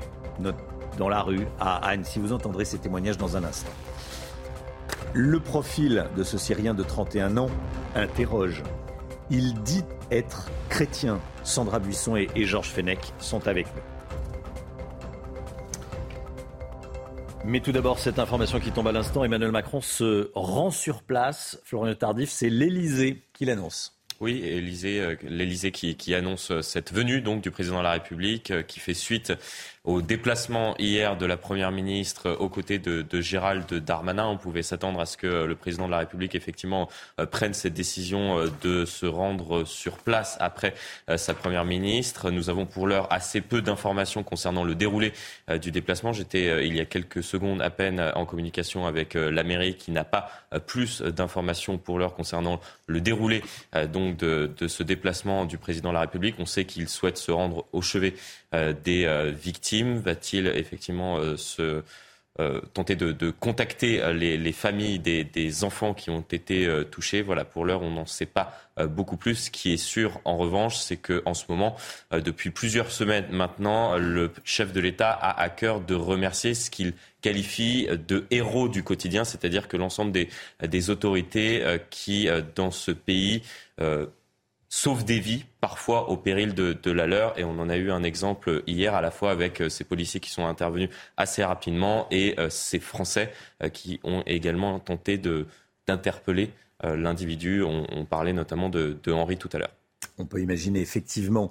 dans la rue à Annecy. Vous entendrez ces témoignages dans un instant. Le profil de ce Syrien de 31 ans interroge. Il dit être chrétien. Sandra Buisson et, Georges Fenech sont avec nous. Mais tout d'abord, cette information qui tombe à l'instant, Emmanuel Macron se rend sur place. Florian Tardif, c'est l'Elysée qui l'annonce. Oui, euh, l'Elysée qui, qui, annonce cette venue donc du président de la République, euh, qui fait suite au déplacement hier de la Première ministre aux côtés de, de Gérald Darmanin. On pouvait s'attendre à ce que le président de la République, effectivement, euh, prenne cette décision euh, de se rendre sur place après euh, sa Première ministre. Nous avons pour l'heure assez peu d'informations concernant le déroulé du déplacement. J'étais il y a quelques secondes à peine en communication avec la mairie qui n'a pas plus d'informations pour l'heure concernant le déroulé donc de, ce déplacement du président de la République. On sait qu'il souhaite se rendre au chevet des victimes Va-t-il effectivement euh, se euh, tenter de, contacter euh, les, familles des, enfants qui ont été touchés? Voilà, pour l'heure, on n'en sait pas beaucoup plus. Ce qui est sûr, en revanche, c'est qu'en ce moment, depuis plusieurs semaines maintenant, le chef de l'État a à cœur de remercier ce qu'il qualifie de héros du quotidien, c'est-à-dire que l'ensemble des autorités qui, dans ce pays, sauve des vies, parfois au péril de, la leur. Et on en a eu un exemple hier, à la fois avec euh, ces policiers qui sont intervenus assez rapidement et euh, ces Français euh, qui ont également tenté d'interpeller l'individu. On, parlait notamment de, Henri tout à l'heure. On peut imaginer effectivement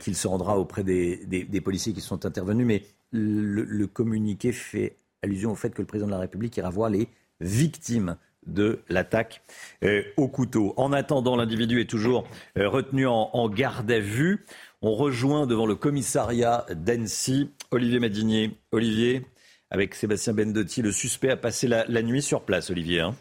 qu'il se rendra auprès des, policiers qui sont intervenus, mais le communiqué fait allusion au fait que le président de la République ira voir les victimes de l'attaque euh, au couteau. En attendant, l'individu est toujours euh, retenu en, garde à vue. On rejoint devant le commissariat d'Annecy Olivier Madinier. Olivier, avec Sébastien Bendotti, le suspect a passé la, nuit sur place, Olivier. Hein.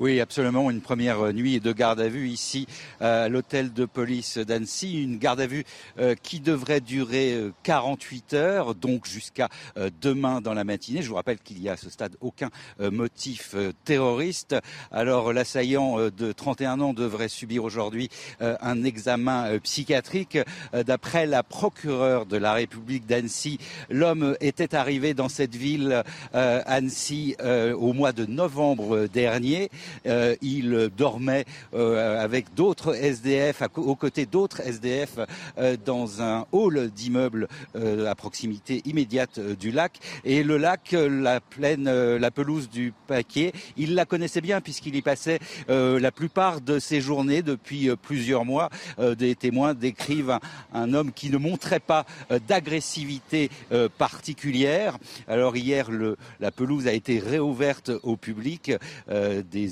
Oui, absolument. Une première nuit de garde à vue ici à l'hôtel de police d'Annecy. Une garde à vue euh, qui devrait durer 48 euh, heures, donc jusqu'à euh, demain dans la matinée. Je vous rappelle qu'il y a à ce stade aucun motif terroriste. Alors l'assaillant de 31 ans devrait subir aujourd'hui un examen psychiatrique. D'après la procureure de la République d'Annecy, l'homme était arrivé dans cette ville, Annecy, au mois de novembre dernier. Euh, il dormait euh, avec d'autres SDF, aux côtés d'autres SDF, euh, dans un hall d'immeubles à proximité immédiate du lac. Et le lac, la plaine, la pelouse du paquet, il la connaissait bien puisqu'il y passait la plupart de ses journées depuis plusieurs mois. des témoins décrivent un, homme qui ne montrait pas d'agressivité particulière. Alors hier, la pelouse a été réouverte au public.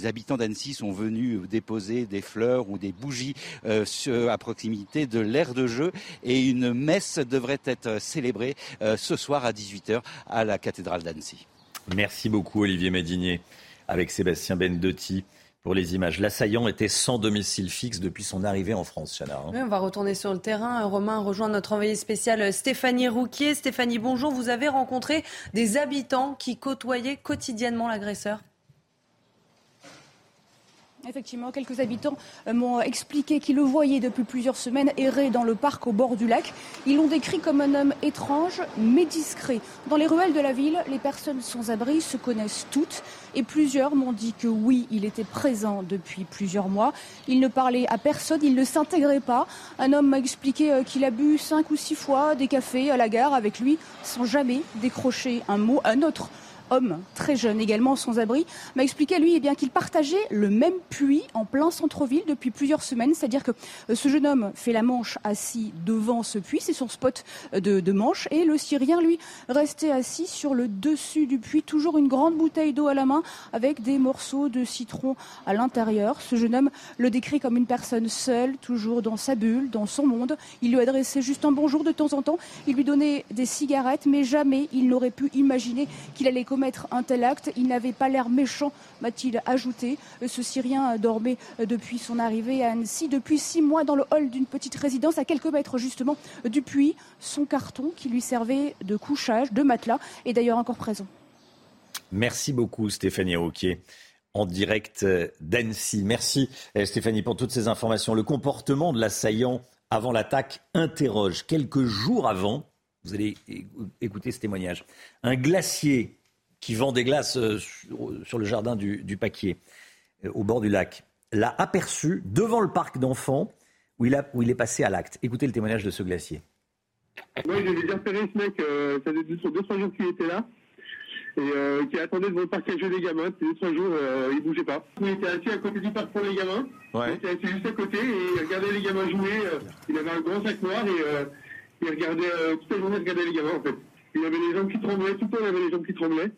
Habitants d'Annecy sont venus déposer des fleurs ou des bougies euh, à proximité de l'aire de jeu et une messe devrait être célébrée euh, ce soir à 18h à la cathédrale d'Annecy. Merci beaucoup Olivier Madinier avec Sébastien Bendotti pour les images. L'assaillant était sans domicile fixe depuis son arrivée en France, Chana. Hein. on va retourner sur le terrain. Romain rejoint notre envoyé spécial Stéphanie Rouquier. Stéphanie, bonjour. Vous avez rencontré des habitants qui côtoyaient quotidiennement l'agresseur? Effectivement, quelques habitants euh, m'ont expliqué qu'ils le voyaient depuis plusieurs semaines errer dans le parc au bord du lac. Ils l'ont décrit comme un homme étrange mais discret. Dans les ruelles de la ville, les personnes sans abri se connaissent toutes et plusieurs m'ont dit que oui, il était présent depuis plusieurs mois. Il ne parlait à personne, il ne s'intégrait pas. Un homme m'a expliqué euh, qu'il a bu cinq ou six fois des cafés à la gare avec lui sans jamais décrocher un mot. Un autre homme très jeune également sans abri, m'a expliqué lui eh bien qu'il partageait le même puits en plein centre-ville depuis plusieurs semaines. C'est-à-dire que euh, ce jeune homme fait la manche assis devant ce puits, c'est son spot euh, de, manche, et le Syrien lui restait assis sur le dessus du puits, toujours une grande bouteille d'eau à la main avec des morceaux de citron à l'intérieur. Ce jeune homme le décrit comme une personne seule, toujours dans sa bulle, dans son monde. Il lui adressait juste un bonjour de temps en temps. Il lui donnait des cigarettes, mais jamais il n'aurait pu imaginer qu'il allait commettre un tel acte. Il n'avait pas l'air méchant, m'a-t-il ajouté. Ce Syrien dormait depuis son arrivée à Annecy, depuis six mois dans le hall d'une petite résidence à quelques mètres justement du puits. Son carton qui lui servait de couchage, de matelas, est d'ailleurs encore présent. Merci beaucoup Stéphanie Rouquier en direct d'Annecy. Merci Stéphanie pour toutes ces informations. Le comportement de l'assaillant avant l'attaque interroge. Quelques jours avant, vous allez écouter ce témoignage, un glacier qui vend des glaces euh, sur le jardin du, du Paquier, euh, au bord du lac, l'a aperçu devant le parc d'enfants où il, a, où il est passé à l'acte. Écoutez le témoignage de ce glacier. Moi, j'ai déjà repéré ce mec, euh, ça faisait deux, trois jours qu'il était là et euh, qui attendait devant le parc à jouer des gamins. Depuis trois jours, euh, il bougeait pas. Il était assis à côté du parc pour les gamins. Ouais. Il était assis juste à côté et il regardait les gamins jouer. Euh, il avait un grand sac noir et euh, il regardait toute la journée, il regardait les gamins en fait. Il avait les jambes qui tremblaient, tout le temps il avait les jambes qui tremblaient.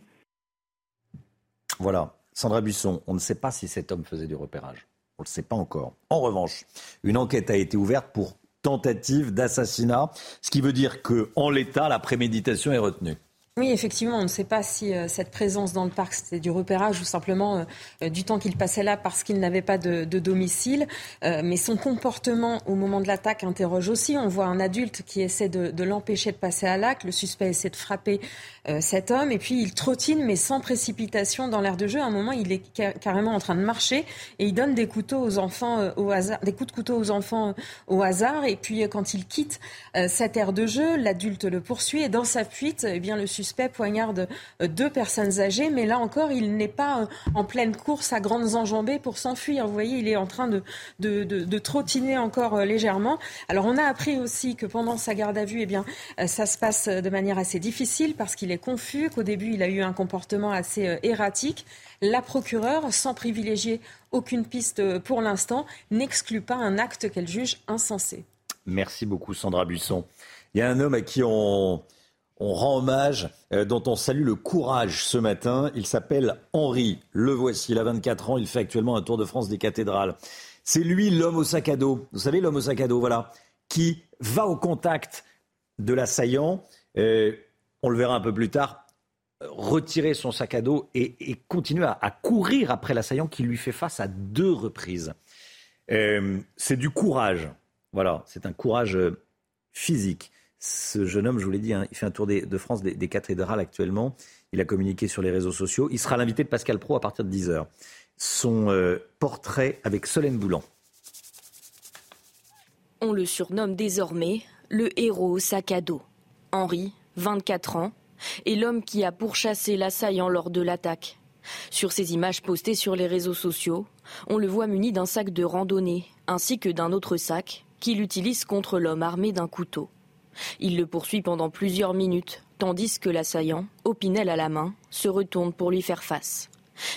Voilà. Sandra Buisson, on ne sait pas si cet homme faisait du repérage. On ne le sait pas encore. En revanche, une enquête a été ouverte pour tentative d'assassinat, ce qui veut dire qu'en l'état, la préméditation est retenue. Oui, effectivement, on ne sait pas si euh, cette présence dans le parc, c'était du repérage ou simplement euh, euh, du temps qu'il passait là parce qu'il n'avait pas de, de domicile. mais son comportement au moment de l'attaque interroge aussi. On voit un adulte qui essaie de, de l'empêcher de passer à l'acte. Le suspect essaie de frapper cet homme. Et puis, il trottine, mais sans précipitation dans l'air de jeu. À un moment, il est carrément en train de marcher et il donne des couteaux aux enfants au hasard, des coups de couteau aux enfants au hasard. Et puis, quand il quitte cette aire de jeu, l'adulte le poursuit et dans sa fuite, eh bien, le suspect poignarde euh, deux personnes âgées, mais là encore, il n'est pas euh, en pleine course à grandes enjambées pour s'enfuir. Vous voyez, il est en train de, de, de, trottiner encore euh, légèrement. Alors, on a appris aussi que pendant sa garde à vue, eh bien, ça se passe de manière assez difficile parce qu'il est confus, qu'au début, il a eu un comportement assez erratique. La procureure, sans privilégier aucune piste pour l'instant, n'exclut pas un acte qu'elle juge insensé. Merci beaucoup, Sandra Buisson. Il y a un homme à qui on rend hommage, euh, dont on salue le courage ce matin. Il s'appelle Henri. Le voici, il a 24 ans, il fait actuellement un tour de France des cathédrales. C'est lui l'homme au sac à dos. Vous savez, l'homme au sac à dos, voilà, qui va au contact de l'assaillant. Euh, on le verra un peu plus tard retirer son sac à dos et, continuer à, courir après l'assaillant qui lui fait face à deux reprises. Euh, c'est du courage. Voilà, c'est un courage physique. Ce jeune homme, je vous l'ai dit, hein, il fait un tour de France des, cathédrales actuellement. Il a communiqué sur les réseaux sociaux. Il sera l'invité de Pascal Pro à partir de 10h. Son euh, portrait avec Solène Boulan. On le surnomme désormais le héros au sac à dos. Henri, 24 ans, est l'homme qui a pourchassé l'assaillant lors de l'attaque. Sur ces images postées sur les réseaux sociaux, on le voit muni d'un sac de randonnée ainsi que d'un autre sac qu'il utilise contre l'homme armé d'un couteau. Il le poursuit pendant plusieurs minutes, tandis que l'assaillant, Opinel à la main, se retourne pour lui faire face.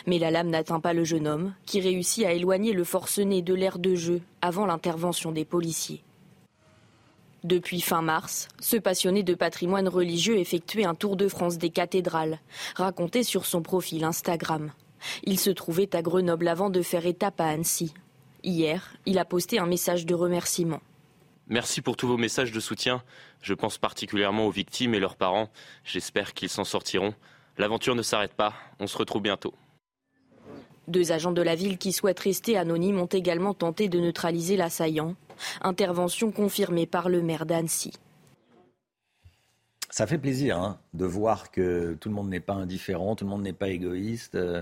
Mais la lame n'atteint pas le jeune homme, qui réussit à éloigner le forcené de l'air de jeu avant l'intervention des policiers. Depuis fin mars, ce passionné de patrimoine religieux effectuait un tour de France des cathédrales, raconté sur son profil Instagram. Il se trouvait à Grenoble avant de faire étape à Annecy. Hier, il a posté un message de remerciement. Merci pour tous vos messages de soutien. Je pense particulièrement aux victimes et leurs parents. J'espère qu'ils s'en sortiront. L'aventure ne s'arrête pas. On se retrouve bientôt. Deux agents de la ville qui souhaitent rester anonymes ont également tenté de neutraliser l'assaillant. Intervention confirmée par le maire d'Annecy. Ça fait plaisir hein, de voir que tout le monde n'est pas indifférent, tout le monde n'est pas égoïste. Euh,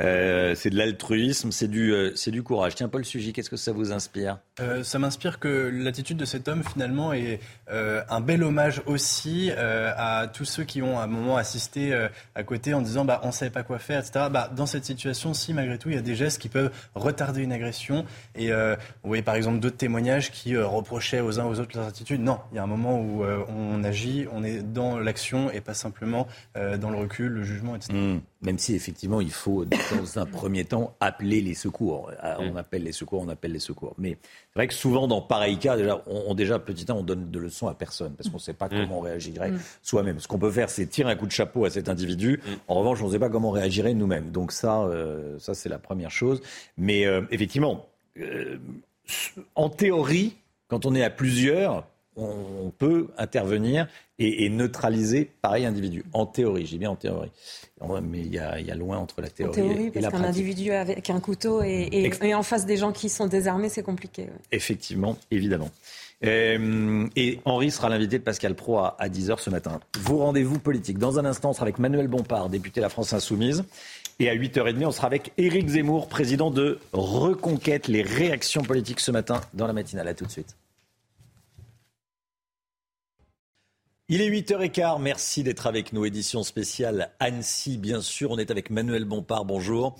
euh, c'est de l'altruisme, c'est du, euh, du courage. Tiens, Paul Sugy, qu'est-ce que ça vous inspire? Ça m'inspire que l'attitude de cet homme, finalement, est un bel hommage aussi à tous ceux qui ont à un moment assisté à côté en disant bah, on ne savait pas quoi faire, etc. Bah, dans cette situation, si malgré tout, il y a des gestes qui peuvent retarder une agression. Et vous voyez par exemple d'autres témoignages qui reprochaient aux uns aux autres leurs attitudes. Non, il y a un moment où on agit, on est dans l'action et pas simplement dans le recul, le jugement, etc. Mmh. Même si effectivement il faut dans un premier temps appeler les secours. Euh, on mm. appelle les secours, on appelle les secours. Mais c'est vrai que souvent dans pareil cas, déjà, on, déjà petit temps, on donne de leçons à personne parce qu'on ne sait pas mm. comment on réagirait soi-même. Ce qu'on peut faire, c'est tirer un coup de chapeau à cet individu. En revanche, on ne sait pas comment on réagirait nous-mêmes. Donc ça, euh, ça c'est la première chose. Mais euh, effectivement, en théorie, quand on est à plusieurs, on peut intervenir et, neutraliser pareil individu. En théorie, j'ai bien en théorie. Mais il y, a, loin entre la théorie, en théorie et, parce qu'un individu avec un couteau et, en face des gens qui sont désarmés, c'est compliqué. Effectivement, évidemment. Euh, et Henri sera l'invité de Pascal Pro à, 10h ce matin. Vos rendez-vous politiques. Dans un instant, on sera avec Manuel Bompard, député de la France Insoumise. Et à 8h30, on sera avec Éric Zemmour, président de Reconquête. Les réactions politiques ce matin dans la matinale. À tout de suite. Il est 8h15, merci d'être avec nous. Édition spéciale Annecy, bien sûr. On est avec Manuel Bompard, bonjour.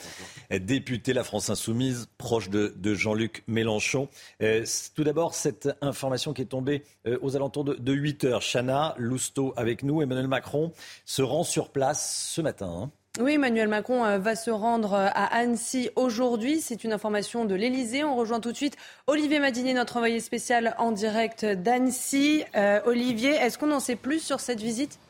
Député La France Insoumise, proche de, Jean-Luc Mélenchon. Euh, tout d'abord, cette information qui est tombée euh, aux alentours de, 8h. Chana Lousteau avec nous. Emmanuel Macron se rend sur place ce matin. Hein. Oui, Emmanuel Macron euh, va se rendre euh, à Annecy aujourd'hui. C'est une information de l'Elysée. On rejoint tout de suite Olivier Madinier, notre envoyé spécial en direct d'Annecy. Euh, Olivier, est-ce qu'on en sait plus sur cette visite?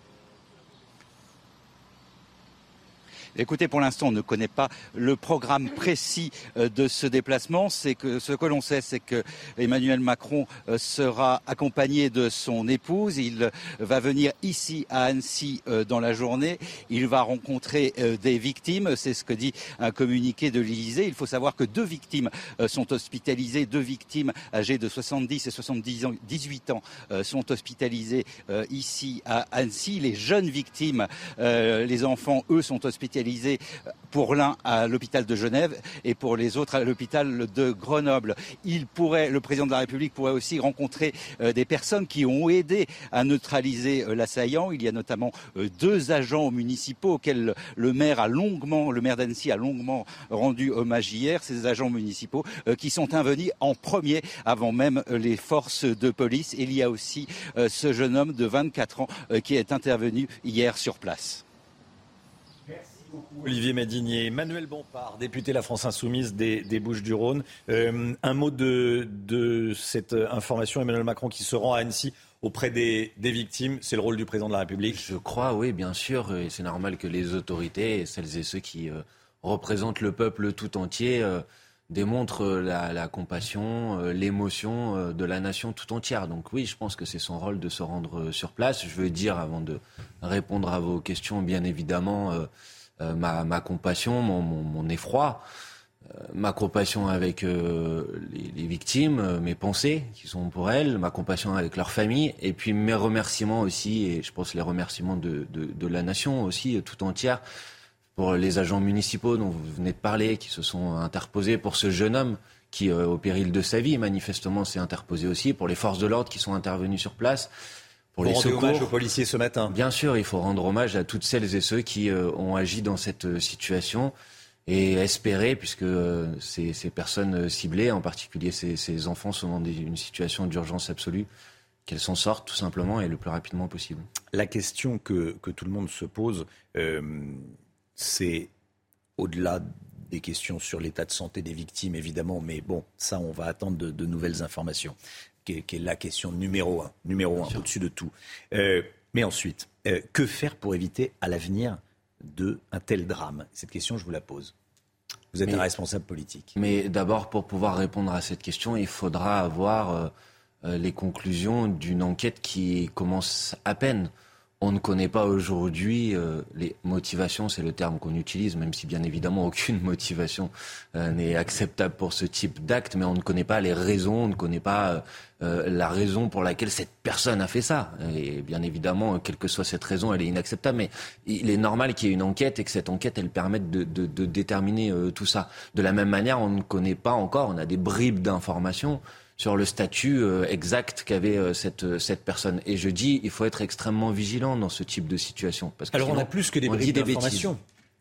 Écoutez, pour l'instant, on ne connaît pas le programme précis euh, de ce déplacement. C'est que ce que l'on sait, c'est que Emmanuel Macron euh, sera accompagné de son épouse. Il va venir ici à Annecy euh, dans la journée. Il va rencontrer des victimes. C'est ce que dit un communiqué de l'Élysée. Il faut savoir que deux victimes sont hospitalisées. Deux victimes âgées de 70 et 78 ans sont hospitalisées ici à Annecy. Les jeunes victimes, les enfants, eux, sont hospitalisés pour l'un à l'hôpital de Genève et pour les autres à l'hôpital de Grenoble. Il pourrait, le président de la République pourrait aussi rencontrer euh, des personnes qui ont aidé à neutraliser euh, l'assaillant. Il y a notamment euh, deux agents municipaux auxquels le maire a longuement, le maire d'Annecy a longuement rendu hommage hier. Ces agents municipaux qui sont intervenus en premier avant même les forces de police. Il y a aussi ce jeune homme de 24 ans qui est intervenu hier sur place. Olivier Madinier, Emmanuel Bompard, député de La France Insoumise des, Bouches-du-Rhône. Euh, un mot de, cette information, Emmanuel Macron qui se rend à Annecy auprès des, victimes, c'est le rôle du président de la République Je crois, oui, bien sûr, et c'est normal que les autorités, celles et ceux qui euh, représentent le peuple tout entier, euh, démontrent la, compassion, l'émotion de la nation tout entière. Donc oui, je pense que c'est son rôle de se rendre sur place. Je veux dire, avant de répondre à vos questions, bien évidemment, euh, ma, compassion, mon, effroi, euh, ma compassion avec euh, les, victimes, mes pensées qui sont pour elles, ma compassion avec leur famille, et puis mes remerciements aussi, et je pense les remerciements de, la nation aussi tout entière, pour les agents municipaux dont vous venez de parler, qui se sont interposés pour ce jeune homme qui, au péril de sa vie, manifestement, s'est interposé aussi, pour les forces de l'ordre qui sont intervenues sur place pour les secours. hommage aux policiers ce matin. Bien sûr, il faut rendre hommage à toutes celles et ceux qui euh, ont agi dans cette euh, situation et espérer, puisque euh, ces, personnes ciblées, en particulier ces, enfants, sont dans une situation d'urgence absolue, qu'elles s'en sortent tout simplement et le plus rapidement possible. La question que, tout le monde se pose, c'est au-delà des questions sur l'état de santé des victimes, évidemment, mais bon, ça, on va attendre de nouvelles informations qui est, la question numéro un, numéro un, au-dessus de tout. Euh, mais ensuite, euh, que faire pour éviter à l'avenir de un tel drame? Cette question, je vous la pose. Vous êtes un responsable politique. Mais d'abord, pour pouvoir répondre à cette question, il faudra avoir euh, les conclusions d'une enquête qui commence à peine. On ne connaît pas aujourd'hui euh, les motivations, c'est le terme qu'on utilise, même si bien évidemment aucune motivation euh, n'est acceptable pour ce type d'acte, mais on ne connaît pas les raisons, on ne connaît pas euh, la raison pour laquelle cette personne a fait ça. Et bien évidemment, quelle que soit cette raison, elle est inacceptable, mais il est normal qu'il y ait une enquête et que cette enquête, elle permette de, de, de déterminer tout ça. De la même manière, on ne connaît pas encore, on a des bribes d'informations sur le statut euh, exact qu'avait euh, cette, euh, cette personne. Et je dis, il faut être extrêmement vigilant dans ce type de situation. Parce que Alors on a plus que des bribes d'informations.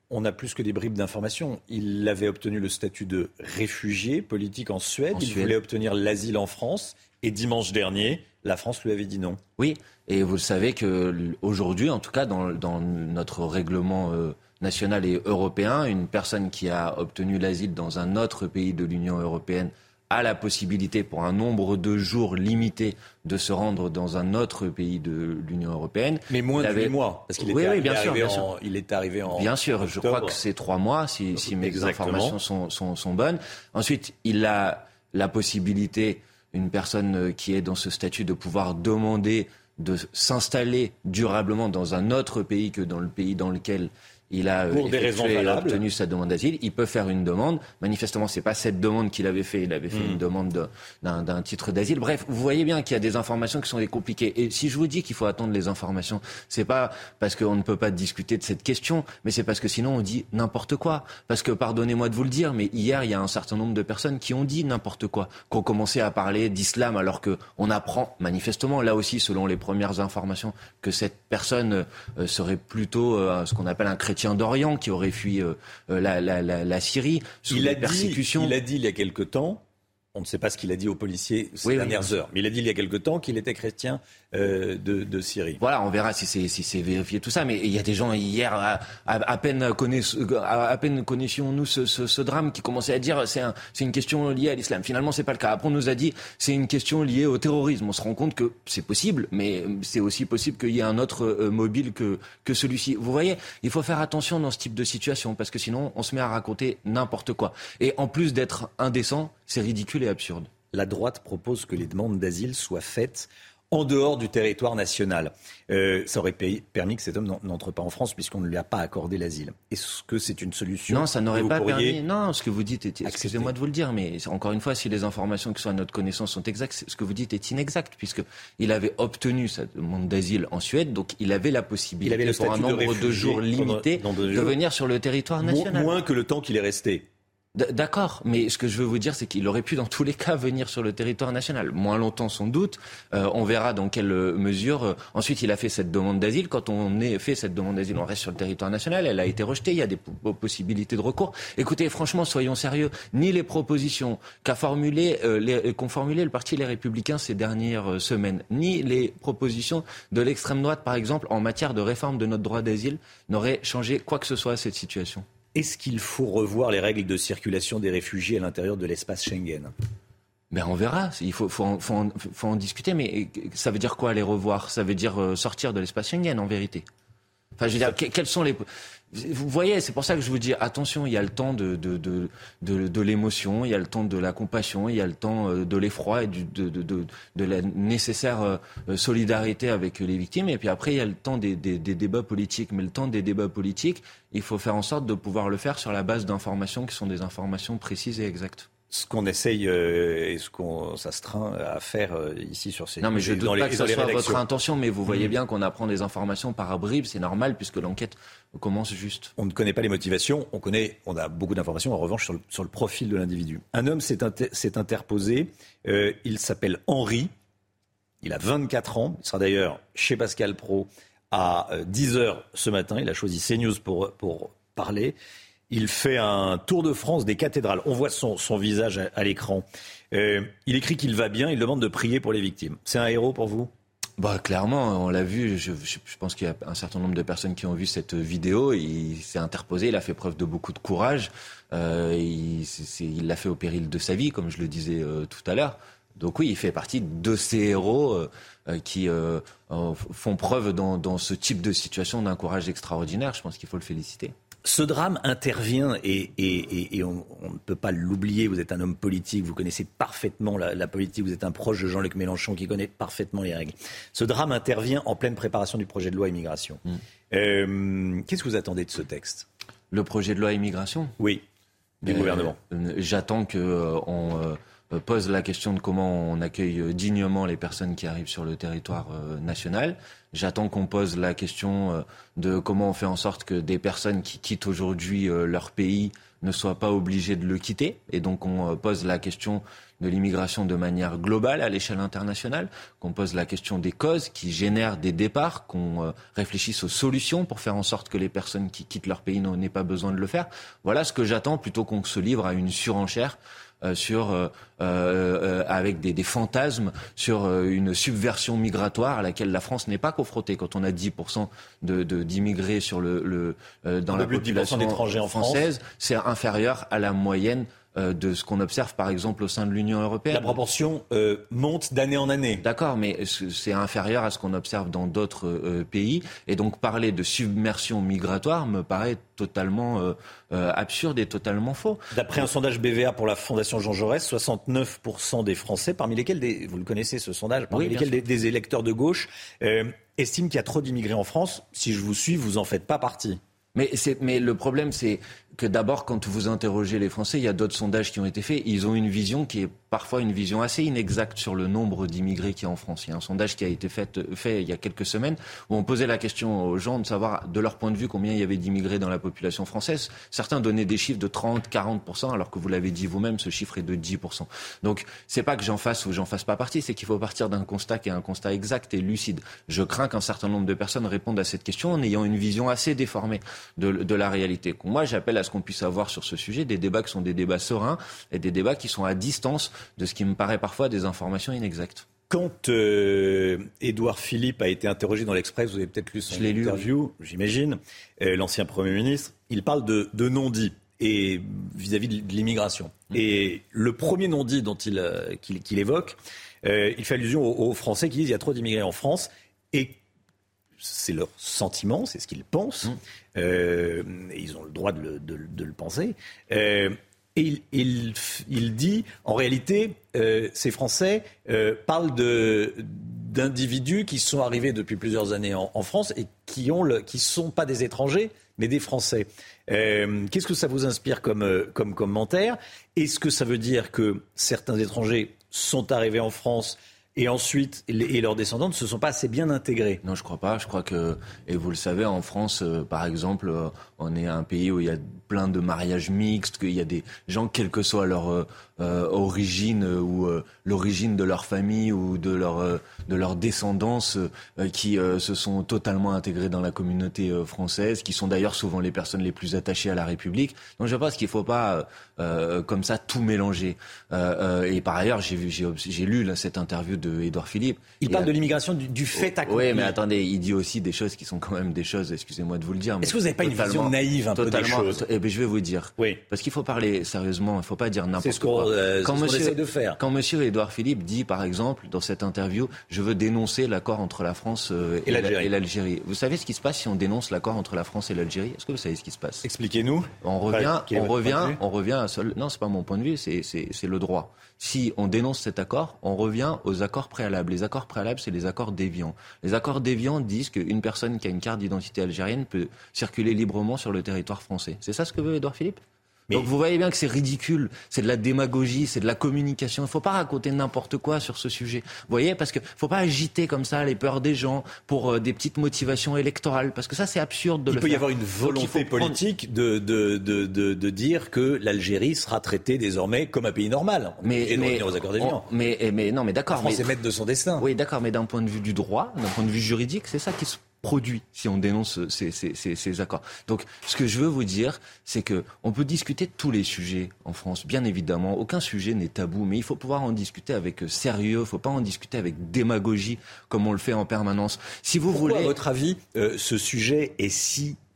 On a plus que des bribes d'informations. Il avait obtenu le statut de réfugié politique en Suède. il voulait obtenir l'asile en France. Et dimanche dernier, la France lui avait dit non. Oui, et vous le savez que aujourd'hui, en tout cas dans, dans notre règlement national et européen, une personne qui a obtenu l'asile dans un autre pays de l'Union européenne a la possibilité pour un nombre de jours limité de se rendre dans un autre pays de l'Union européenne. Mais moins de huit mois, parce qu'il est, bien sûr, il est arrivé en Bien sûr, je crois que c'est trois mois, si, mes informations sont, sont, bonnes. Ensuite, il a la possibilité une personne qui est dans ce statut de pouvoir demander de s'installer durablement dans un autre pays que dans le pays dans lequel il a pour des raisons obtenu sa demande d'asile, il peut faire une demande. Manifestement, c'est pas cette demande qu'il avait fait. Il avait fait une hmm. demande d'un titre d'asile. Bref, vous voyez bien qu'il y a des informations qui sont des compliquées. Et si je vous dis qu'il faut attendre les informations, c'est pas parce qu'on ne peut pas discuter de cette question, mais c'est parce que sinon on dit n'importe quoi. Parce que pardonnez-moi de vous le dire, mais hier il y a un certain nombre de personnes qui ont dit n'importe quoi, qui ont commencé à parler d'islam alors que on apprend manifestement là aussi, selon les premières informations, que cette personne euh, serait plutôt euh, ce qu'on appelle un chrétien d'Orient qui aurait fui euh, euh, la, Syrie sous il a persécutions. il a dit il y a quelque temps on ne sait pas ce qu'il a dit aux policiers ces dernières heures, mais il a dit il y a quelque temps qu'il était chrétien euh, de, Syrie. Voilà, on verra si c'est si vérifié tout ça. Mais il y a des gens hier, à, peine, connaiss, à, peine connaissions-nous ce, drame qui commençait à dire c'est c'est une question liée à l'islam. Finalement, c'est pas le cas. Après, on nous a dit c'est une question liée au terrorisme. On se rend compte que c'est possible, mais c'est aussi possible qu'il y ait un autre euh, mobile que, que celui-ci. Vous voyez, il faut faire attention dans ce type de situation parce que sinon, on se met à raconter n'importe quoi. Et en plus d'être indécent, c'est ridicule et absurde. La droite propose que les demandes d'asile soient faites en dehors du territoire national. Euh, ça aurait permis que cet homme n'entre pas en France puisqu'on ne lui a pas accordé l'asile. Est-ce que c'est une solution Non, ça n'aurait pas permis. Non, ce que vous dites est. Excusez-moi de vous le dire, mais encore une fois, si les informations qui sont à notre connaissance sont exactes, ce que vous dites est inexact puisque il avait obtenu sa demande d'asile en Suède, donc il avait la possibilité il avait pour un nombre de, jours limité de venir sur le territoire national. Moins que le temps qu'il est resté. D'accord, mais ce que je veux vous dire, c'est qu'il aurait pu dans tous les cas venir sur le territoire national. Moins longtemps sans doute. Euh, on verra dans quelle mesure. Euh, ensuite, il a fait cette demande d'asile. Quand on a fait cette demande d'asile, on reste sur le territoire national. Elle a été rejetée. Il y a des possibilités de recours. Écoutez, franchement, soyons sérieux. Ni les propositions qu'a formulées, euh, qu'ont formulées le parti Les Républicains ces dernières semaines, ni les propositions de l'extrême droite, par exemple, en matière de réforme de notre droit d'asile, n'auraient changé quoi que ce soit à cette situation. Est-ce qu'il faut revoir les règles de circulation des réfugiés à l'intérieur de l'espace Schengen? Ben on verra. Il faut, en, discuter. Mais ça veut dire quoi les revoir? Ça veut dire euh, sortir de l'espace Schengen en vérité? Enfin, je veux dire, quels sont les vous voyez, c'est pour ça que je vous dis attention, il y a le temps de, de, de, de, l'émotion, il y a le temps de la compassion, il y a le temps euh, de l'effroi et du, de, de, de, la nécessaire euh, solidarité avec les victimes. Et puis après, il y a le temps des, des, des, débats politiques. Mais le temps des débats politiques, il faut faire en sorte de pouvoir le faire sur la base d'informations qui sont des informations précises et exactes ce qu'on essaye euh, et ce qu'on s'astreint à faire euh, ici sur ces Non, mais je ne doute pas que ce soit votre intention, mais vous voyez mmh. bien qu'on apprend des informations par bribes, c'est normal puisque l'enquête commence juste. On ne connaît pas les motivations, on connaît, on a beaucoup d'informations en revanche sur le, sur le profil de l'individu. Un homme s'est interposé, euh, il s'appelle Henri, il a 24 ans, il sera d'ailleurs chez Pascal Pro à 10h ce matin, il a choisi CNews pour, pour parler. Il fait un tour de France des cathédrales. On voit son, visage à, l'écran. Euh, il écrit qu'il va bien. Il demande de prier pour les victimes. C'est un héros pour vous? Bah, clairement, on l'a vu. Je, pense qu'il y a un certain nombre de personnes qui ont vu cette vidéo. Il s'est interposé, il a fait preuve de beaucoup de courage. Euh, il l'a fait au péril de sa vie, comme je le disais euh, tout à l'heure. Donc oui, il fait partie de ces héros qui font preuve dans, dans ce type de situation d'un courage extraordinaire. Je pense qu'il faut le féliciter. Ce drame intervient et, on, ne peut pas l'oublier. Vous êtes un homme politique, vous connaissez parfaitement la, politique, vous êtes un proche de Jean-Luc Mélenchon qui connaît parfaitement les règles. Ce drame intervient en pleine préparation du projet de loi immigration. Mm. Euh, qu'est-ce que vous attendez de ce texte? Le projet de loi immigration? Oui, du euh, gouvernement. J'attends qu'on euh, pose la question de comment on accueille dignement les personnes qui arrivent sur le territoire national. J'attends qu'on pose la question euh, de comment on fait en sorte que des personnes qui quittent aujourd'hui euh, leur pays ne soient pas obligées de le quitter. Et donc on euh, pose la question de l'immigration de manière globale à l'échelle internationale, qu'on pose la question des causes qui génèrent des départs, qu'on réfléchisse aux solutions pour faire en sorte que les personnes qui quittent leur pays n'aient pas besoin de le faire. Voilà ce que j'attends plutôt qu'on se livre à une surenchère euh, sur, euh, euh, avec des, des, fantasmes sur une subversion migratoire à laquelle la France n'est pas confrontée. Quand on a 10% de, d'immigrés de, sur le, le dans la population d'étrangers en française, c'est inférieur à la moyenne euh, de ce qu'on observe par exemple au sein de l'Union européenne. La proportion euh, monte d'année en année. D'accord, mais c'est inférieur à ce qu'on observe dans d'autres euh, pays. Et donc parler de submersion migratoire me paraît totalement absurde et totalement faux. D'après un sondage BVA pour la Fondation Jean Jaurès, 69% des Français, parmi lesquels, des, vous le connaissez ce sondage, parmi lesquels des, des, électeurs de gauche, estiment qu'il y a trop d'immigrés en France. Si je vous suis, vous en faites pas partie. Mais, mais le problème, c'est que d'abord, quand vous interrogez les Français, il y a d'autres sondages qui ont été faits. Ils ont une vision qui est parfois une vision assez inexacte sur le nombre d'immigrés qui y a en France. Il y a un sondage qui a été fait, fait il y a quelques semaines où on posait la question aux gens de savoir, de leur point de vue, combien il y avait d'immigrés dans la population française. Certains donnaient des chiffres de 30, 40%, alors que vous l'avez dit vous-même, ce chiffre est de 10%. Donc, c'est pas que j'en fasse ou j'en fasse pas partie, c'est qu'il faut partir d'un constat qui est un constat exact et lucide. Je crains qu'un certain nombre de personnes répondent à cette question en ayant une vision assez déformée de, de la réalité. Moi, j'appelle à qu'on puisse avoir sur ce sujet des débats qui sont des débats sereins et des débats qui sont à distance de ce qui me paraît parfois des informations inexactes. Quand euh, Édouard Philippe a été interrogé dans l'Express, vous avez peut-être lu son interview, j'imagine, euh, l'ancien Premier ministre, il parle de, non-dit et vis-à-vis de, l'immigration. Mm. Et le premier non-dit dont il, euh, qu'il, évoque, il fait allusion aux, aux, Français qui disent il y a trop d'immigrés en France et c'est leur sentiment, c'est ce qu'ils pensent. Mmh. Euh, ils ont le droit de le, penser. Euh, et il, dit, en réalité, euh, ces Français parlent d'individus qui sont arrivés depuis plusieurs années en, France et qui ne sont pas des étrangers, mais des Français. Qu'est-ce que ça vous inspire comme, comme commentaire? Est-ce que ça veut dire que certains étrangers sont arrivés en France et ensuite, et leurs descendants ne se sont pas assez bien intégrés. Non, je crois pas. Je crois que, et vous le savez, en France, euh, par exemple, euh, on est un pays où il y a plein de mariages mixtes, qu'il y a des gens, quelle que soit leur euh, origine ou l'origine de leur famille ou de leur de leur descendance, qui se sont totalement intégrés dans la communauté française, qui sont d'ailleurs souvent les personnes les plus attachées à la République. Donc je pense qu'il faut pas comme ça tout mélanger. et par ailleurs, j'ai j'ai lu là, cette interview de Édouard Philippe. Il parle de l'immigration du, fait accompli. Oui, mais attendez, il dit aussi des choses qui sont quand même des choses. Excusez-moi de vous le dire. Est-ce que vous n'avez pas une vision naïve un peu des choses Eh bien, je vais vous dire. Oui. Parce qu'il faut parler sérieusement. Il ne faut pas dire n'importe quoi. Euh, c'est ce qu'on essaie de faire. Quand Monsieur Édouard Philippe dit, par exemple, dans cette interview, je veux dénoncer l'accord entre la France euh, et, l'Algérie. Vous savez ce qui se passe si on dénonce l'accord entre la France et l'Algérie? Est-ce que vous savez ce qui se passe? Expliquez-nous. On revient, on revient, on revient à seul. Non, c'est pas mon point de vue. C'est le droit. Si on dénonce cet accord, on revient aux accords préalables. Les accords préalables, c'est les accords déviants. Les accords déviants disent qu'une personne qui a une carte d'identité algérienne peut circuler librement sur le territoire français. C'est ça ce que veut Édouard Philippe? Donc vous voyez bien que c'est ridicule, c'est de la démagogie, c'est de la communication. Il ne faut pas raconter n'importe quoi sur ce sujet. Vous voyez, parce qu'il ne faut pas agiter comme ça les peurs des gens pour euh, des petites motivations électorales, parce que ça c'est absurde de il le faire. Il peut y avoir une volonté politique de, de, de, de, dire que l'Algérie sera traitée désormais comme un pays normal. Mais, mais, aux accords mais, mais, non, mais d'accord. c'est maître de son destin. Oui, d'accord, mais d'un point de vue du droit, d'un point de vue juridique, c'est ça qui se produit si on dénonce ces, ces, ces, accords. Donc, ce que je veux vous dire, c'est que on peut discuter de tous les sujets en France, bien évidemment. Aucun sujet n'est tabou, mais il faut pouvoir en discuter avec sérieux. Il ne faut pas en discuter avec démagogie comme on le fait en permanence. Si vous Pourquoi, voulez, à votre avis, euh, ce sujet est si euh,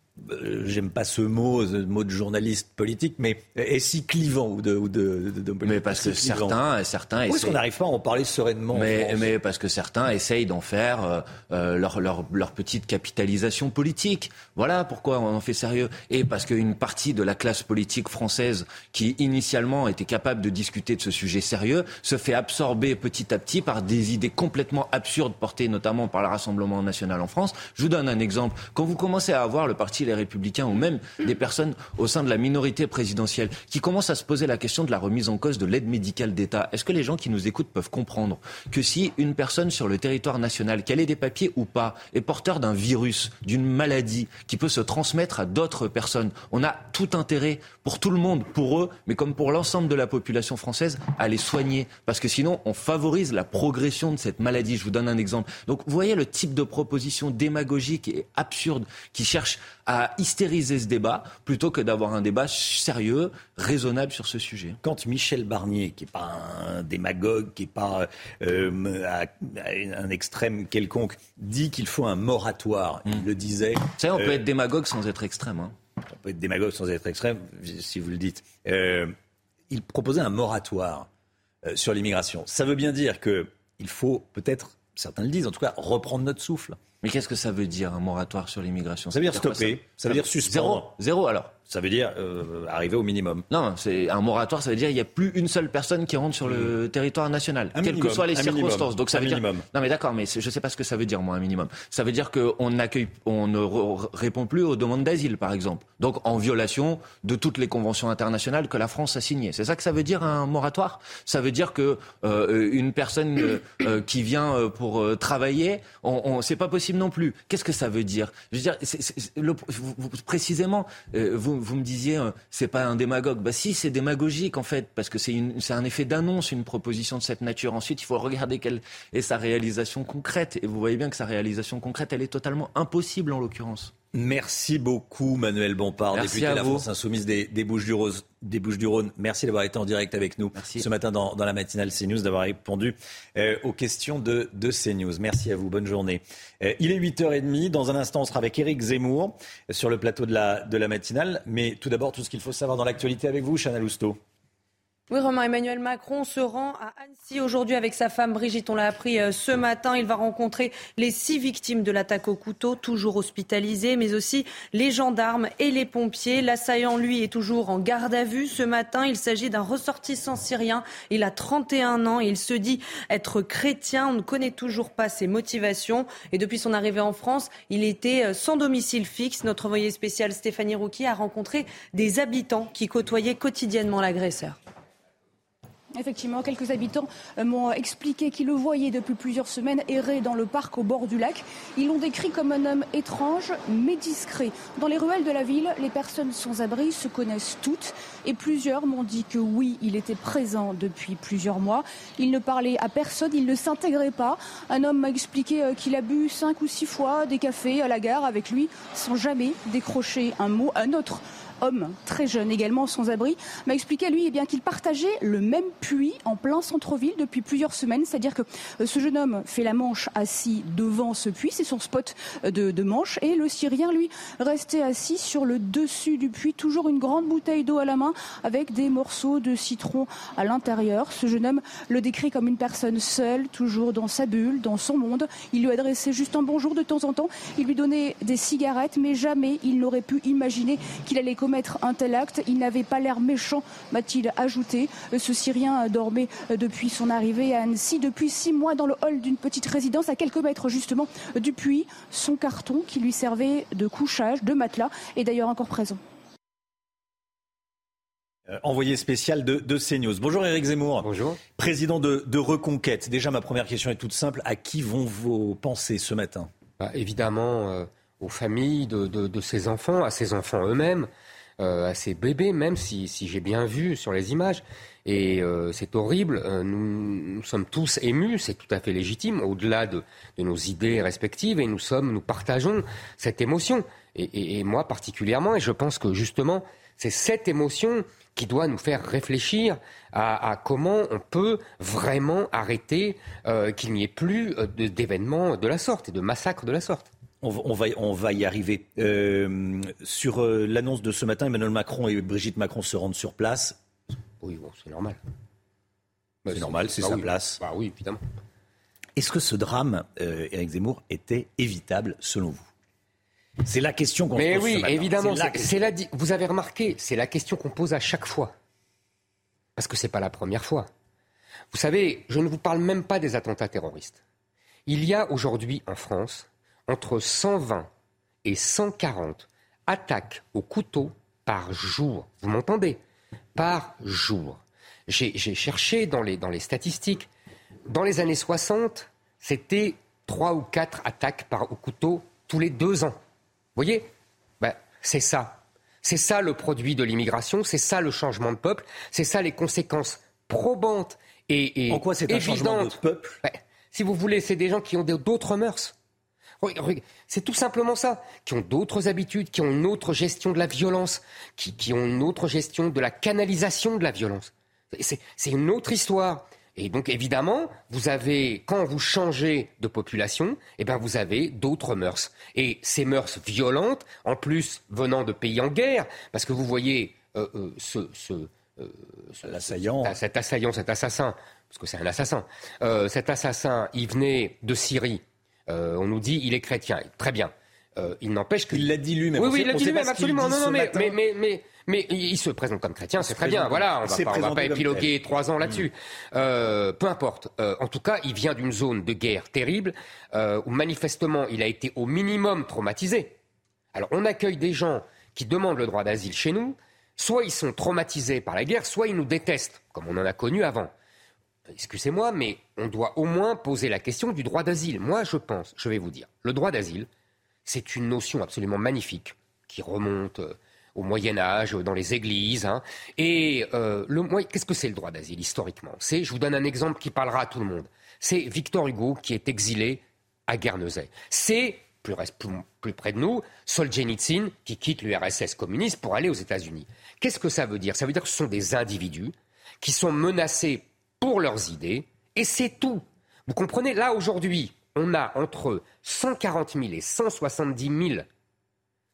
j'aime pas ce mot, ce mot de journaliste politique, mais est si clivant ou de, ou de, Mais parce que certains, certains. Est-ce qu'on n'arrive pas à en parler sereinement Mais, mais parce que certains essayent d'en faire euh, euh, leur, leur, leur, petite capitalisation politique. Voilà pourquoi on en fait sérieux. Et parce qu'une partie de la classe politique française, qui initialement était capable de discuter de ce sujet sérieux, se fait absorber petit à petit par des idées complètement absurdes portées notamment par le Rassemblement national en France. Je vous donne un exemple. Quand vous commencez à avoir le parti les Républicains ou même des personnes au sein de la minorité présidentielle qui commencent à se poser la question de la remise en cause de l'aide médicale d'État. Est-ce que les gens qui nous écoutent peuvent comprendre que si une personne sur le territoire national, qu'elle ait des papiers ou pas, est porteur d'un virus, d'une maladie qui peut se transmettre à d'autres personnes, on a tout intérêt pour tout le monde, pour eux, mais comme pour l'ensemble de la population française, à les soigner. Parce que sinon, on favorise la progression de cette maladie. Je vous donne un exemple. Donc, vous voyez le type de proposition démagogique et absurde qui cherche à hystériser ce débat plutôt que d'avoir un débat sérieux, raisonnable sur ce sujet. Quand Michel Barnier, qui n'est pas un démagogue, qui n'est pas euh, à, un extrême quelconque, dit qu'il faut un moratoire, il hmm. le disait. Vous savez, on peut euh, être démagogue sans être extrême. Hein. On peut être démagogue sans être extrême, si vous le dites. Euh, il proposait un moratoire sur l'immigration. Ça veut bien dire qu'il faut peut-être, certains le disent en tout cas, reprendre notre souffle. Mais qu'est-ce que ça veut dire un moratoire sur l'immigration? Ça veut dire stopper, ça veut dire suspendre. Zéro, zéro alors ça veut dire euh, arriver au minimum. Non, c'est un moratoire, ça veut dire qu'il n'y a plus une seule personne qui rentre sur le territoire national, quelles que soient les circonstances. Donc ça veut minimum. dire. Non, mais d'accord, mais je ne sais pas ce que ça veut dire, moi, un minimum. Ça veut dire qu'on accueille, on ne répond plus aux demandes d'asile, par exemple. Donc en violation de toutes les conventions internationales que la France a signées. C'est ça que ça veut dire un moratoire? Ça veut dire que euh, une personne euh, euh, qui vient euh, pour travailler, on, on c'est pas possible non plus. Qu'est-ce que ça veut dire? Je veux dire, le, précisément, vous vous me disiez, euh, c'est pas un démagogue. Bah si, c'est démagogique en fait, parce que c'est un effet d'annonce, une proposition de cette nature. Ensuite, il faut regarder quelle est sa réalisation concrète. Et vous voyez bien que sa réalisation concrète, elle est totalement impossible en l'occurrence. Merci beaucoup Manuel Bompard, député de la France Insoumise des, des Bouches-du-Rhône. Merci d'avoir été en direct avec nous ce matin dans, la matinale CNews, d'avoir répondu euh, aux questions de, de, CNews. Merci à vous, bonne journée. Euh, il est 8h30, dans un instant on sera avec Éric Zemmour sur le plateau de la, de la matinale. Mais tout d'abord, tout ce qu'il faut savoir dans l'actualité avec vous, Chana Lousteau. Oui, Romain Emmanuel Macron se rend à Annecy aujourd'hui avec sa femme Brigitte. On l'a appris euh, ce matin. Il va rencontrer les six victimes de l'attaque au couteau, toujours hospitalisées, mais aussi les gendarmes et les pompiers. L'assaillant, lui, est toujours en garde à vue. Ce matin, il s'agit d'un ressortissant syrien. Il a 31 ans il se dit être chrétien. On ne connaît toujours pas ses motivations. Et depuis son arrivée en France, il était euh, sans domicile fixe. Notre envoyé spécial Stéphanie Rouki a rencontré des habitants qui côtoyaient quotidiennement l'agresseur. Effectivement, quelques habitants euh, m'ont expliqué qu'ils le voyaient depuis plusieurs semaines errer dans le parc au bord du lac. Ils l'ont décrit comme un homme étrange mais discret. Dans les ruelles de la ville, les personnes sans abri se connaissent toutes et plusieurs m'ont dit que oui, il était présent depuis plusieurs mois. Il ne parlait à personne, il ne s'intégrait pas. Un homme m'a expliqué euh, qu'il a bu cinq ou six fois des cafés à la gare avec lui sans jamais décrocher un mot. Un autre homme très jeune également sans abri, m'a expliqué lui eh bien qu'il partageait le même puits en plein centre-ville depuis plusieurs semaines. C'est-à-dire que euh, ce jeune homme fait la manche assis devant ce puits, c'est son spot euh, de, de, manche, et le Syrien lui restait assis sur le dessus du puits, toujours une grande bouteille d'eau à la main avec des morceaux de citron à l'intérieur. Ce jeune homme le décrit comme une personne seule, toujours dans sa bulle, dans son monde. Il lui adressait juste un bonjour de temps en temps. Il lui donnait des cigarettes, mais jamais il n'aurait pu imaginer qu'il allait commettre commettre un tel acte. Il n'avait pas l'air méchant, m'a-t-il ajouté. Ce Syrien dormait depuis son arrivée à Annecy, depuis six mois dans le hall d'une petite résidence à quelques mètres justement du puits. Son carton qui lui servait de couchage, de matelas, est d'ailleurs encore présent. Euh, envoyé spécial de, de, CNews. Bonjour Éric Zemmour. Bonjour. Président de, Reconquête. Déjà, ma première question est toute simple. À qui vont vos pensées ce matin? Bah, Évidemment, euh, aux familles de, de, ces enfants, à ces enfants eux-mêmes, euh, à ces bébés, même si, si j'ai bien vu sur les images. Et euh, c'est horrible. Euh, nous, sommes tous émus, c'est tout à fait légitime, au-delà de, nos idées respectives, et nous sommes, nous partageons cette émotion. Et, moi particulièrement, et je pense que justement, c'est cette émotion qui doit nous faire réfléchir à, comment on peut vraiment arrêter euh, qu'il n'y ait plus d'événements de la sorte et de massacres de la sorte. On, va, on va y arriver. Euh, sur euh, l'annonce de ce matin, Emmanuel Macron et Brigitte Macron se rendent sur place. Oui, bon, c'est normal. c'est normal, c'est bah sa place. Bah oui, évidemment. Est-ce que ce drame, euh, Éric Zemmour, était évitable selon vous? C'est la question qu'on Mais pose. oui, ce matin. évidemment. C'est la, vous avez remarqué, c'est la question qu'on pose à chaque fois. Parce que ce n'est pas la première fois. Vous savez, je ne vous parle même pas des attentats terroristes. Il y a aujourd'hui en France entre 120 et 140 attaques au couteau par jour. Vous m'entendez? Par jour. J'ai cherché dans les, dans les statistiques. Dans les années 60, c'était 3 ou 4 attaques par, au couteau tous les deux ans. Vous voyez? Ben, C'est ça. C'est ça le produit de l'immigration, c'est ça le changement de peuple, c'est ça les conséquences probantes et, et En quoi c'est un changement de peuple? Ben, Si vous voulez, c'est des gens qui ont d'autres mœurs. C'est tout simplement ça. Qui ont d'autres habitudes, qui ont une autre gestion de la violence, qui, ont une autre gestion de la canalisation de la violence. C'est une autre histoire. Et donc évidemment, vous avez, quand vous changez de population, eh ben vous avez d'autres mœurs. Et ces mœurs violentes, en plus venant de pays en guerre, parce que vous voyez euh, euh, ce, l'assaillant, cet assaillant, cet assassin, parce que c'est un assassin, cet assassin, il venait de Syrie. On nous dit il est chrétien. Très bien. il n'empêche que. Il l'a dit lui-même. Oui, oui, il l'a dit lui-même, absolument. Non, non, mais, mais, mais, mais il se présente comme chrétien, c'est très bien. Voilà, on va pas, va pas épiloguer trois ans là-dessus. Mm. Euh, peu importe. Euh, en tout cas, il vient d'une zone de guerre terrible euh, où manifestement il a été au minimum traumatisé. Alors, on accueille des gens qui demandent le droit d'asile chez nous. Soit ils sont traumatisés par la guerre, soit ils nous détestent, comme on en a connu avant. Excusez-moi, mais on doit au moins poser la question du droit d'asile. Moi, je pense, je vais vous dire, le droit d'asile, c'est une notion absolument magnifique qui remonte au Moyen Âge, dans les églises. Hein. Et euh, qu'est-ce que c'est le droit d'asile historiquement? C'est, je vous donne un exemple qui parlera à tout le monde. C'est Victor Hugo qui est exilé à Guernesey. C'est plus, plus, près de nous, Solzhenitsyn qui quitte l'URSS communiste pour aller aux États-Unis. Qu'est-ce que ça veut dire? Ça veut dire que ce sont des individus qui sont menacés pour leurs idées, et c'est tout. Vous comprenez Là, aujourd'hui, on a entre 140 000 et 170 000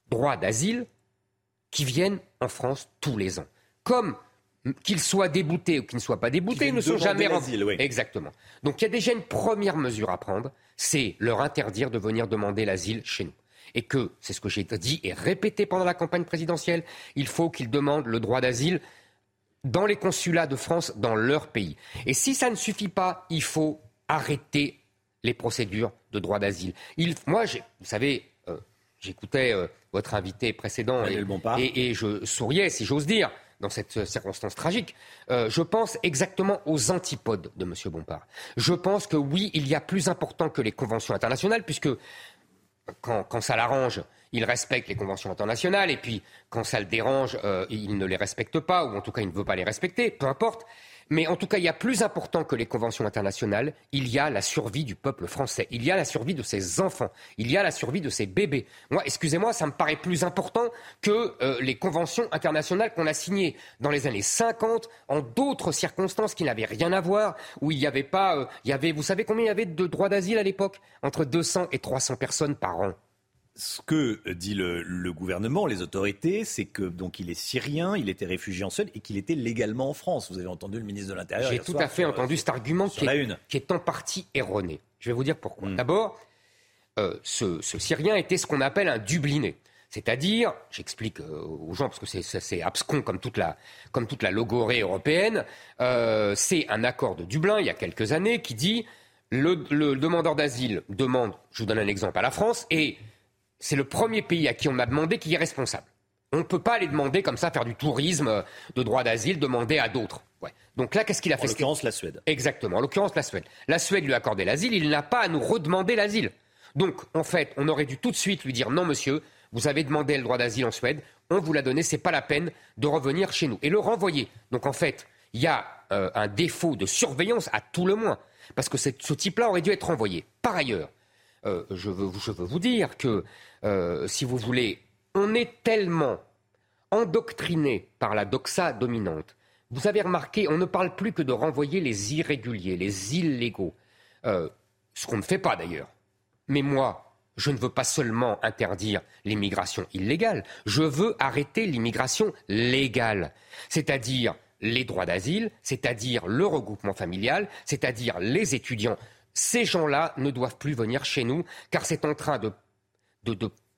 droits d'asile qui viennent en France tous les ans. Comme qu'ils soient déboutés ou qu'ils ne soient pas déboutés, ils ne sont jamais remplis. Exactement. Donc il y a déjà une première mesure à prendre, c'est leur interdire de venir demander l'asile chez nous. Et que, c'est ce que j'ai dit et répété pendant la campagne présidentielle, il faut qu'ils demandent le droit d'asile dans les consulats de France dans leur pays. Et si ça ne suffit pas, il faut arrêter les procédures de droit d'asile. Moi, vous savez, euh, j'écoutais euh, votre invité précédent et, je souriais, si j'ose dire, dans cette circonstance tragique. Euh, je pense exactement aux antipodes de M. Bompard. Je pense que oui, il y a plus important que les conventions internationales, puisque quand, ça l'arrange, il respecte les conventions internationales, et puis quand ça le dérange, euh, il ne les respecte pas, ou en tout cas il ne veut pas les respecter, peu importe. Mais en tout cas, il y a plus important que les conventions internationales, il y a la survie du peuple français, il y a la survie de ses enfants, il y a la survie de ses bébés. Moi, excusez-moi, ça me paraît plus important que euh, les conventions internationales qu'on a signées dans les années 50, en d'autres circonstances qui n'avaient rien à voir, où il n'y avait pas, euh, il y avait, vous savez combien il y avait de droits d'asile à l'époque? Entre 200 et 300 personnes par an ce que dit le, gouvernement, les autorités, c'est que donc il est syrien, il était réfugié en Suède et qu'il était légalement en France. Vous avez entendu le ministre de l'Intérieur. J'ai tout à fait entendu cet argument qui est, en partie erroné. Je vais vous dire pourquoi. Hmm. D'abord, euh, ce, Syrien était ce qu'on appelle un Dubliné. C'est-à-dire, j'explique euh, aux gens parce que c'est abscon comme toute la, comme toute la logorée européenne, euh, c'est un accord de Dublin il y a quelques années qui dit le, le demandeur d'asile demande, je vous donne un exemple, à la France et c'est le premier pays à qui on a demandé qui est responsable. On ne peut pas aller demander comme ça, faire du tourisme de droit d'asile, demander à d'autres. Donc là, qu'est-ce qu'il a fait En l'occurrence, la Suède. Exactement, en l'occurrence, la Suède. La Suède lui a accordé l'asile, il n'a pas à nous redemander l'asile. Donc, en fait, on aurait dû tout de suite lui dire non, monsieur, vous avez demandé le droit d'asile en Suède, on vous l'a donné, c'est pas la peine de revenir chez nous. Et le renvoyer. Donc, en fait, il y a euh, un défaut de surveillance à tout le moins, parce que ce type-là aurait dû être renvoyé. Par ailleurs, euh, je, veux, vous dire que, euh, si vous voulez, on est tellement endoctriné par la doxa dominante. Vous avez remarqué, on ne parle plus que de renvoyer les irréguliers, les illégaux. Euh, ce qu'on ne fait pas d'ailleurs. Mais moi, je ne veux pas seulement interdire l'immigration illégale, je veux arrêter l'immigration légale. C'est-à-dire les droits d'asile, c'est-à-dire le regroupement familial, c'est-à-dire les étudiants ces gens-là ne doivent plus venir chez nous, car c'est en train de,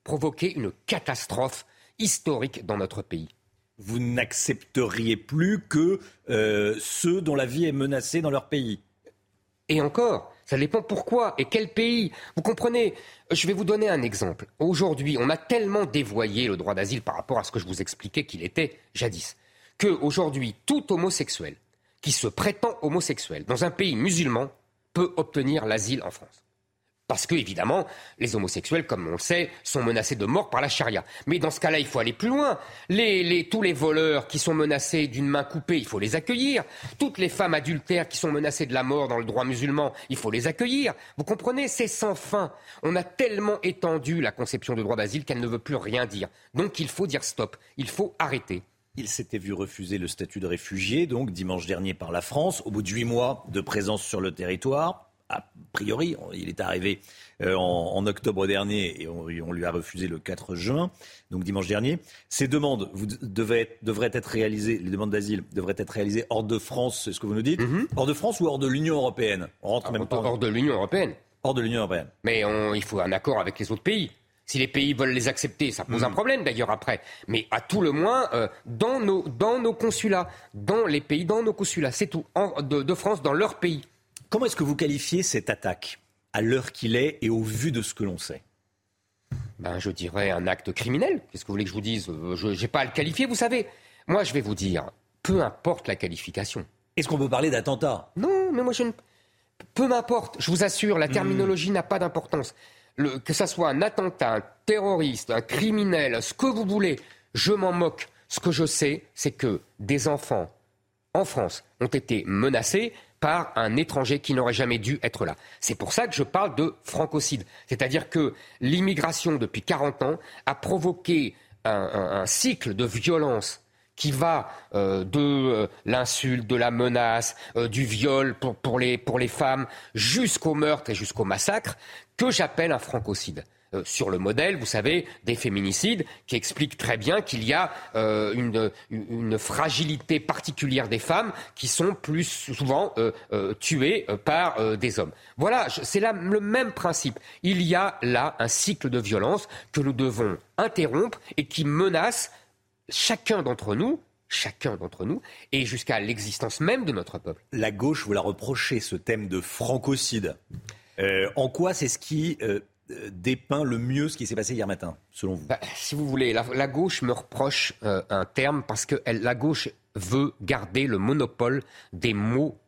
provoquer une catastrophe historique dans notre pays. Vous n'accepteriez plus que euh, ceux dont la vie est menacée dans leur pays Et encore, ça dépend pourquoi et quel pays. Vous comprenez Je vais vous donner un exemple. Aujourd'hui, on a tellement dévoyé le droit d'asile par rapport à ce que je vous expliquais qu'il était jadis, que aujourd'hui, tout homosexuel qui se prétend homosexuel dans un pays musulman peut obtenir l'asile en France. Parce que, évidemment, les homosexuels, comme on le sait, sont menacés de mort par la charia. Mais dans ce cas-là, il faut aller plus loin. tous les voleurs qui sont menacés d'une main coupée, il faut les accueillir. Toutes les femmes adultères qui sont menacées de la mort dans le droit musulman, il faut les accueillir. Vous comprenez C'est sans fin. On a tellement étendu la conception de droit d'asile qu'elle ne veut plus rien dire. Donc il faut dire stop. Il faut arrêter. Il s'était vu refuser le statut de réfugié, donc dimanche dernier par la France, au bout de huit mois de présence sur le territoire. a priori, il est arrivé euh, en, octobre dernier et on, lui a refusé le 4 juin, donc dimanche dernier. Ces demandes vous, devraient, être réalisées, les demandes d'asile devraient être réalisées hors de France, c'est ce que vous nous dites? Mhm. Hors de France ou hors de l'Union européenne? On rentre même pas Hors de l'Union européenne. Hors de l'Union européenne. Mais on- il faut un accord avec les autres pays. Si les pays veulent les accepter, ça pose un problème d'ailleurs après. Mais à tout le moins, euh, dans, nos, dans nos consulats, dans les pays, dans nos consulats, c'est tout. En- de, de France, dans leur pays. Comment est-ce que vous qualifiez cette attaque à l'heure qu'il est et au vu de ce que l'on sait? Ben, Je dirais un acte criminel. Qu'est-ce que vous voulez que je vous dise? Euh, Je n'ai pas à le qualifier, vous savez. Moi, je vais vous dire, peu importe la qualification. Est-ce qu'on peut parler d'attentat? Non, mais moi, je ne... Peu m'importe, je vous assure, la terminologie n'a pas d'importance. Que ça soit un attentat, un terroriste, un criminel, ce que vous voulez, je m'en moque. Ce que je sais, c'est que des enfants en France ont été menacés par un étranger qui n'aurait jamais dû être là. C'est pour ça que je parle de francocide. C'est-à-dire que l'immigration, depuis 40 ans, a provoqué un, cycle de violence qui va euh, de euh, l'insulte, de la menace, euh, du viol pour les femmes, jusqu'au meurtre et jusqu'au massacre, que j'appelle un francocide. Euh, sur le modèle, vous savez, des féminicides, qui expliquent très bien qu'il y a euh, une, fragilité particulière des femmes qui sont plus souvent euh, tuées par des hommes. Voilà, c'est le même principe. Il y a là un cycle de violence que nous devons interrompre et qui menace chacun d'entre nous, chacun d'entre nous, et jusqu'à l'existence même de notre peuple. La gauche vous l'a reproché, ce thème de francocide. Euh, en quoi c'est ce qui euh, euh, dépeint le mieux ce qui s'est passé hier matin, selon vous? Bah, si vous voulez, la, gauche me reproche un terme parce que la gauche veut garder le monopole des mots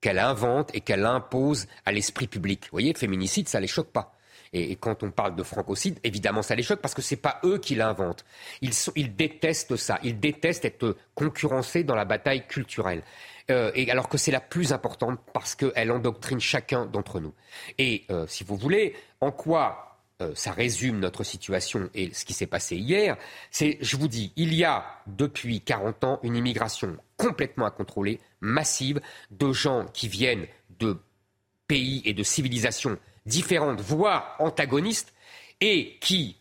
qu'elle invente et qu'elle impose à l'esprit public. Vous voyez, féminicide, ça les choque pas. Et, quand on parle de francocide, évidemment, ça les choque parce que c'est pas eux qui l'inventent. Ils détestent ça. Ils détestent être concurrencés dans la bataille culturelle. Euh, alors que c'est la plus importante parce qu'elle endoctrine chacun d'entre nous. Et euh, si vous voulez, en quoi euh, ça résume notre situation et ce qui s'est passé hier, c'est, je vous dis, il y a depuis 40 ans une immigration complètement incontrôlée, massive, de gens qui viennent de pays et de civilisations différentes, voire antagonistes, et qui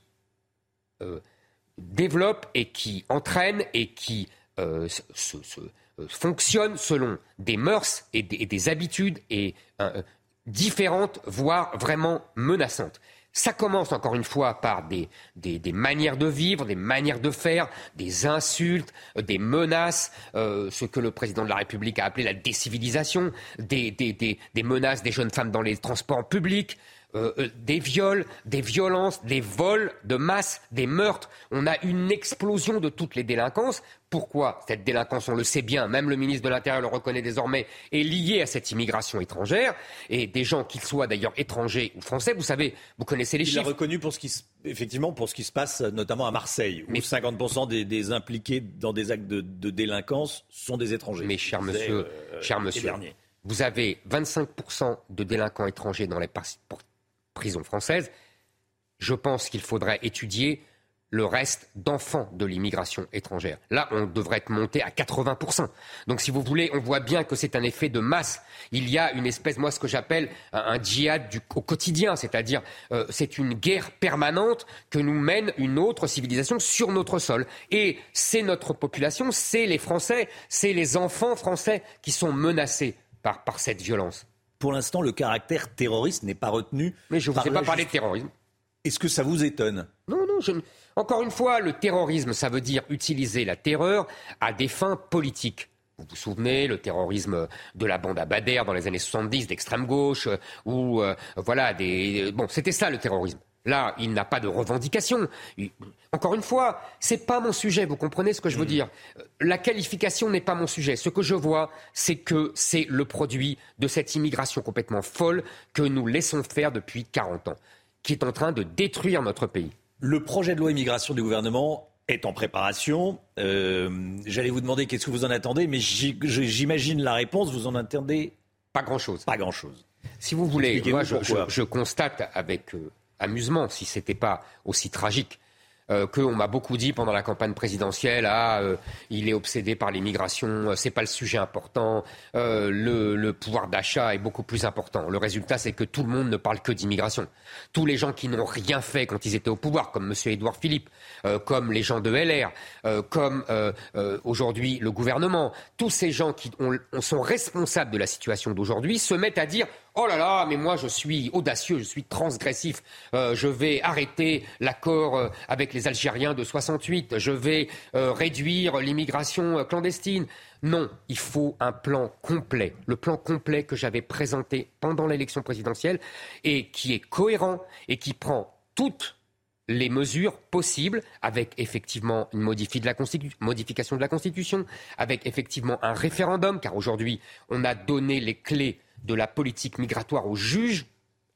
développent et qui entraînent et qui se- fonctionnent selon des mœurs et des, habitudes et euh, différentes, voire vraiment menaçantes. Ça commence encore une fois par des, des, manières de vivre, des manières de faire, des insultes, euh, des menaces, euh, ce que le président de la République a appelé la décivilisation, des, des menaces des jeunes femmes dans les transports publics, euh, euh, des viols, des violences, des vols de masse, des meurtres. On a une explosion de toutes les délinquances. Pourquoi cette délinquance, on le sait bien, même le ministre de l'Intérieur le reconnaît désormais, est liée à cette immigration étrangère et des gens, qu'ils soient d'ailleurs étrangers ou français, vous savez, vous connaissez les Il l'a chiffres. reconnu pour ce qui, se- effectivement, pour ce qui se passe notamment à Marseille, où 50% des, des impliqués dans des actes de, de délinquance sont des étrangers. Mais cher monsieur, euh, cher monsieur, vous avez 25% de délinquants étrangers dans les prisons françaises. Je pense qu'il faudrait étudier le reste d'enfants de l'immigration étrangère. Là, on devrait être monté à 80%. Donc, si vous voulez, on voit bien que c'est un effet de masse. Il y a une espèce, moi, ce que j'appelle un, djihad au quotidien, c'est-à-dire euh, c'est une guerre permanente que nous mène une autre civilisation sur notre sol. Et c'est notre population, c'est les Français, c'est les enfants français qui sont menacés par cette violence. Pour l'instant, le caractère terroriste n'est pas retenu. Mais je ne vous ai pas parlé de terrorisme. Est-ce que ça vous étonne? Non, non, je Encore une fois, le terrorisme, ça veut dire utiliser la terreur à des fins politiques. Vous vous souvenez, le terrorisme de la bande à Bader dans les années 70 d'extrême gauche, euh, ou euh, voilà, des... Bon, c'était ça le terrorisme. Là, il n'a pas de revendication. Encore une fois, c'est pas mon sujet. Vous comprenez ce que je veux dire Euh, La qualification n'est pas mon sujet. Ce que je vois, c'est que c'est le produit de cette immigration complètement folle que nous laissons faire depuis 40 ans, qui est en train de détruire notre pays. Le projet de loi immigration du gouvernement est en préparation. Euh, J'allais vous demander qu'est-ce que vous en attendez, mais j'imagine la réponse. Vous en attendez Pas grand-chose. Pas grand-chose. Si vous voulez, moi je, pourquoi. je- je constate avec euh, amusement, si c'était pas aussi tragique, euh, qu'on m'a beaucoup dit pendant la campagne présidentielle, ah, euh, il est obsédé par l'immigration, euh, c'est pas le sujet important, le, pouvoir d'achat est beaucoup plus important. Le résultat, c'est que tout le monde ne parle que d'immigration. Tous les gens qui n'ont rien fait quand ils étaient au pouvoir, comme M. Édouard Philippe, comme les gens de LR, comme aujourd'hui le gouvernement, tous ces gens qui ont, sont responsables de la situation d'aujourd'hui se mettent à dire Oh là là, mais moi je suis audacieux, je suis transgressif, euh, je vais arrêter l'accord euh, avec les Algériens de 68, je vais euh, réduire l'immigration clandestine. Non, il faut un plan complet, le plan complet que j'avais présenté pendant l'élection présidentielle et qui est cohérent et qui prend toutes les mesures possibles, avec effectivement une modification de la Constitution, avec effectivement un référendum, car aujourd'hui on a donné les clés de la politique migratoire aux juges,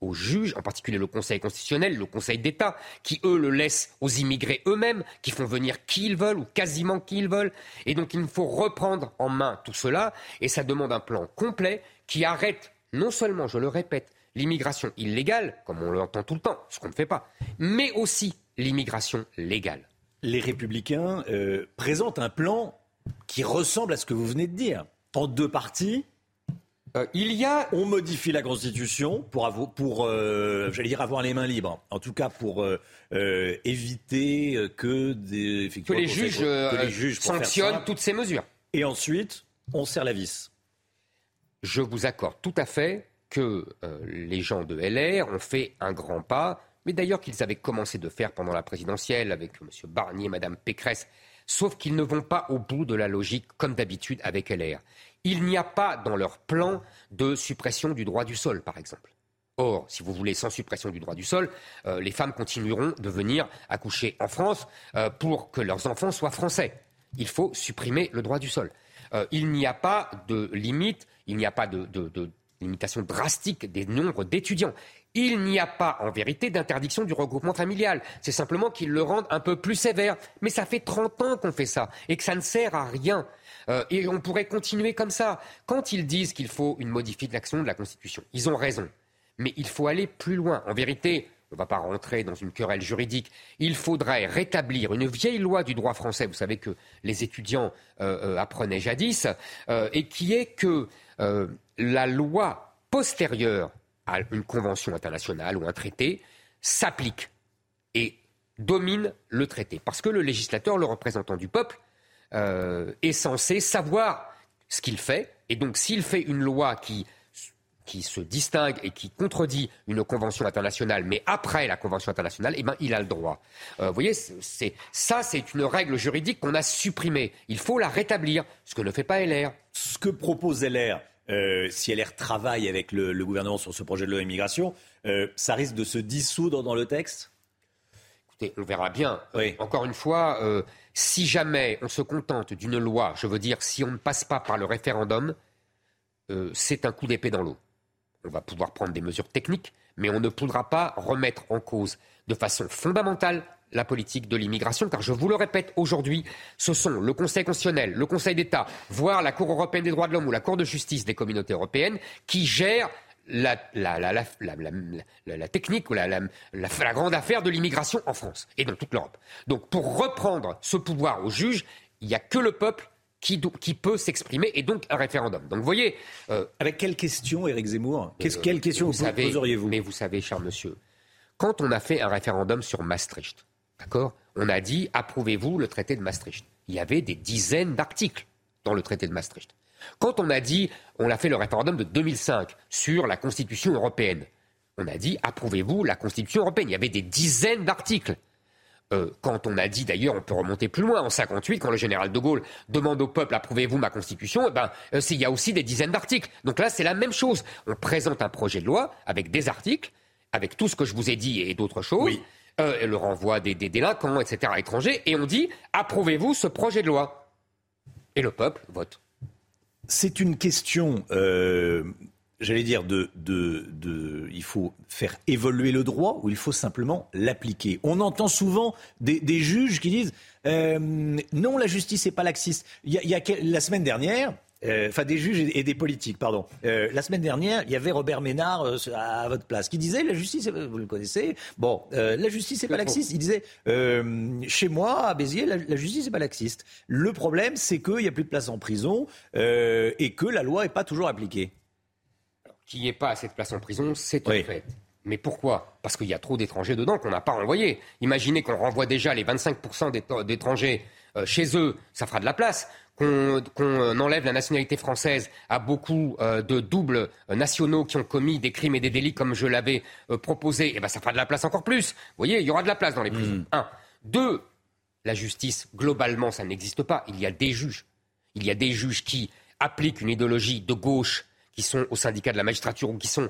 aux juges, en particulier le Conseil constitutionnel, le Conseil d'État, qui eux le laissent aux immigrés eux-mêmes, qui font venir qui ils veulent ou quasiment qui ils veulent. Et donc il faut reprendre en main tout cela, et ça demande un plan complet qui arrête non seulement, je le répète, l'immigration illégale, comme on l'entend tout le temps, ce qu'on ne fait pas, mais aussi l'immigration légale. Les républicains euh, présentent un plan qui ressemble à ce que vous venez de dire, en deux parties euh, il y a, on modifie la Constitution pour, pour euh, j'allais dire, avoir les mains libres. En tout cas, pour euh, éviter que, des, que les, juges, que les juges sanctionnent toutes ces mesures. Et ensuite, on serre la vis. Je vous accorde tout à fait que les gens de LR ont fait un grand pas, mais d'ailleurs qu'ils avaient commencé de faire pendant la présidentielle avec M. Barnier, Mme Pécresse, sauf qu'ils ne vont pas au bout de la logique comme d'habitude avec LR. Il n'y a pas dans leur plan de suppression du droit du sol, par exemple. Or, si vous voulez, sans suppression du droit du sol, euh, les femmes continueront de venir accoucher en France euh, pour que leurs enfants soient français. Il faut supprimer le droit du sol. Euh, il n'y a pas de limite, il n'y a pas de, de limitation drastique des nombres d'étudiants. Il n'y a pas, en vérité, d'interdiction du regroupement familial. C'est simplement qu'ils le rendent un peu plus sévère. Mais ça fait 30 ans qu'on fait ça et que ça ne sert à rien. Euh, et on pourrait continuer comme ça. Quand ils disent qu'il faut une modification de la Constitution, ils ont raison. Mais il faut aller plus loin. En vérité, on ne va pas rentrer dans une querelle juridique. Il faudrait rétablir une vieille loi du droit français, vous savez que les étudiants euh, euh, apprenaient jadis, et qui est que la loi postérieure à une convention internationale ou un traité s'applique et domine le traité. Parce que le législateur, le représentant du peuple, euh, est censé savoir ce qu'il fait. Et donc, s'il fait une loi qui, qui se distingue et qui contredit une convention internationale, mais après la convention internationale, eh ben, il a le droit. Euh, vous voyez, c'est, ça, c'est une règle juridique qu'on a supprimée. Il faut la rétablir, ce que ne fait pas LR. Ce que propose LR, euh, si LR travaille avec le, gouvernement sur ce projet de loi immigration, ça risque de se dissoudre dans le texte? On verra bien. Encore une fois, si jamais on se contente d'une loi, je veux dire, si on ne passe pas par le référendum, euh, c'est un coup d'épée dans l'eau. On va pouvoir prendre des mesures techniques, mais on ne pourra pas remettre en cause de façon fondamentale la politique de l'immigration, car je vous le répète aujourd'hui, ce sont le Conseil constitutionnel, le Conseil d'État, voire la Cour européenne des droits de l'homme ou la Cour de justice des communautés européennes qui gèrent la, la, technique ou la, grande affaire de l'immigration en France et dans toute l'Europe. Donc pour reprendre ce pouvoir aux juges, il n'y a que le peuple qui, qui peut s'exprimer et donc un référendum. Donc vous voyez... Euh, Avec quelle question, Éric Zemmour? Quelle euh, question vous, poseriez-vous? Mais vous savez, cher monsieur, quand on a fait un référendum sur Maastricht, d'accord On a dit, approuvez-vous le traité de Maastricht Il y avait des dizaines d'articles dans le traité de Maastricht. Quand on a dit, on a fait le référendum de 2005 sur la Constitution européenne, on a dit, approuvez-vous la Constitution européenne? Il y avait des dizaines d'articles. Euh, quand on a dit, d'ailleurs, on peut remonter plus loin, en 58, quand le général de Gaulle demande au peuple, approuvez-vous ma Constitution, eh ben, euh, il y a aussi des dizaines d'articles. Donc là, c'est la même chose. On présente un projet de loi avec des articles, avec tout ce que je vous ai dit et d'autres choses, euh, le renvoi des, des délinquants, etc., étrangers, et on dit, approuvez-vous ce projet de loi? Et le peuple vote c'est une question, euh, j'allais dire, de, il faut faire évoluer le droit ou il faut simplement l'appliquer. On entend souvent des, juges qui disent euh, non, la justice n'est pas laxiste. La semaine dernière, enfin des juges et des politiques, pardon. Euh, la semaine dernière, il y avait Robert Ménard euh, à votre place qui disait la justice, vous le connaissez, bon, la justice c'est pas laxiste. Il disait chez moi à Béziers, la, justice c'est pas laxiste. Le problème, c'est qu'il n'y a plus de place en prison et que la loi n'est pas toujours appliquée. Qu'il n'y ait pas assez de place en prison, c'est un fait. Mais pourquoi? Parce qu'il y a trop d'étrangers dedans qu'on n'a pas renvoyés. Imaginez qu'on renvoie déjà les 25% d'étrangers chez eux, ça fera de la place qu'on enlève la nationalité française à beaucoup euh, de doubles euh, nationaux qui ont commis des crimes et des délits comme je l'avais euh, proposé, et eh ben ça fera de la place encore plus. Vous voyez, il y aura de la place dans les prisons. Hmm. Un. Deux, la justice, globalement, ça n'existe pas. Il y a des juges. Il y a des juges qui appliquent une idéologie de gauche qui sont au syndicat de la magistrature ou qui sont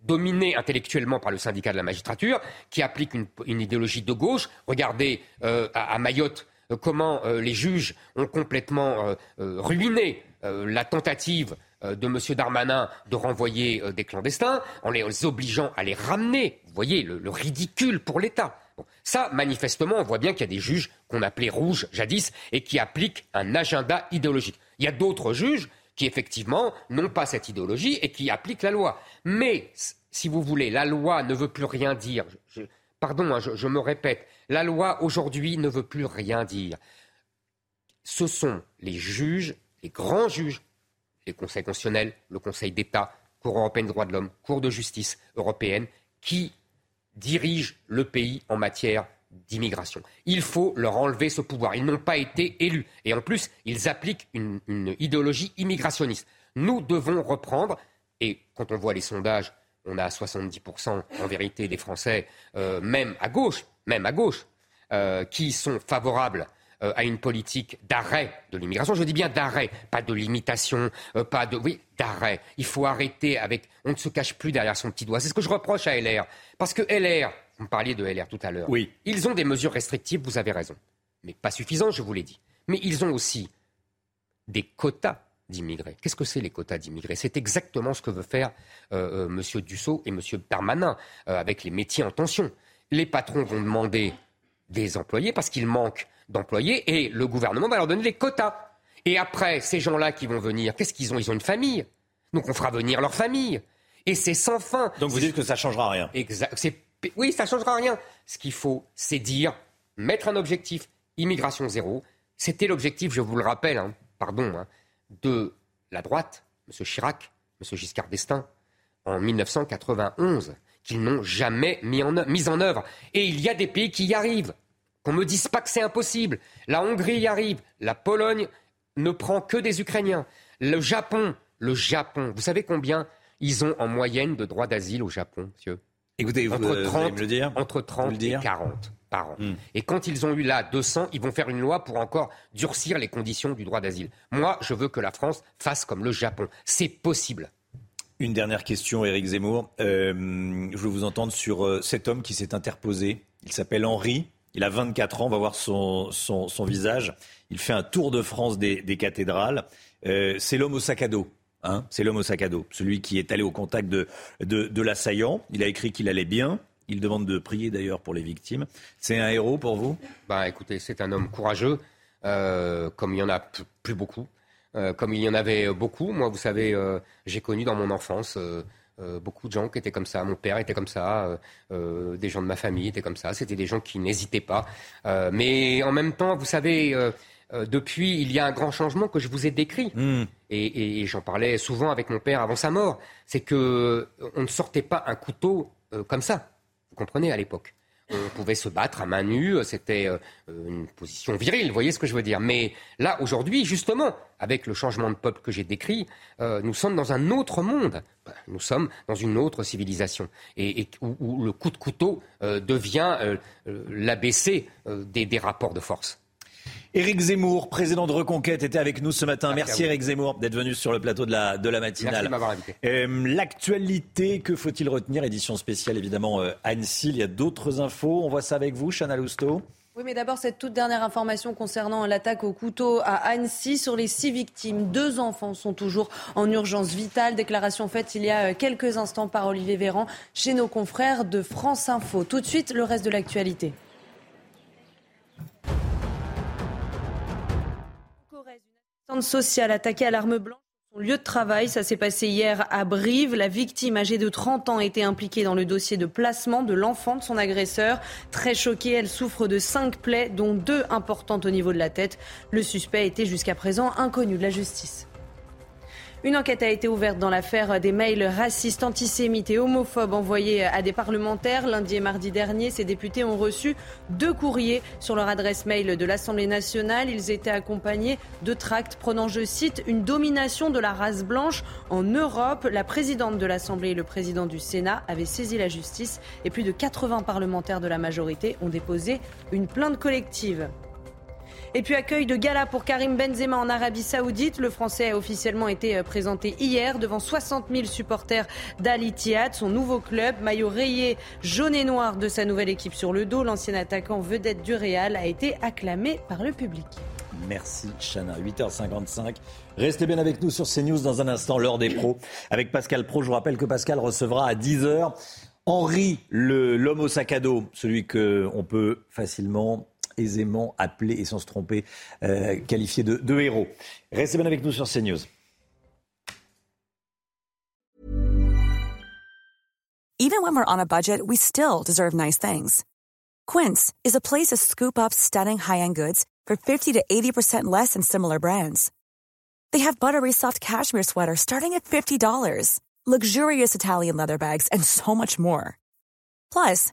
dominés intellectuellement par le syndicat de la magistrature, qui appliquent une, idéologie de gauche. Regardez à, Mayotte euh, comment euh, les juges ont complètement euh, ruiné la tentative de M. Darmanin de renvoyer des clandestins en les obligeant à les ramener. Vous voyez le, ridicule pour l'État. ça, manifestement, on voit bien qu'il y a des juges qu'on appelait rouges jadis et qui appliquent un agenda idéologique. Il y a d'autres juges qui, effectivement, n'ont pas cette idéologie et qui appliquent la loi. Mais, si vous voulez, la loi ne veut plus rien dire. pardon, hein, je me répète, la loi aujourd'hui ne veut plus rien dire. Ce sont les juges, les grands juges, les conseils constitutionnels, le Conseil d'État, Cour européenne des droits de l'homme, Cour de justice européenne, qui dirigent le pays en matière d'immigration. Il faut leur enlever ce pouvoir. Ils n'ont pas été élus. Et en plus, ils appliquent une, idéologie immigrationniste. Nous devons reprendre, et quand on voit les sondages, on a 70% en vérité des Français, euh, même à gauche, même à gauche, euh, qui sont favorables euh, à une politique d'arrêt de l'immigration. Je dis bien d'arrêt, pas de limitation, euh, pas de... Oui, d'arrêt. Il faut arrêter avec... On ne se cache plus derrière son petit doigt. C'est ce que je reproche à LR. Parce que LR, vous me parliez de LR tout à l'heure, oui. ils ont des mesures restrictives, vous avez raison. Mais pas suffisantes, je vous l'ai dit. Mais ils ont aussi des quotas d'immigrés. Qu'est-ce que c'est les quotas d'immigrés? C'est exactement ce que veut faire M. Dussault et M. Darmanin avec les métiers en tension les patrons vont demander des employés parce qu'il manque d'employés et le gouvernement va leur donner des quotas. Et après, ces gens-là qui vont venir, qu'est-ce qu'ils ont? Ils ont une famille. Donc on fera venir leur famille. Et c'est sans fin. Donc vous dites que ça ne changera rien exact, Oui, ça ne changera rien. Ce qu'il faut, c'est dire, mettre un objectif immigration zéro. C'était l'objectif, je vous le rappelle, hein, pardon, hein, de la droite, M. Chirac, M. Giscard d'Estaing, en 1991 qu'ils n'ont jamais mis en, mis en œuvre. Et il y a des pays qui y arrivent. Qu'on ne me dise pas que c'est impossible. La Hongrie y arrive. La Pologne ne prend que des Ukrainiens. Le Japon, le Japon, vous savez combien ils ont en moyenne de droits d'asile au Japon, monsieur? Écoutez, entre vous, 30, le dire? Entre 30 et 40 par an. Hmm. Et quand ils ont eu là 200, ils vont faire une loi pour encore durcir les conditions du droit d'asile. Moi, je veux que la France fasse comme le Japon. C'est possible. Une dernière question, Éric Zemmour. Euh, je veux vous entendre sur euh, cet homme qui s'est interposé. Il s'appelle Henri. Il a 24 ans. On va voir son, visage. Il fait un tour de France des, cathédrales. Euh, c'est l'homme au sac à dos. Hein c'est l'homme au sac à dos. Celui qui est allé au contact de l'assaillant. Il a écrit qu'il allait bien. Il demande de prier d'ailleurs pour les victimes. C'est un héros pour vous? Bah, Écoutez, c'est un homme courageux, comme il y en a plus beaucoup. Euh, comme il y en avait beaucoup. Moi, vous savez, euh, j'ai connu dans mon enfance euh, beaucoup de gens qui étaient comme ça. Mon père était comme ça, des gens de ma famille étaient comme ça. C'était des gens qui n'hésitaient pas. mais en même temps, vous savez, depuis, il y a un grand changement que je vous ai décrit. Hmm. Et, j'en parlais souvent avec mon père avant sa mort. C'est que on ne sortait pas un couteau comme ça. Vous comprenez à l'époque. On pouvait se battre à main nue, c'était euh, une position virile, voyez ce que je veux dire. Mais là, aujourd'hui, justement, avec le changement de peuple que j'ai décrit, euh, nous sommes dans un autre monde. Nous sommes dans une autre civilisation, et, où, le coup de couteau euh, devient l'ABC des rapports de force. Éric Zemmour, président de Reconquête, était avec nous ce matin. Merci, Éric Zemmour d'être venu sur le plateau de la, de la matinale. Merci de m'avoir invité. Euh, l'actualité, que faut-il retenir? Édition spéciale, évidemment, euh, Annecy. Il y a d'autres infos. On voit ça avec vous, Chana Lousteau. Oui, mais d'abord, cette toute dernière information concernant l'attaque au couteau à Annecy. Sur les six victimes, deux enfants sont toujours en urgence vitale. Déclaration faite il y a quelques instants par Olivier Véran chez nos confrères de France Info. Tout de suite, le reste de l'actualité. Centre social attaqué à l'arme blanche. Son lieu de travail, ça s'est passé hier à Brive. La victime âgée de 30 ans était impliquée dans le dossier de placement de l'enfant de son agresseur. Très choquée, elle souffre de cinq plaies, dont deux importantes au niveau de la tête. Le suspect était jusqu'à présent inconnu de la justice. Une enquête a été ouverte dans l'affaire des mails racistes, antisémites et homophobes envoyés à des parlementaires. Lundi et mardi dernier, ces députés ont reçu deux courriers sur leur adresse mail de l'Assemblée nationale. Ils étaient accompagnés de tracts prenant, je cite, une domination de la race blanche en Europe. La présidente de l'Assemblée et le président du Sénat avaient saisi la justice et plus de 80 parlementaires de la majorité ont déposé une plainte collective. Et puis accueil de gala pour Karim Benzema en Arabie Saoudite. Le Français a officiellement été euh, présenté hier devant 60 000 supporters d'Al Ittihad, son nouveau club. Maillot rayé jaune et noir de sa nouvelle équipe sur le dos, l'ancien attaquant vedette du Real a été acclamé par le public. Merci Chana. 8h55. Restez bien avec nous sur CNews dans un instant, l'heure des pros. Avec Pascal Pro, je vous rappelle que Pascal recevra à 10h Henri, l'homme au sac à dos, celui qu'on peut facilement aisément appelé, et sans se tromper, euh, de héros. Restez bien avec nous sur CNews. Even when we're on a budget, we still deserve nice things. Quince is a place to scoop up stunning high-end goods for 50 to 80% less than similar brands. They have buttery soft cashmere sweaters starting at $50, luxurious Italian leather bags, and so much more. Plus,